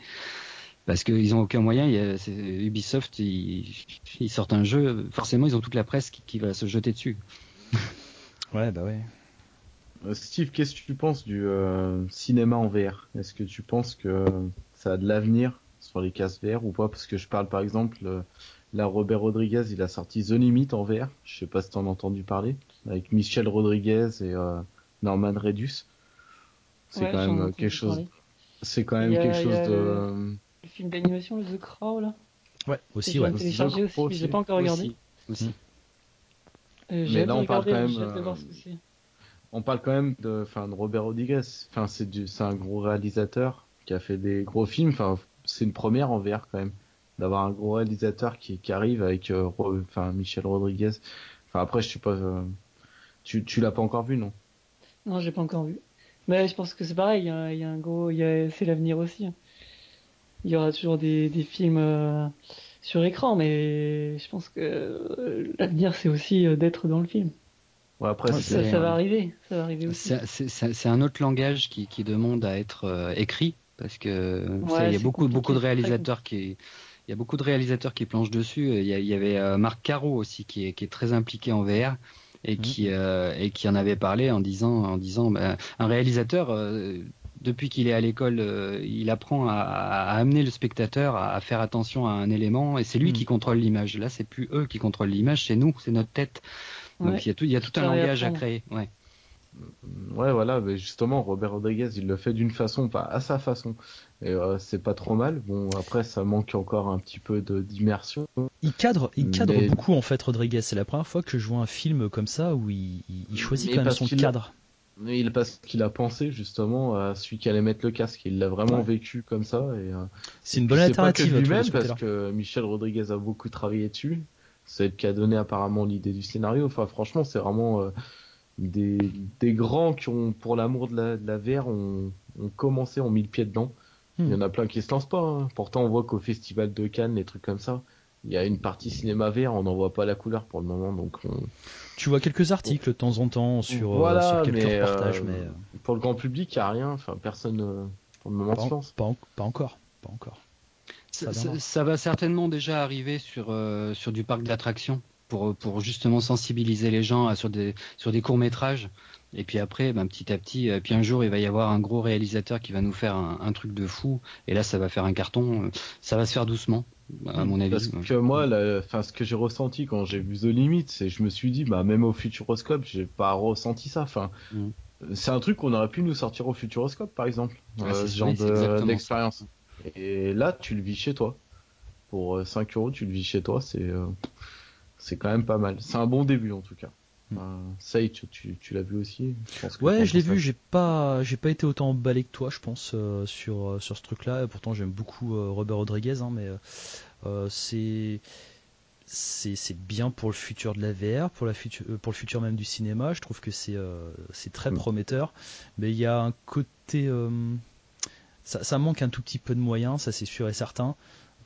Speaker 2: parce qu'ils ont aucun moyen. Il Ubisoft, ils, sortent un jeu, forcément, ils ont toute la presse qui, va se jeter dessus. [laughs]
Speaker 1: ouais, bah ouais.
Speaker 3: Euh, Steve, qu'est-ce que tu penses du euh, cinéma en VR Est-ce que tu penses que ça a de l'avenir sur les cases VR ou pas? Parce que je parle par exemple, euh, là Robert Rodriguez, il a sorti The Limit en VR. Je sais pas si t'en as entendu parler, avec Michel Rodriguez et Norman Redus. C'est quand même quelque chose. C'est quand même quelque chose de
Speaker 4: le film d'animation, The Crow, là
Speaker 1: Ouais, aussi, ouais.
Speaker 4: téléchargé aussi, aussi. je l'ai pas encore regardé.
Speaker 2: Aussi.
Speaker 4: Euh, Mais là, on parle quand même. Euh,
Speaker 3: on parle quand même de, enfin, de Robert Rodriguez. Enfin, c'est du, c'est un gros réalisateur qui a fait des gros films. Enfin, c'est une première en VR quand même d'avoir un gros réalisateur qui, qui arrive avec, euh, enfin, Michel Rodriguez. Enfin, après, je sais pas. Euh, tu, tu l'as pas encore vu, non?
Speaker 4: Non, j'ai pas encore vu. Mais je pense que c'est pareil. Il y, a, il y a un gros, il y a, c'est l'avenir aussi. Hein il y aura toujours des, des films euh, sur écran, mais je pense que euh, l'avenir c'est aussi euh, d'être dans le film.
Speaker 3: Ouais, après,
Speaker 4: ça, ça, va arriver, ça va arriver aussi.
Speaker 2: C'est un autre langage qui, qui demande à être écrit parce que il y a beaucoup beaucoup de réalisateurs qui il y a beaucoup de réalisateurs qui planchent dessus. Il y, il y avait Marc Caro aussi qui est, qui est très impliqué en VR et mmh. qui et qui en avait parlé en disant en disant ben, un réalisateur depuis qu'il est à l'école, euh, il apprend à, à, amener le spectateur à, à, faire attention à un élément, et c'est lui mm. qui contrôle l'image. Là, c'est plus eux qui contrôlent l'image, c'est nous, c'est notre tête. Donc il y a tout, il y a tout un langage à créer. Ouais.
Speaker 3: Ouais, voilà, mais justement, Robert Rodriguez, il le fait d'une façon, pas à sa façon. Et euh, c'est pas trop mal. Bon, après, ça manque encore un petit peu d'immersion.
Speaker 1: Il cadre, il cadre beaucoup en fait, Rodriguez. C'est la première fois que je vois un film comme ça où il, il choisit quand même son cadre.
Speaker 3: Mais il parce qu'il a pensé justement à celui qui allait mettre le casque. Il l'a vraiment vécu comme ça. Et euh,
Speaker 1: c'est une bonne alternative.
Speaker 3: lui-même parce que Michel Rodriguez a beaucoup travaillé dessus. C'est elle qui a donné apparemment l'idée du scénario. Enfin, franchement, c'est vraiment euh, des, des grands qui ont, pour l'amour de la, de la VR, ont, ont commencé, ont mis le pied dedans. Il y en a plein qui se lancent pas. Hein. Pourtant, on voit qu'au festival de Cannes, les trucs comme ça, il y a une partie cinéma vert, on n'en voit pas la couleur pour le moment, donc.
Speaker 1: Tu vois quelques articles de temps en temps sur, euh, sur quelques reportages, euh, mais euh,
Speaker 3: pour le grand public, il n'y a rien. Enfin, personne pour le moment
Speaker 1: pas,
Speaker 3: se lance.
Speaker 1: Pas, pas, encore, pas encore.
Speaker 2: Ça, ça, ça, va certainement déjà arriver sur sur du parc d'attractions pour pour justement sensibiliser les gens sur des sur des courts métrages. Et puis après, ben, petit à petit, puis un jour, il va y avoir un gros réalisateur qui va nous faire un, un, truc de fou. Et là, ça va faire un carton. Ça va se faire doucement, à mon avis.
Speaker 3: Parce que moi, enfin, ce que j'ai ressenti quand j'ai vu The Limit, c'est je me suis dit, bah, même au Futuroscope, j'ai pas ressenti ça. Enfin, mm. c'est un truc qu'on aurait pu nous sortir au Futuroscope, par exemple.
Speaker 2: Ouais,
Speaker 3: euh, ce genre d'expérience. Et là, tu le vis chez toi. Pour 5 euros, tu le vis chez toi. C'est, euh, c'est quand même pas mal. C'est un bon début, en tout cas. Ça, tu, tu, tu l'as vu aussi
Speaker 1: je Ouais, je l'ai vu. J'ai pas, j'ai pas été autant emballé que toi, je pense, euh, sur euh, sur ce truc-là. Pourtant, j'aime beaucoup euh, Robert Rodriguez, hein, mais c'est c'est bien pour le futur de la VR, pour la futur, pour le futur même du cinéma. Je trouve que c'est c'est très mm. prometteur. Mais il y a un côté, ça, ça, manque un tout petit peu de moyens, ça c'est sûr et certain.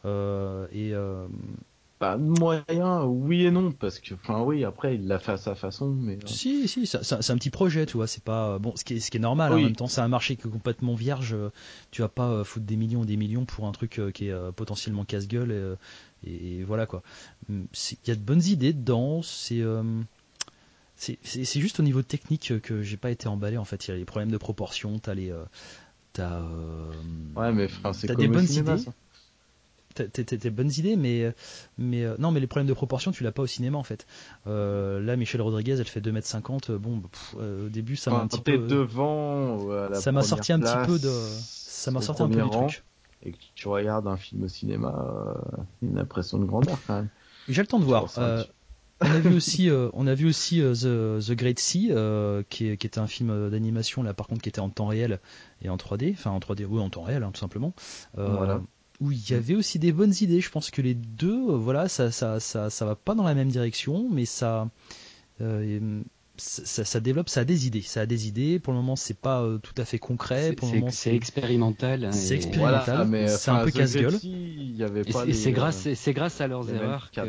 Speaker 1: et
Speaker 3: bah, moyen, oui et non, parce que, enfin, oui, après, il l'a fait à sa façon, mais. Euh.
Speaker 1: Si, si, c'est un petit projet, tu vois, c'est pas. Bon, ce qui est, ce qui est normal, hein, en même temps, c'est un marché qui est complètement vierge, tu vas pas euh, foutre des millions et des millions pour un truc euh, qui est potentiellement casse-gueule, et, et, voilà, quoi. Hum, il y a de bonnes idées dedans, c'est. c'est juste au niveau technique que j'ai pas été emballé, en fait. Il y a les problèmes de proportion, t'as les. t'as.
Speaker 3: ouais, mais c'est des bonnes idées. Ça
Speaker 1: tes bonnes idées, mais, mais euh, non, mais les problèmes de proportion, tu l'as pas au cinéma en fait. Euh, là, Michel Rodriguez, elle fait 2m50. Euh, bon, euh, au début, ça m'a un petit peu.
Speaker 3: devant.
Speaker 1: ça m'a sorti un petit peu de. Ça m'a sorti un peu du truc.
Speaker 3: Et que tu regardes un film au cinéma, une impression de grandeur quand même.
Speaker 1: J'ai le temps de voir. [laughs] on a vu aussi, on a vu aussi The, The, Great Sea, qui, est, qui était un film d'animation là, par contre, qui était en temps réel et en 3D, enfin en 3D, oui, en temps réel, hein, tout simplement. voilà où il y avait aussi des bonnes idées. Je pense que les deux, euh, voilà, ça, ça, ça, ça va pas dans la même direction, mais ça, euh, ça, ça, développe, ça a des idées. Ça a des idées. Pour le moment, c'est pas euh, tout à fait concret. Pour le moment,
Speaker 2: c'est expérimental.
Speaker 1: C'est expérimental. Voilà, c'est un peu casse-gueule.
Speaker 2: Et c'est grâce, c'est grâce à leurs erreurs que,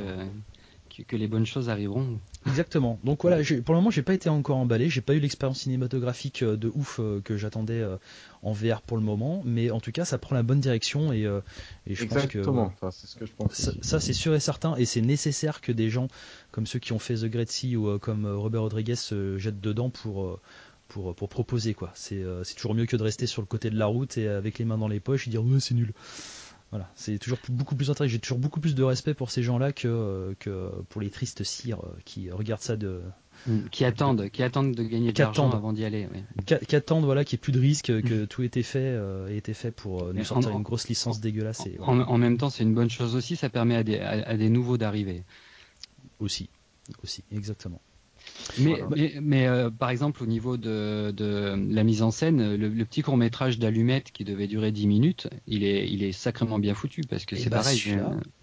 Speaker 2: que les bonnes choses arriveront.
Speaker 1: Exactement. Donc voilà, pour le moment, j'ai pas été encore emballé, j'ai pas eu l'expérience cinématographique euh, de ouf euh, que j'attendais euh, en VR pour le moment, mais en tout cas, ça prend la bonne direction et, et je pense que
Speaker 3: enfin, c'est ce que je pense.
Speaker 1: Ça, ça c'est sûr et certain, et c'est nécessaire que des gens comme ceux qui ont fait The Great Sea ou comme Robert Rodriguez se jettent dedans pour pour, pour proposer quoi. C'est toujours mieux que de rester sur le côté de la route et avec les mains dans les poches et dire ouais c'est nul. Voilà, c'est toujours beaucoup plus intéressant. J'ai toujours beaucoup plus de respect pour ces gens-là que, euh, que pour les tristes cires euh, qui regardent ça de.
Speaker 2: Mm, qui attendent, qui attendent de gagner de l'argent avant d'y aller.
Speaker 1: Qui, attendent, voilà, qu'il n'y ait plus de risque, que mm. tout ait été fait, euh, fait pour nous sortir une grosse licence dégueulasse. Et,
Speaker 2: en, même temps, c'est une bonne chose aussi. Ça permet à des, à des nouveaux d'arriver.
Speaker 1: Aussi, aussi, exactement.
Speaker 2: Mais, mais, mais euh, par exemple, au niveau de, de la mise en scène, le, petit court métrage d'Allumette qui devait durer 10 minutes, il est, il est sacrément bien foutu parce que eh c'est bah, pareil.
Speaker 1: Je,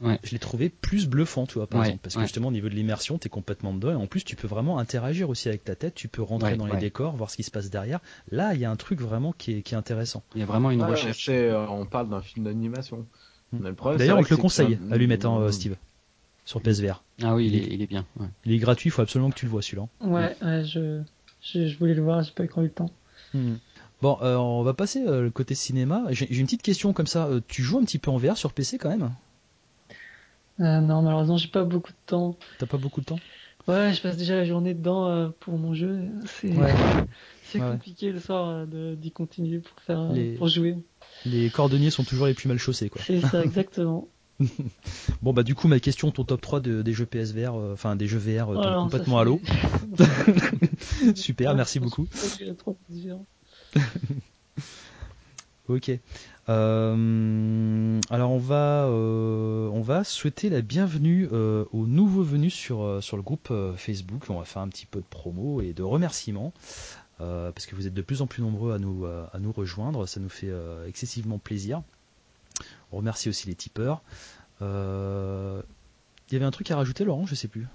Speaker 1: ouais. je l'ai trouvé plus bluffant, tu vois, par exemple, parce que justement au niveau de l'immersion, t'es complètement dedans et en plus tu peux vraiment interagir aussi avec ta tête, tu peux rentrer dans les décors, voir ce qui se passe derrière. Là, il y a un truc vraiment qui est, qui est intéressant.
Speaker 2: Il y a vraiment une recherche.
Speaker 3: Euh, on parle d'un film d'animation.
Speaker 1: Hmm. D'ailleurs, on te le conseille, Allumette, hein, hmm. Steve sur PSVR.
Speaker 2: Ah oui, il est, il est bien.
Speaker 1: Il est gratuit, il faut absolument que tu le vois celui-là.
Speaker 4: Ouais, ouais je, je, voulais le voir, j'ai pas encore eu le temps.
Speaker 1: Hmm. Bon, euh, on va passer euh, le côté cinéma. J'ai une petite question comme ça. Euh, tu joues un petit peu en VR sur PC quand même?
Speaker 4: Non, malheureusement, j'ai pas beaucoup de temps.
Speaker 1: T'as pas beaucoup de temps?
Speaker 4: Ouais, je passe déjà la journée dedans euh, pour mon jeu. C'est [laughs]
Speaker 1: Ouais.
Speaker 4: compliqué le soir euh, de- d'y continuer pour faire euh,
Speaker 1: Les-
Speaker 4: pour jouer.
Speaker 1: Les cordonniers sont toujours les plus mal chaussés, quoi.
Speaker 4: C'est ça [laughs] exactement. [laughs]
Speaker 1: Bon, bah, du coup, ma question, ton top 3 de- des jeux PSVR, euh, enfin, des jeux VR, euh,
Speaker 4: Alors, ça,
Speaker 1: complètement à l'eau. [laughs] [laughs] Super, merci beaucoup. Ok. Euh, alors on va euh, on va souhaiter la bienvenue euh, aux nouveaux venus sur sur le groupe Facebook. On va faire un petit peu de promo et de remerciements parce que vous êtes de plus en plus nombreux à nous à nous rejoindre. Ça nous fait excessivement plaisir. On remercie aussi les tipeurs. Euh, Il y avait un truc à rajouter, Laurent Je sais plus.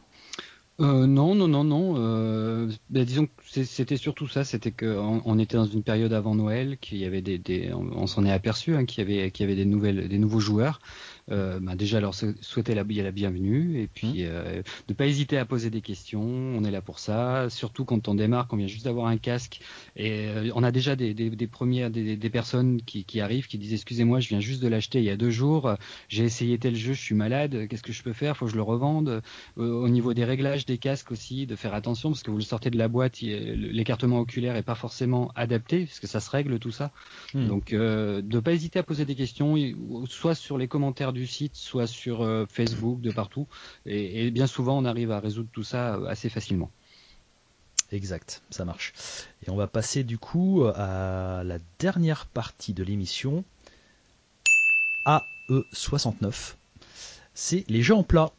Speaker 2: Euh, non, non, non, non. Euh, ben, disons que c'était surtout ça, c'était qu'on on était dans une période avant Noël, qu'il y avait des, on, s'en est aperçu, hein, qu'il y avait, qu'il avait des nouvelles, des nouveaux joueurs. Euh, ben, déjà leur sou- souhaiter la, la bienvenue et puis euh, ne pas hésiter à poser des questions. On est là pour ça. Surtout quand on démarre, qu'on vient juste d'avoir un casque et euh, on a déjà des, des, des premières, des, des personnes qui, qui arrivent, qui disent excusez-moi, je viens juste de l'acheter il y a deux jours. J'ai essayé tel jeu, je suis malade. Qu'est-ce que je peux faire? Faut que je le revende. Euh, au niveau des réglages des casques aussi, de faire attention parce que vous le sortez de la boîte, l'écartement oculaire est pas forcément adapté parce que ça se règle tout ça.
Speaker 1: Hmm.
Speaker 2: Donc, euh, de pas hésiter à poser des questions, soit sur les commentaires du site, soit sur euh, Facebook, de partout. Et, et bien souvent, on arrive à résoudre tout ça euh, assez facilement.
Speaker 1: Exact, ça marche. Et on va passer du coup à la dernière partie de l'émission, AE69. C'est les jeux en plat.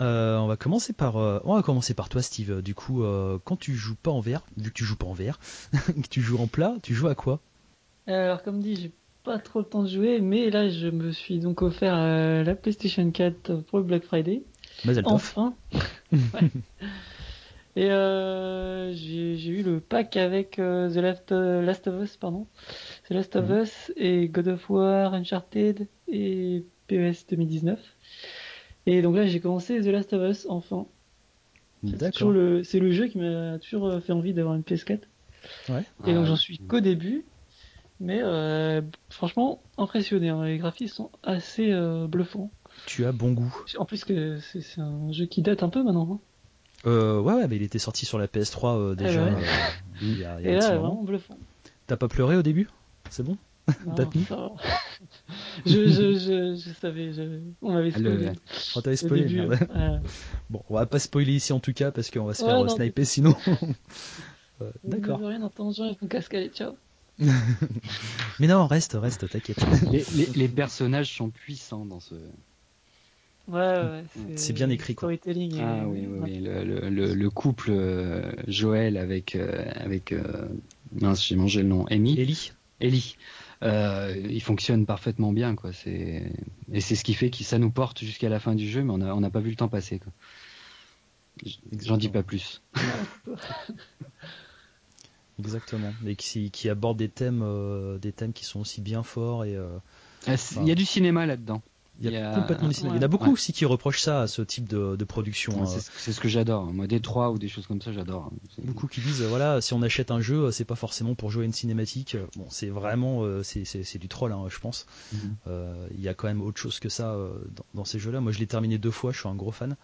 Speaker 1: Euh, on va commencer par, euh, on va commencer par toi, Steve. Du coup, euh, quand tu joues pas en VR, vu que tu joues pas en VR, [laughs] que tu joues en plat, tu joues à quoi?
Speaker 4: Alors comme dit, j'ai pas trop le temps de jouer, mais là je me suis donc offert euh, la PlayStation 4 pour le Black Friday. Enfin. [laughs] Ouais. Et euh, j'ai eu le pack avec euh, The Last, euh, Last of Us, pardon. The Last of
Speaker 1: Mhm.
Speaker 4: Us et God of War, Uncharted et PES 2019. Et donc là j'ai commencé The Last of Us enfin. C'est le, le jeu qui m'a toujours fait envie d'avoir une PS4.
Speaker 1: Ouais.
Speaker 4: Et donc
Speaker 2: Ah,
Speaker 4: j'en suis qu'au début. Mais euh, franchement impressionné. hein. Les graphismes sont assez euh, bluffants.
Speaker 1: Tu as bon goût.
Speaker 4: En plus que c'est un jeu qui date un peu maintenant. hein.
Speaker 1: Euh, ouais, ouais, mais il était sorti sur la PS3 euh, déjà
Speaker 4: ouais.
Speaker 1: il y a, il y a
Speaker 4: Et
Speaker 1: un
Speaker 4: là vraiment bluffant.
Speaker 1: T'as pas pleuré au début? C'est bon?
Speaker 4: Non,
Speaker 1: T'as tenu
Speaker 4: ça [laughs] je, je, je, je savais, je- on m'avait
Speaker 2: Ah, le-
Speaker 4: spoilé.
Speaker 1: T'avais
Speaker 4: au
Speaker 1: spoilé,
Speaker 4: début.
Speaker 1: merde. [laughs] Bon, on va pas spoiler ici en tout cas parce qu'on va se
Speaker 4: Ouais,
Speaker 1: faire
Speaker 4: non,
Speaker 1: sniper sinon. [laughs] Euh, D'accord.
Speaker 4: rien entendu avec mon casque, allez, ciao. [laughs]
Speaker 1: Mais non, reste, reste, t'inquiète.
Speaker 2: les, les- les personnages sont puissants dans ce.
Speaker 4: Ouais, ouais,
Speaker 1: C'est bien écrit, quoi.
Speaker 4: Storytelling. et-
Speaker 2: Ah oui, oui, oui. Le, le- le- le couple euh, Joël avec euh, avec euh, mince, j'ai mangé le nom. Amy.
Speaker 1: Ellie
Speaker 2: Ellie. Euh, il fonctionne parfaitement bien, quoi. C'est et c'est ce qui fait que ça nous porte jusqu'à la fin du jeu, mais on a on n'a pas vu le temps passer, quoi. J'en dis pas plus. [laughs] [laughs]
Speaker 1: Exactement. Et qui, qui aborde des thèmes, euh, des thèmes qui sont aussi bien forts et euh,
Speaker 2: Ah, Il y a du cinéma là-dedans.
Speaker 1: il y a,
Speaker 2: Il y a-
Speaker 1: complètement des cinémas. Il y en a beaucoup
Speaker 2: Ouais.
Speaker 1: aussi qui reprochent ça à ce type de, de production. hein.
Speaker 2: C'est ce- que j'adore. Moi, des trois ou des choses comme ça, j'adore.
Speaker 1: Beaucoup qui disent euh, voilà si on achète un jeu c'est pas forcément pour jouer à une cinématique bon c'est vraiment euh, c'est du troll hein, je pense
Speaker 2: Mhm.
Speaker 1: Euh, il y a quand même autre chose que ça euh, dans, dans ces jeux là moi je l'ai terminé deux fois je suis un gros fan.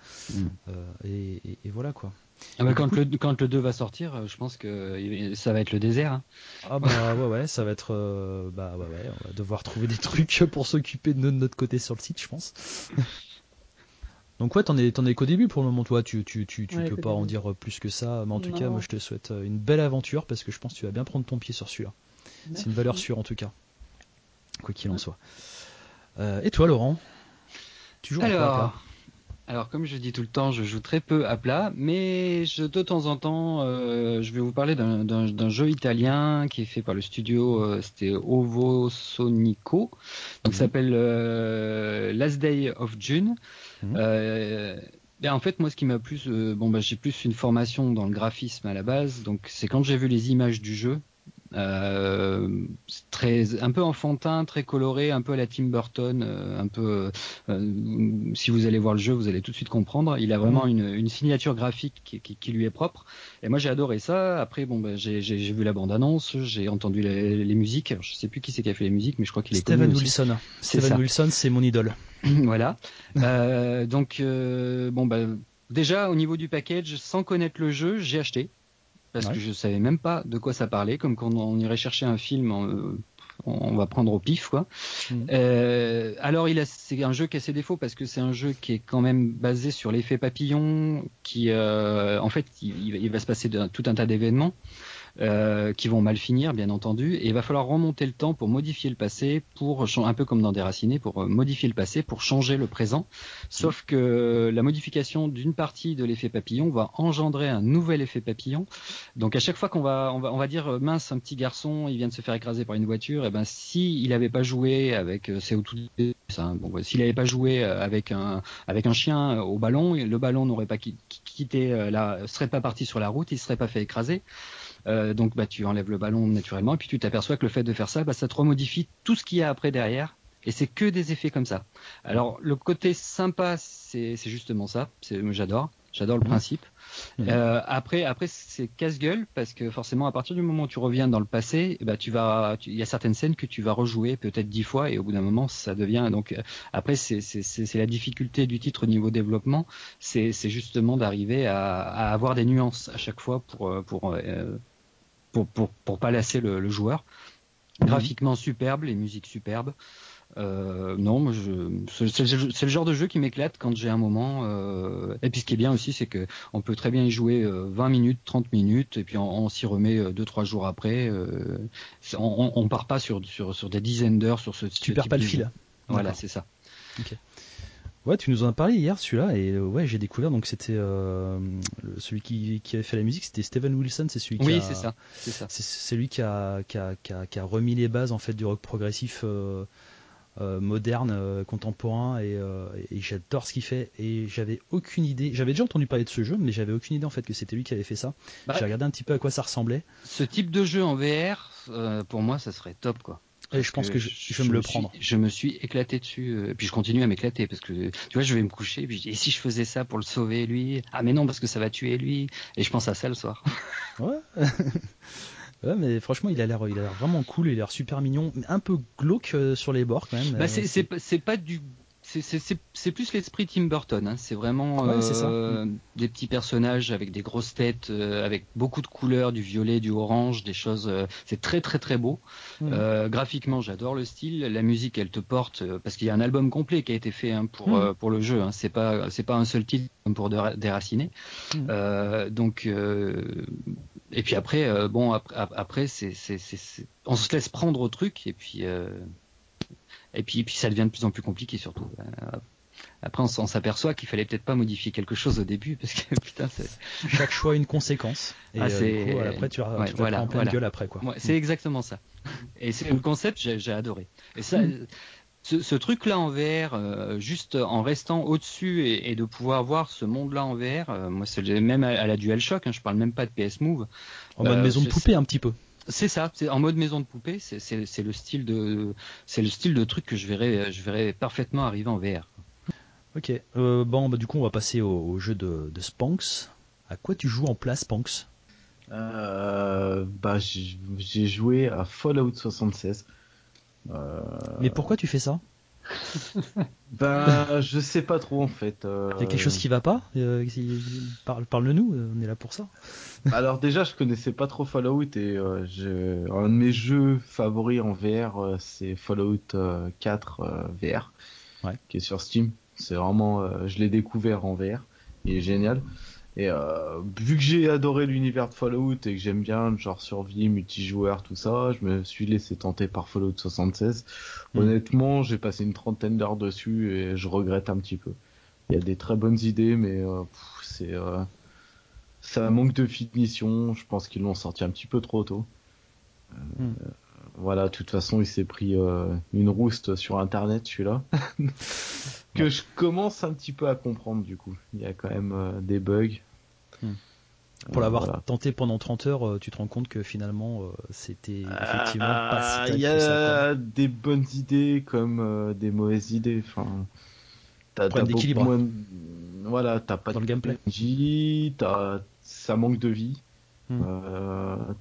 Speaker 1: Euh, et, et- et voilà quoi
Speaker 2: Ah bah, quand, le, quand le 2 va sortir, euh, je pense que euh, ça va être le désert. hein.
Speaker 1: ah bah ouais ouais ça va être euh, bah ouais ouais on va devoir trouver des trucs [laughs] pour s'occuper de notre, côté sur le site je pense [laughs] donc ouais t'en es t'en es qu'au début pour le moment toi tu tu tu, tu
Speaker 4: Ouais,
Speaker 1: peux pas en dire plus que ça mais en tout cas moi je te souhaite une belle aventure parce que je pense que tu vas bien prendre ton pied sur celui-là C'est une valeur sûre en tout cas. Quoi qu'il en soit. Euh, et toi Laurent? Tu joues à quoi, à plat
Speaker 2: Alors, alors, comme je dis tout le temps, je joue très peu à plat, mais je, de temps en temps, euh, je vais vous parler d'un- jeu italien qui est fait par le studio, euh, c'était Ovo Sonico, donc
Speaker 1: Mhm.
Speaker 2: s'appelle euh, Last Day of June.
Speaker 1: Mhm.
Speaker 2: Euh, ben, en fait, moi, ce qui m'a plus, bon, bah, j'ai plus une formation dans le graphisme à la base, donc c'est quand j'ai vu les images du jeu. Euh, très un peu enfantin, très coloré, un peu à la Tim Burton, euh, un peu. euh, si vous allez voir le jeu, vous allez tout de suite comprendre. Il a vraiment une, une signature graphique qui, qui- qui lui est propre. Et moi, j'ai adoré ça. Après, bon, ben, j'ai vu la bande annonce, j'ai entendu les, les musiques. Alors, je sais plus qui c'est qui a fait les musiques, mais je crois qu'il est
Speaker 1: Steven. Wilson.
Speaker 2: C'est
Speaker 1: Steven
Speaker 2: ça.
Speaker 1: Wilson, c'est mon idole. [clears throat]
Speaker 2: voilà. Euh, donc euh, bon bah déjà au niveau du package, sans connaître le jeu, j'ai acheté parce que je savais même pas de quoi ça parlait, comme quand on irait chercher un film, euh, on va prendre au pif quoi. Mhm. Euh, alors il a, c'est un jeu qui a ses défauts parce que c'est un jeu qui est quand même basé sur l'effet papillon, qui euh, en fait il, il, va se passer de, tout un tas d'événements. Euh, qui vont mal finir, bien entendu, et il va falloir remonter le temps pour modifier le passé, pour un peu comme dans Déraciné, pour euh, modifier le passé, pour changer le présent. Sauf que la modification d'une partie de l'effet papillon va engendrer un nouvel effet papillon. Donc à chaque fois qu'on va, on va, on va dire euh, mince, un petit garçon, il vient de se faire écraser par une voiture, et eh ben si il n'avait pas joué avec, c'est au tout ça, bon, s'il n'avait pas joué avec un, avec un chien au ballon, le ballon n'aurait pas quitté, là, serait pas parti sur la route, il serait pas fait écraser. Euh, donc bah, tu enlèves le ballon naturellement, et puis tu t'aperçois que le fait de faire ça, bah, ça te remodifie tout ce qu'il y a après derrière. Et c'est que des effets comme ça. Alors le côté sympa, c'est justement ça. J'adore. J'adore le mmh. principe. Mmh. Euh, après, après c'est casse-gueule parce que forcément, à partir du moment où tu reviens dans le passé, bah tu vas, il y a certaines scènes que tu vas rejouer peut-être dix fois et au bout d'un moment, ça devient. Donc euh, après, c'est la difficulté du titre au niveau développement, c'est justement d'arriver à, à, avoir des nuances à chaque fois pour pour euh, pour, pour, pour pas lasser le, le joueur. Mhm. Graphiquement superbe, les musiques superbes. Euh, non, c'est le genre de jeu qui m'éclate quand j'ai un moment. Euh, et puis ce qui est bien aussi, c'est que on peut très bien y jouer 20 euh, minutes, 30 minutes, et puis on, s'y remet 2-3 jours après. Euh, on, on part pas sur, sur, sur des dizaines d'heures sur ce.
Speaker 1: Tu perds pas le fil.
Speaker 2: Voilà, c'est ça.
Speaker 1: Okay. Ouais, tu nous en as parlé hier celui-là et euh, ouais, j'ai découvert donc c'était euh, celui qui, qui avait fait la musique, c'était Steven Wilson, c'est celui qui
Speaker 2: oui, c'est ça, c'est ça.
Speaker 1: C'est lui qui a, qui a, qui, a, qui, a, remis les bases en fait du rock progressif euh, euh moderne, contemporain et, et j'adore ce qu'il fait et j'avais aucune idée, j'avais déjà entendu parler de ce jeu mais j'avais aucune idée en fait que c'était lui qui avait fait ça. Bah, j'ai regardé un petit peu à quoi ça ressemblait.
Speaker 2: Ce type de jeu en VR, pour moi, ça serait top quoi.
Speaker 1: Et je pense que, je, je, vais me le prendre.
Speaker 2: je me suis éclaté dessus, euh, et puis je continue à m'éclater parce que tu vois, je vais me coucher, et puis et si je faisais ça pour le sauver lui? Ah mais non parce que ça va tuer lui. Et je pense à ça le soir.
Speaker 1: Ouais. [laughs] ouais, mais franchement, il a l'air, il a l'air vraiment cool, il a l'air super mignon, un peu glauque euh, sur les bords quand même.
Speaker 2: Bah c'est, c'est, c'est pas du c'est plus l'esprit Tim Burton. Hein. C'est vraiment euh, des petits personnages avec des grosses têtes, euh, avec beaucoup de couleurs, du violet, du orange, des choses. Euh, c'est très très très beau. Mm. graphiquement, j'adore le style. La musique, elle te porte parce qu'il y a un album complet qui a été fait hein, pour mm. pour le jeu. Hein. C'est pas c'est pas un seul titre pour Déraciné. Mm. donc et puis après, bon après, après c'est on se laisse prendre au truc et puis et puis, puis ça devient de plus en plus compliqué surtout. Euh, après, on, s'aperçoit qu'il fallait peut-être pas modifier quelque chose au début parce que [laughs] putain,
Speaker 1: chaque choix a une conséquence. [laughs] Et ah, euh, après, tu, as, voilà, en pleine gueule après quoi.
Speaker 2: c'est exactement ça. Et c'est le concept, j'ai adoré. Et ça. Ce, truc-là en VR, euh, juste en restant au-dessus et, de pouvoir voir ce monde-là en VR, moi c'est même à, la DualShock, hein, je parle même pas de PS Move.
Speaker 1: En mode maison de poupée un petit peu.
Speaker 2: C'est ça, c'est en mode maison de poupée. C'est le style de, c'est le style de truc que je verrais, je verrais parfaitement arriver en VR.
Speaker 1: Ok. Euh, bon, bah, du coup, on va passer au, jeu de, de, Spanx. À quoi tu joues en place, Spanx?
Speaker 3: Euh, Bah, j'ai joué à Fallout 76.
Speaker 1: Euh... Mais pourquoi tu fais ça? [laughs]
Speaker 3: ben, je sais pas trop en fait.
Speaker 1: Euh... Il y a quelque chose qui va pas euh, Parle, Parle-nous, euh, on est là pour ça. [laughs]
Speaker 3: Alors déjà, je connaissais pas trop Fallout et euh, un de mes jeux favoris en VR, euh, c'est Fallout 4 VR, ouais. qui est sur Steam. C'est vraiment, je l'ai découvert en VR, il est génial. Et euh, vu que j'ai adoré l'univers de Fallout et que j'aime bien le genre survie, multijoueur, tout ça, je me suis laissé tenter par Fallout 76. Hmm. Honnêtement, j'ai passé une trentaine d'heures dessus et je regrette un petit peu. Il y a des très bonnes idées, mais euh, c'est euh, ça manque de finition. Je pense qu'ils l'ont sorti un petit peu trop tôt. Hmm. Voilà, de toute façon, il s'est pris une rouste sur Internet, celui-là. [laughs] que je commence un petit peu à comprendre du coup. Il y a quand même euh, des bugs.
Speaker 1: Pour l'avoir tenté pendant 30 heures, euh, tu te rends compte que finalement euh, c'était effectivement pas si
Speaker 3: Il y a des bonnes idées comme des mauvaises idées. Enfin,
Speaker 1: t'as d'équilibre. Moins...
Speaker 3: Voilà, t'as pas
Speaker 1: dans de le gameplay.
Speaker 3: ça manque de vie. Hmm.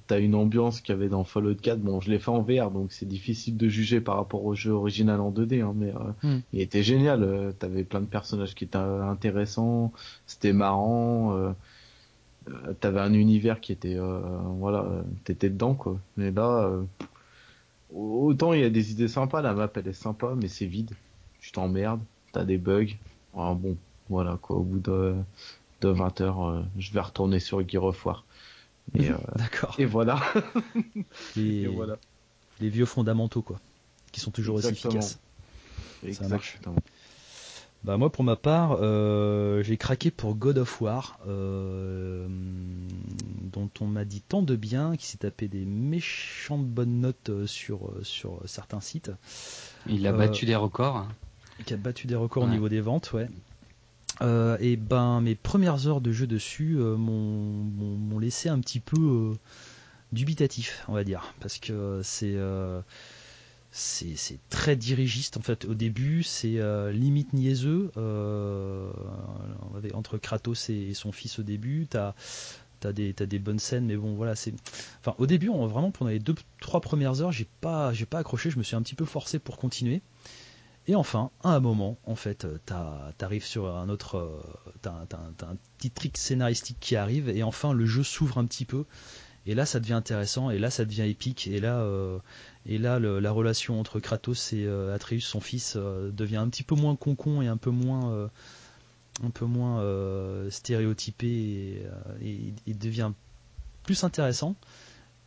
Speaker 3: t'as une ambiance qu'il y avait dans Fallout 4. Bon, je l'ai fait en VR, donc c'est difficile de juger par rapport au jeu original en 2D, hein, mais hmm. il était génial. T'avais plein de personnages qui étaient intéressants, c'était marrant. T'avais un univers qui était, voilà, t'étais dedans quoi. Mais là, autant il y a des idées sympas, la map elle est sympa, mais c'est vide. Tu t'emmerdes, t'as des bugs. Ah, bon, voilà quoi. Au bout de de 20 heures, euh, je vais retourner sur Gear of War.
Speaker 1: Et, [laughs] euh, D'accord.
Speaker 3: Et voilà. [laughs]
Speaker 1: les... voilà. Les vieux fondamentaux, quoi. Qui sont toujours aussi efficaces.
Speaker 3: Exactement.
Speaker 1: Bah moi pour ma part, euh, j'ai craqué pour God of War, dont on m'a dit tant de bien, qui s'est tapé des méchantes bonnes notes sur sur certains sites.
Speaker 2: Il a battu des records.
Speaker 1: Qui a battu des records au niveau des ventes, ouais. Euh, et ben mes premières heures de jeu dessus euh, m'ont laissé un petit peu euh, dubitatif, on va dire, parce que c'est c'est très dirigiste en fait au début. C'est limite niaiseux. Entre Kratos et, son fils au début t'as as des des bonnes scènes mais bon voilà c'est enfin au début vraiment pendant les deux trois premières heures j'ai pas j'ai pas accroché. Je me suis un petit peu forcé pour continuer. Et enfin, à un moment, en fait, euh, t'arrives sur un autre, euh, t'as un, petit trick scénaristique qui arrive, et enfin le jeu s'ouvre un petit peu. Et là, ça devient intéressant, et là, ça devient épique, et là, euh, et là, la relation entre Kratos et Atreus, son fils, devient un petit peu moins concon et un peu moins, un peu moins stéréotypé, et, et, devient plus intéressant.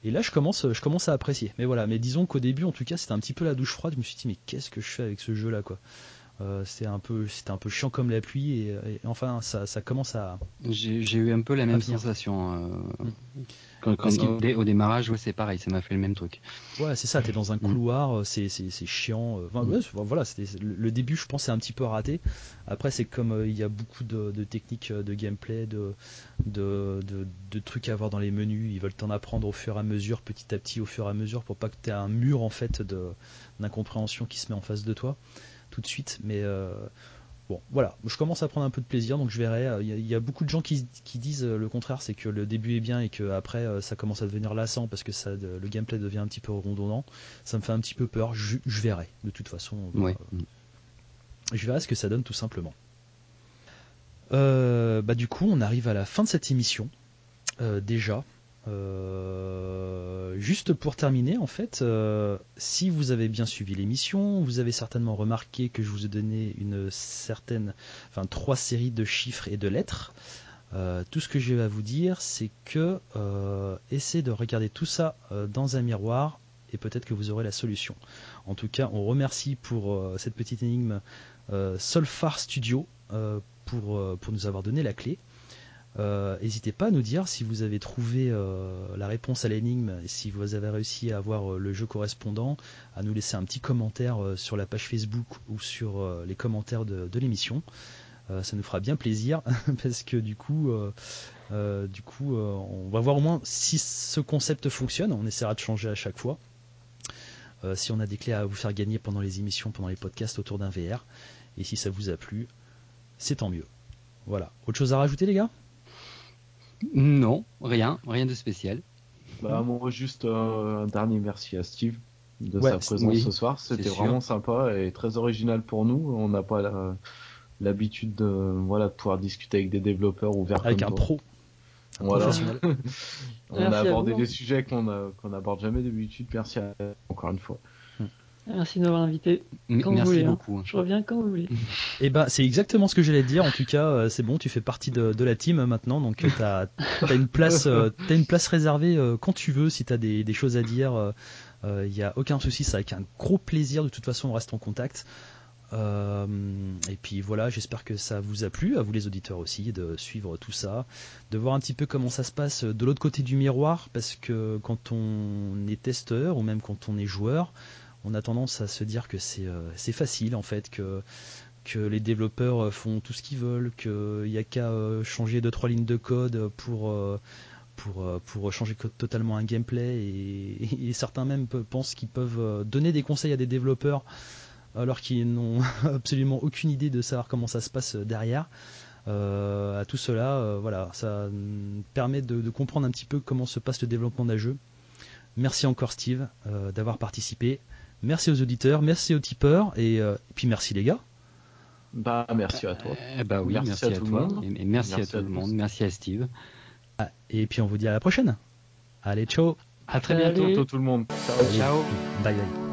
Speaker 1: Et là, je commence, je commence à apprécier. Mais voilà, mais disons qu'au début, en tout cas, c'était un petit peu la douche froide. Je me suis dit, mais qu'est-ce que je fais avec ce jeu-là, quoi? Euh, c'était un peu c'était un peu chiant comme la pluie et, enfin ça, ça, commence à
Speaker 2: j'ai eu un peu la même sensation euh, quand, au, démarrage ouais c'est pareil ça m'a fait le même truc
Speaker 1: ouais c'est ça t'es dans un mm. couloir euh, c'est c'est chiant mm. voilà le début je pense c'est un petit peu raté après c'est comme il y a beaucoup de, techniques de gameplay de de, de trucs à voir dans les menus ils veulent t'en apprendre au fur et à mesure petit à petit au fur et à mesure pour pas que tu aies un mur en fait d'incompréhension qui se met en face de toi tout de suite, mais euh, bon, voilà, je commence à prendre un peu de plaisir, donc je verrai. Il y, a beaucoup de gens qui, disent le contraire, c'est que le début est bien et que après euh, ça commence à devenir lassant parce que ça, le gameplay devient un petit peu redondant. Ça me fait un petit peu peur. Je, verrai, de toute façon.
Speaker 2: Euh,
Speaker 1: je verrai ce que ça donne tout simplement. bah du coup, on arrive à la fin de cette émission. déjà, euh, juste pour terminer, en fait, euh, si vous avez bien suivi l'émission, vous avez certainement remarqué que je vous ai donné une certaine, enfin trois séries de chiffres et de lettres. Euh, tout ce que je vais vous dire, c'est que essayez de regarder tout ça dans un miroir et peut-être que vous aurez la solution. En tout cas, on remercie pour cette petite énigme Solfar Studio pour nous avoir donné la clé. Euh, n'hésitez pas à nous dire si vous avez trouvé euh, la réponse à l'énigme et si vous avez réussi à avoir euh, le jeu correspondant, à nous laisser un petit commentaire sur la page Facebook ou sur les commentaires de, l'émission. ça nous fera bien plaisir [laughs] parce que du coup, du coup, on va voir au moins si ce concept fonctionne. On essaiera de changer à chaque fois. si on a des clés à vous faire gagner pendant les émissions, pendant les podcasts autour d'un VR, et si ça vous a plu, c'est tant mieux. Voilà. Autre chose à rajouter, les gars?
Speaker 2: Non, rien, rien de spécial.
Speaker 3: Bah, moi, juste un dernier merci à Steve de sa présence ce soir. C'était vraiment sympa et très original pour nous. On n'a pas l'habitude de, voilà, de pouvoir discuter avec des développeurs ouverts
Speaker 1: avec un pro.
Speaker 3: Voilà. [laughs] on a abordé des sujets qu'on n'aborde jamais d'habitude. Merci encore une fois.
Speaker 4: Merci de m'avoir invité.
Speaker 2: Quand Merci vous voulez, hein. beaucoup.
Speaker 4: Je reviens quand vous voulez.
Speaker 1: Et eh ben, c'est exactement ce que j'allais dire. En tout cas, euh, c'est bon, tu fais partie de, la team maintenant, donc euh, tu as, une place, euh, as une place réservée quand tu veux. Si tu as des, choses à dire, il n'y a aucun souci. C'est avec un gros plaisir. De toute façon, on reste en contact. et puis voilà, j'espère que ça vous a plu, à vous les auditeurs aussi, de suivre tout ça, de voir un petit peu comment ça se passe de l'autre côté du miroir, parce que quand on est testeur ou même quand on est joueur, on a tendance à se dire que euh, c'est facile en fait, que, les développeurs euh, font tout ce qu'ils veulent, qu'il n'y a qu'à euh, changer deux trois lignes de code pour changer totalement un gameplay et, certains même pensent qu'ils peuvent donner des conseils à des développeurs alors qu'ils n'ont [laughs] absolument aucune idée de savoir comment ça se passe derrière. à tout cela, voilà, ça permet de, comprendre un petit peu comment se passe le développement d'un jeu. Merci encore Steve d'avoir participé. Merci aux auditeurs, merci aux tipeurs et, puis merci les gars.
Speaker 3: Bah merci à toi.
Speaker 2: Eh bah oui, merci, à, toi et, merci, à tout le monde, merci à Steve.
Speaker 1: Ah, et puis on vous dit à la prochaine. Allez, ciao.
Speaker 3: À très bientôt tout le monde.
Speaker 2: Ciao. Ciao.
Speaker 1: Bye bye.